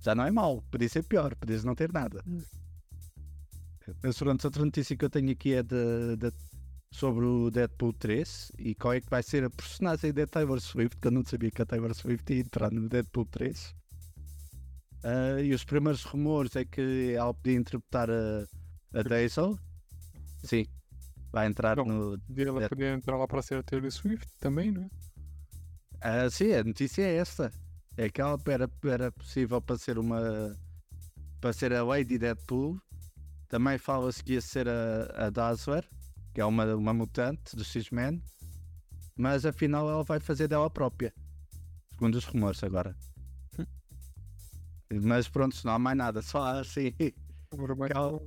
Já não é mau, podia ser pior, podia não ter nada. Mas pronto, outra notícia que eu tenho aqui é de, de- sobre o Deadpool 3 e qual é que vai ser a personagem da Taylor Swift, que eu não sabia que a Taylor Swift ia entrar no Deadpool 3. Ah, e os primeiros rumores é que ela podia interpretar a, a Daisy. Sim, vai entrar Não. no, ela É. podia entrar lá pra ser a Taylor Swift também, né? Ah, sim, a notícia é esta. É que ela era, era possível para ser uma. para ser a Lady Deadpool. Também fala-se que ia ser a, a Dazzler, que é uma, uma mutante do X-Men. Mas afinal ela vai fazer dela própria. Segundo os rumores agora. Mas pronto, não há mais nada, só assim. Agora vai [laughs] Cal-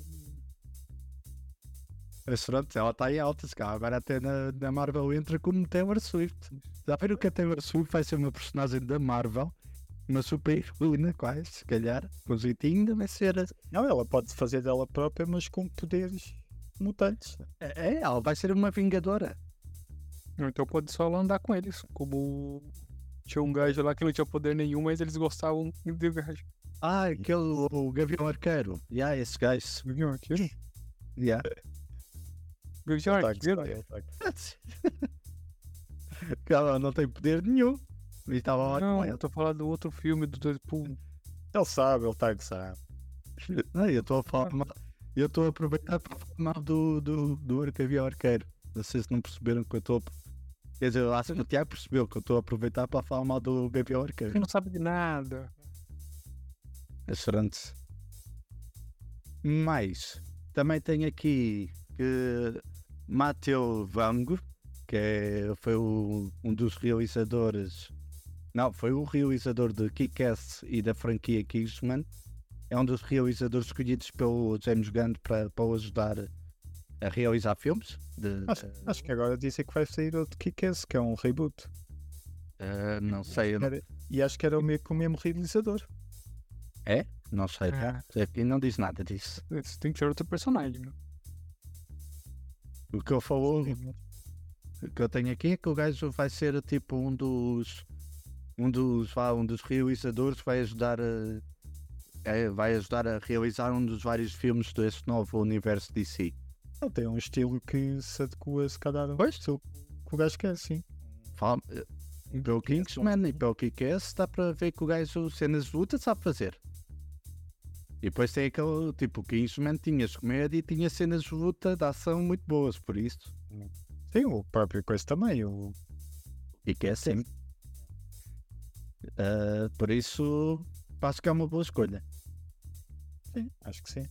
Mas pronto, ela está em altas, cá. Agora até na, na Marvel entra como Taylor Swift. Já viram que a Taylor Swift vai ser uma personagem da Marvel? Uma super heroína, quase, se calhar. Com jeitinho ainda vai ser. Não, ela pode fazer dela própria, mas com poderes mutantes. É, ela vai ser uma vingadora. Não, Então pode só ela andar com eles. Como tinha um gajo lá que não tinha poder nenhum, mas eles gostavam do gajo. Ah, aquele, o Gavião Arqueiro. E yeah, esse gajo. Gavião Arqueiro? Yeah. Tá, Arqueiro? tá, tá. ela não tem poder nenhum. E estava lá Não, eu ela. tô falando do outro filme do Deadpool. Ele sabe, ele está a gozar. Não, eu estou a falar mal. Eu estou a aproveitar para falar mal do, do, do Arcavia Arqueiro. Não sei se não perceberam que eu estou. a- Quer dizer, eu acho que o Tiago percebeu que eu estou a aproveitar para falar mal do Gavião Arqueiro. Você não sabe de nada. Excelente. Mais, também tenho aqui que Mateu Vango, que é, foi o- um dos realizadores. Não, foi o realizador de Kick-Ass e da franquia Kingsman. É um dos realizadores escolhidos pelo James Gunn para, para o ajudar a realizar filmes. De, Acho, acho que agora dizem que vai sair outro Kick-Ass, que é um reboot. eh, não sei, não, Era- e acho que era o com o mesmo realizador. é? Não sei. É. Aqui não diz nada disso. Tem que ser outro personagem. né? O que eu falou, O que eu tenho aqui é que o gajo vai ser tipo um dos um dos, vá, um dos realizadores vai ajudar a, é, vai ajudar a realizar um dos vários filmes desse novo universo DC. Ele tem um estilo que se adequa, se calhar, ao Pois. estilo que o gajo quer, sim. Fala, eh, pelo Kingsman e pelo Kick-Ass dá para ver que o gajo cenas de luta sabe fazer. E depois tem aquele tipo, o Kingsman tinha comédia e tinha cenas de luta de ação muito boas, por isso. Tem o próprio coisa também. O... Kick-Ass sim. Ah, por isso acho que é uma boa escolha. Sim, acho que sim.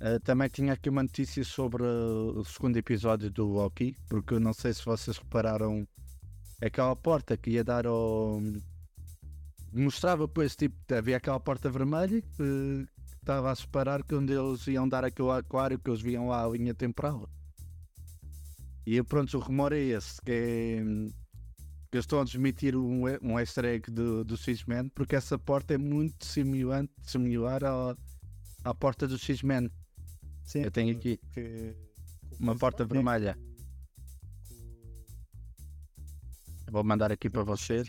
Uh, também tinha aqui uma notícia sobre uh, o segundo episódio do Loki, porque eu não sei se vocês repararam aquela porta que ia dar ao. Mostrava depois, tipo, havia aquela porta vermelha que que estava a separar que onde eles iam dar aquele aquário que eles viam lá a linha temporal. E pronto, o rumor é esse, que é. que eles estão a desmitir um, um easter egg do, do X-Men, porque essa porta é muito semelhante, similar à, à porta do X-Men. sim Eu tenho aqui que- uma porta vermelha. Eu Vou mandar aqui para vocês.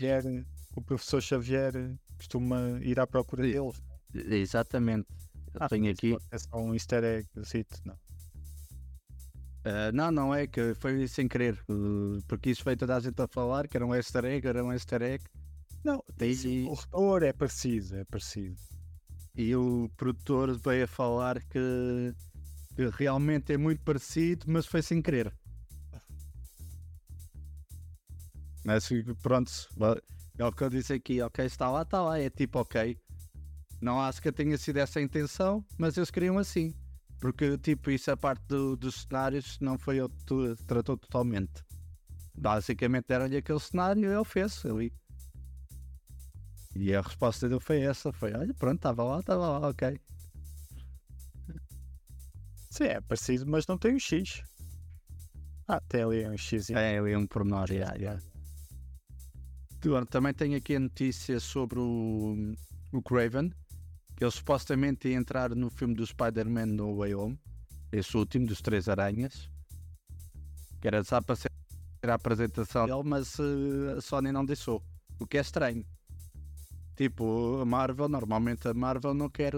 O professor Xavier costuma ir à procura deles. Exatamente. Eu Ah, tenho aqui. É só um easter egg, não. Ah, não, não é que foi sem querer. uh, porque isso veio toda a gente a falar que era um easter egg, era um easter egg. Não, Tem- o corretor é parecido, é parecido. E o produtor veio a falar que, que realmente é muito parecido, mas foi sem querer. Mas pronto, é o que eu disse aqui, ok, está lá, está lá, é tipo ok. Não acho que tenha sido essa a intenção, mas eles queriam assim. Porque tipo, isso a parte do- dos cenários não foi ele que tratou totalmente. Basicamente deram-lhe aquele cenário e ele fez ali. E a resposta dele foi essa, foi, olha, pronto, estava lá, estava lá, ok. Sim, é parecido, mas não tem um X. Ah, tem ali um X. É, ali um pormenor, yeah, yeah. Também tenho aqui a notícia sobre o, o Craven, que ele supostamente ia entrar no filme do Spider-Man No Way Home, esse último dos Três Aranhas, que era só para ser a apresentação dele, mas eh, a Sony não deixou, o que é estranho. Tipo, a Marvel, normalmente a Marvel não quer,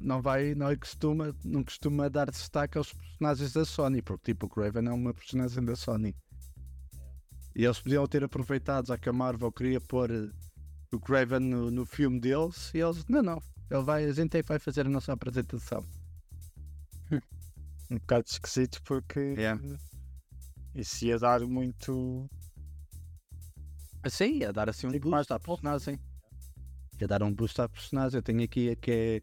não vai, não costuma, não costuma dar destaque aos personagens da Sony, porque tipo, o Craven é uma personagem da Sony. E eles podiam ter aproveitado, já que a Marvel queria pôr eh, o Craven no, no filme deles, e eles, não, não, ele vai, a gente aí vai fazer a nossa apresentação. Um bocado esquisito porque É. isso ia dar muito. Assim, ia dar assim um Tipo, boost mais à personagem. Ia dar um boost à personagem. Eu tenho aqui a que é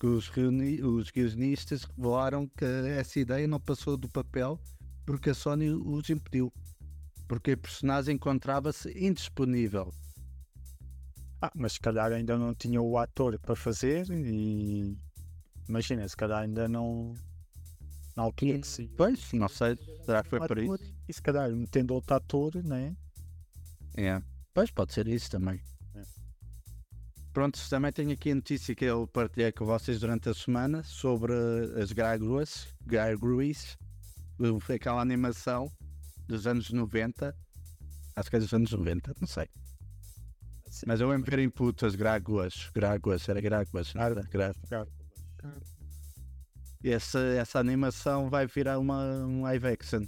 que os, reuni- os guionistas revelaram que essa ideia não passou do papel porque a Sony os impediu. Porque a personagem encontrava-se indisponível. Ah, mas se calhar ainda não tinha o ator para fazer e. Imagina, se calhar ainda não. Na altura que se. Pois, não sei, será que foi por isso? E se calhar metendo outro ator, né? É. Pois pode ser isso também. É. Pronto, também tenho aqui a notícia que eu partilhei com vocês durante a semana sobre as Gargoyles, Gargoyles, aquela animação dos anos 90, acho que é dos anos 90, não sei. Mas eu lembro ver em puto as Gargoyles, Gargoyles, era não era? Gra- Essa, essa animação vai virar uma, um live action.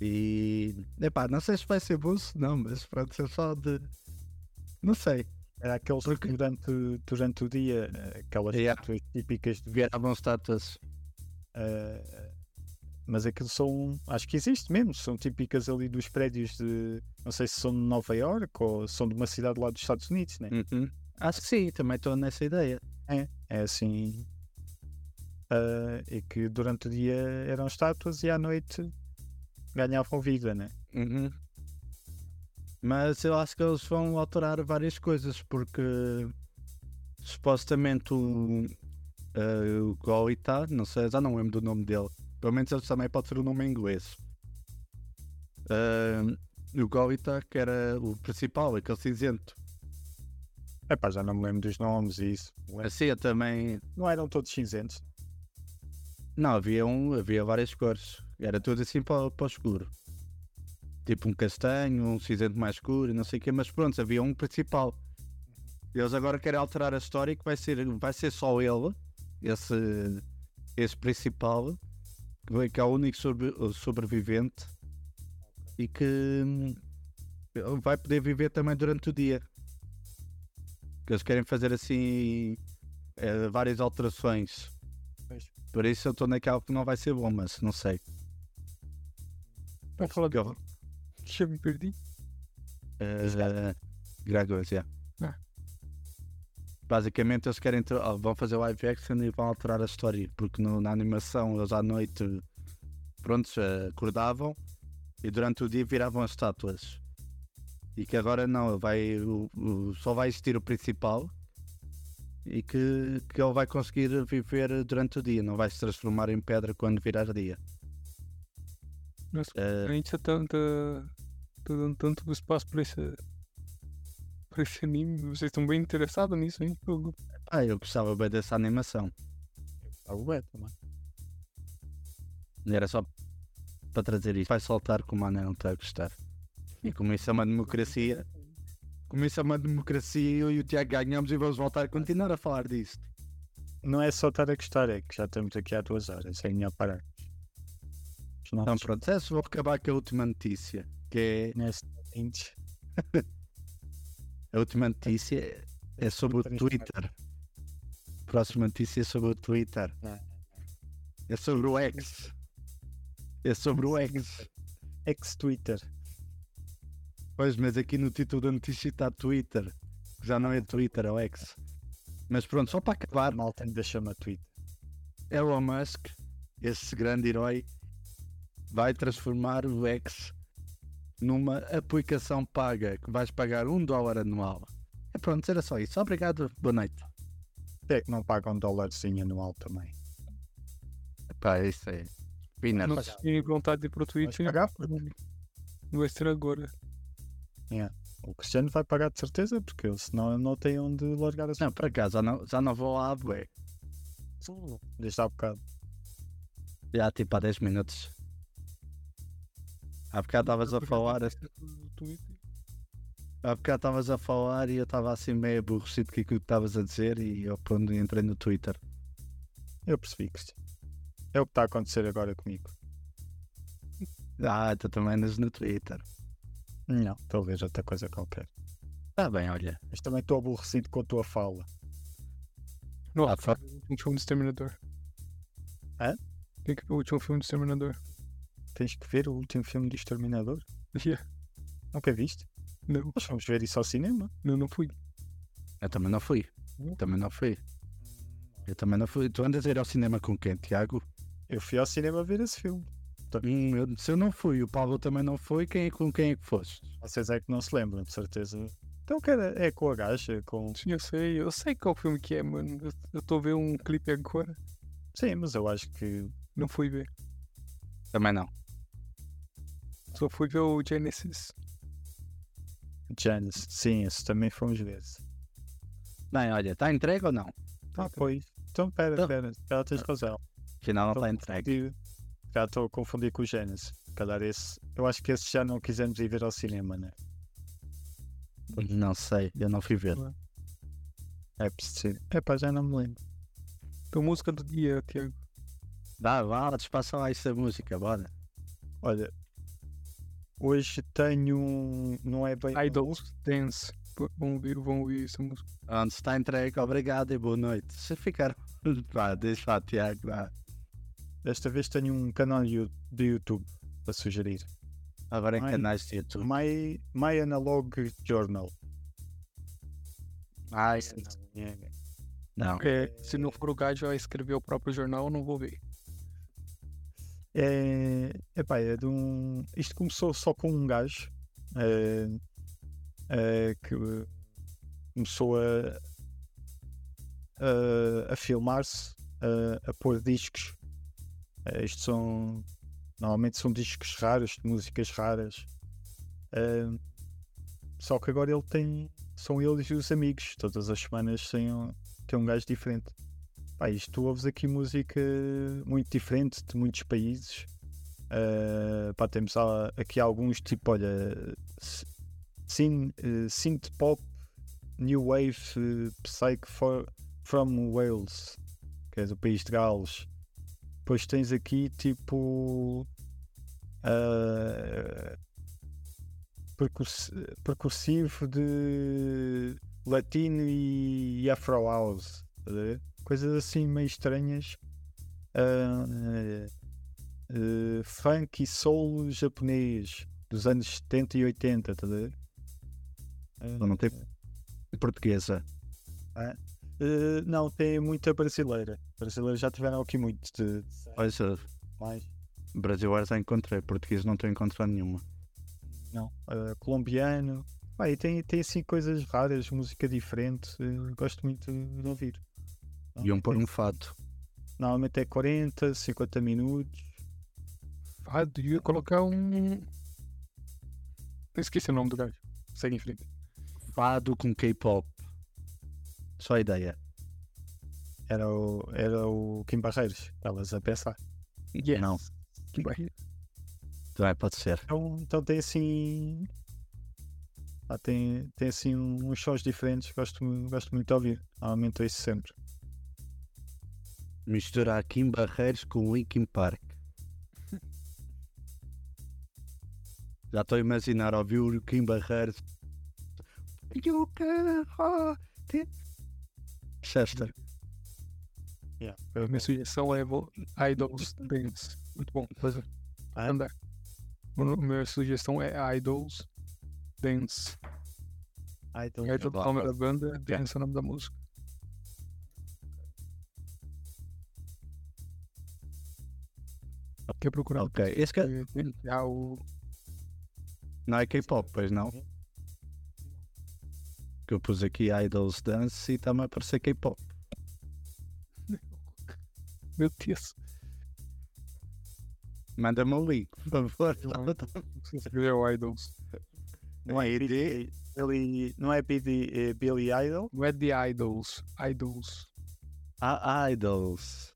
E epá, não sei se vai ser bom se não, mas pronto, é só de. Não sei. Era aqueles que durante, durante o dia, eh, aquelas Yeah. típicas de Viravam estátuas. Uh, mas aquilo são, acho que existe mesmo, são típicas ali dos prédios de, não sei se são de Nova York ou são de uma cidade lá dos Estados Unidos, né? Uhum. Acho que sim, também estou nessa ideia. É assim, uh, e que durante o dia eram estátuas e à noite ganhavam vida, né? Uhum. Mas eu acho que eles vão alterar várias coisas porque supostamente o, eh, o Golita, não sei, já não lembro do nome dele. Pelo menos ele também pode ser o nome em inglês. Eh, o Golita, que era o principal, aquele cinzento. Epá, já não me lembro dos nomes e isso. Assim eu também. Não eram todos cinzentos. Não, havia um, havia várias cores. Era tudo assim para, para o escuro. Tipo um castanho, um cinzento mais escuro e não sei o quê, mas pronto, havia um principal. Eles agora querem alterar a história que vai ser, vai ser só ele, esse, esse principal, que é o único sobre- sobrevivente e que hum, vai poder viver também durante o dia. Que eles querem fazer assim eh, várias alterações. Pois. Por isso eu estou naquela que não vai ser bom, mas não sei. Vai falar Que eu- eu me perdi. Uh, Dragões, yeah. Ah. Basicamente eles querem tra- vão fazer live action e vão alterar a história, porque no- na animação eles à noite prontos, acordavam e durante o dia viravam as estátuas. E que agora não, vai, o- o- só vai existir o principal e que, que ele vai conseguir viver durante o dia, não vai se transformar em pedra quando virar dia. Nossa, Eh, a gente tá, tá, tá dando tanto espaço pra esse, esse anime. Vocês estão bem interessados nisso, hein? Eu- ah, eu gostava bem dessa animação. Está o é também. Era só para trazer isto. Vai soltar como a Ana não está a gostar. E como isso é uma democracia, como isso é uma democracia, eu e o Tiago ganhamos e vamos voltar a continuar a falar disto. Não é só estar a gostar, é que já estamos aqui há duas horas, é melhor parar. Então pronto, é só vou acabar com a última notícia. Que é [laughs] a última notícia é sobre o Twitter. A próxima notícia é sobre o Twitter. É sobre o X. É sobre o X. ex-Twitter. Pois, mas aqui no título da notícia está Twitter. Já não é Twitter, é o X. Mas pronto, só para acabar, A malta ainda chama Twitter. Elon Musk, esse grande herói, vai transformar o X numa aplicação paga que vais pagar um dólar anual. É pronto, era só isso. Obrigado, boa noite. É que não paga um dólarzinho anual também. Pá, isso é. Peanuts. Não tinha vontade de ir pro Vais Twitch. pagar? Não vai ser agora. O Cristiano vai pagar de certeza, porque ele senão não tem onde largar a sua. Não, por acaso, já não, já não vou lá, bué. Desde há bocado. Já tipo há 10 minutos. Há bocado estavas a falar, há bocado estavas a falar e eu estava assim meio aborrecido com aquilo que estavas a dizer e eu pronto, entrei no Twitter. Eu percebi, Cristiano. É o que está a acontecer agora comigo. Ah, tu também andas no Twitter. Não, talvez outra coisa qualquer. Está bem, olha. Mas também estou aborrecido com a tua fala. Não, Ah, fa- o último filme do Exterminador. Hã? Que o último filme do Exterminador. Tens que ver o último filme do Exterminador? Yeah. Nunca viste? Não, Nós fomos ver isso ao cinema. não, não fui. Eu também não fui. Também não fui. Eu também não fui. Tu andas a ir ao cinema com quem, Tiago? Eu fui ao cinema ver esse filme. Hum, eu- se eu não fui, o Paulo também não foi, quem é, com quem é que foste? Vocês é que não se lembram, de certeza. Então, era, é com a gaja, com... Sim, eu sei. Eu sei qual filme que é, mano. Eu, eu tô vendo um clipe agora. Sim, mas eu acho que... Não fui ver. Também não. Só fui ver o Genesis. Janice, sim, esse também fomos ver. Bem, olha, está entregue ou não? Ah, pois. Então, pera, Então- pera. Já tens razão. Afinal não está entregue. Já estou a confundir com o Genesis. Calhar esse... Eu acho que esse já não quisemos ir ver ao cinema, né? Não sei, eu não fui ver. É preciso. É pá, já não me lembro. Então, música do dia, Tiago. Vá, vá, despassa lá essa música, bora. Olha, hoje tenho. um- Não é bem. Idols Dance. Vão ouvir, vão ouvir essa música. Onde está entregue, obrigado e boa noite. Se ficaram. [laughs] Vá, deixa lá, Tiago. vá. Desta vez tenho um canal de YouTube para sugerir. Agora em Ai. canais de YouTube. My, My Analog Journal. Ai, não. É, se não for o gajo a escrever o próprio jornal, eu não vou ver. É, epá, é de um. Isto começou só com um gajo é, é, que começou a, a, a filmar-se, a, a pôr discos. É, isto são. Normalmente são discos raros, de músicas raras. Só que agora ele tem. São eles e os amigos. Todas as semanas tem um, tem um gajo diferente. Pá, isto ouves aqui música muito diferente de muitos países. Uh, pá, temos aqui alguns tipo, olha, synth pop, new wave, eh, psych for, from Wales, que é do país de Gales. Depois tens aqui tipo ah, percurs- percursivo de latino e, e afro house, ver? Coisas assim meio estranhas. Ah, eh, funk e soul japonês dos anos 70 e 80, estás a ver? Ah, Não tem portuguesa. eh, não, tem muita brasileira. Brasileiros já tiveram aqui muito de, de só, mais. brasileiro já encontrei, português não estou a encontrar nenhuma. Não. Ah, colombiano. Pá, e tem, tem assim coisas raras, música diferente. eh, gosto muito de ouvir. Iam pôr um fato. Normalmente é 40, 50 minutos. Ah, devia colocar um. Esqueci o nome do gajo. Segue em frente. Fado com K-pop. Só a ideia. Era o, era o Kim Barreiros. Elas a pensar. Yes. Não. Que barriga. Também pode ser. Então, então tem assim. ah, tem, tem assim uns sons diferentes. Gosto, gosto muito de ouvir. Normalmente ouço sempre. Misturar Kim Barreiros com Linkin Park. [laughs] Já estou a imaginar ouvir o Kim Barreiros. You can hold it. Chester. A minha sugestão é Idols Dance. Muito bom. Fazer. Ah, Andar. A minha sugestão é Idols Dance. ah, então, É o Boa, nome da banda, Dance é o nome da música. Quer procurar? Ok. Esse que... Ah, o. Não é K-pop, pois não? Que eu pus aqui Idols Dance e está-me a aparecer K-pop. [laughs] Meu Deus. Manda-me o link, por favor. Se escrever o Idols. não é BD, Billy, não é BD, é Billy Idol. Não é The Idols. Idols. Ah, Idols.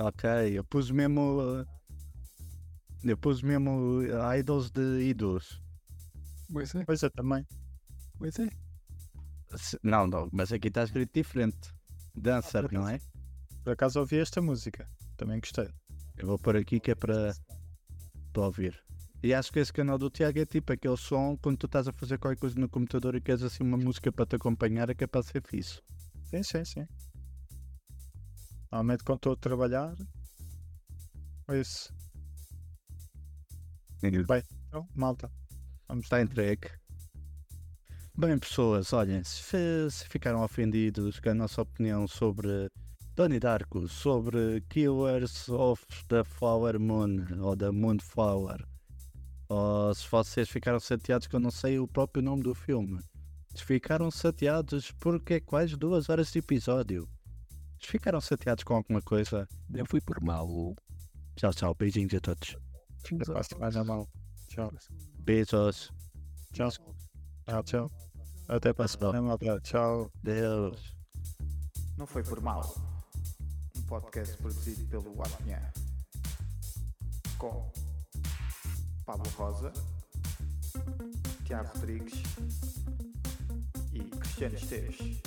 Ok, eu pus mesmo. Eu pus mesmo Idols de Idols. Pois é, Pois é, também. pois é. Não, não, mas aqui está escrito diferente. Dancer, não é? Por acaso ouvi esta música. Também gostei. Eu vou pôr aqui que é para, ouvir. E acho que esse canal do Tiago é tipo aquele som quando tu estás a fazer qualquer coisa no computador e queres assim uma música para te acompanhar, é é para ser fixe. Sim, sim, sim. Normalmente quando estou a trabalhar. Ouço. Então, malta. Vamos Está entregue. Bem, pessoas, olhem, se, se ficaram ofendidos com a nossa opinião sobre Donnie Darko, sobre Killers of the Flower Moon, ou da Moonflower, ou se vocês ficaram chateados que eu não sei o próprio nome do filme, se ficaram chateados porque é quase duas horas de episódio, ficaram chateados com alguma coisa, Já fui por mal. tchau, tchau, beijinhos a todos. Até a semana, mal. Tchau. Beijos, Tchau. Tchau, tchau. Até a semana, malta. Tchau. Deus. Não foi por mal. Um podcast produzido pelo Apinhã. Com Pablo Rosa, Tiago Rodrigues e Cristiano Esteves.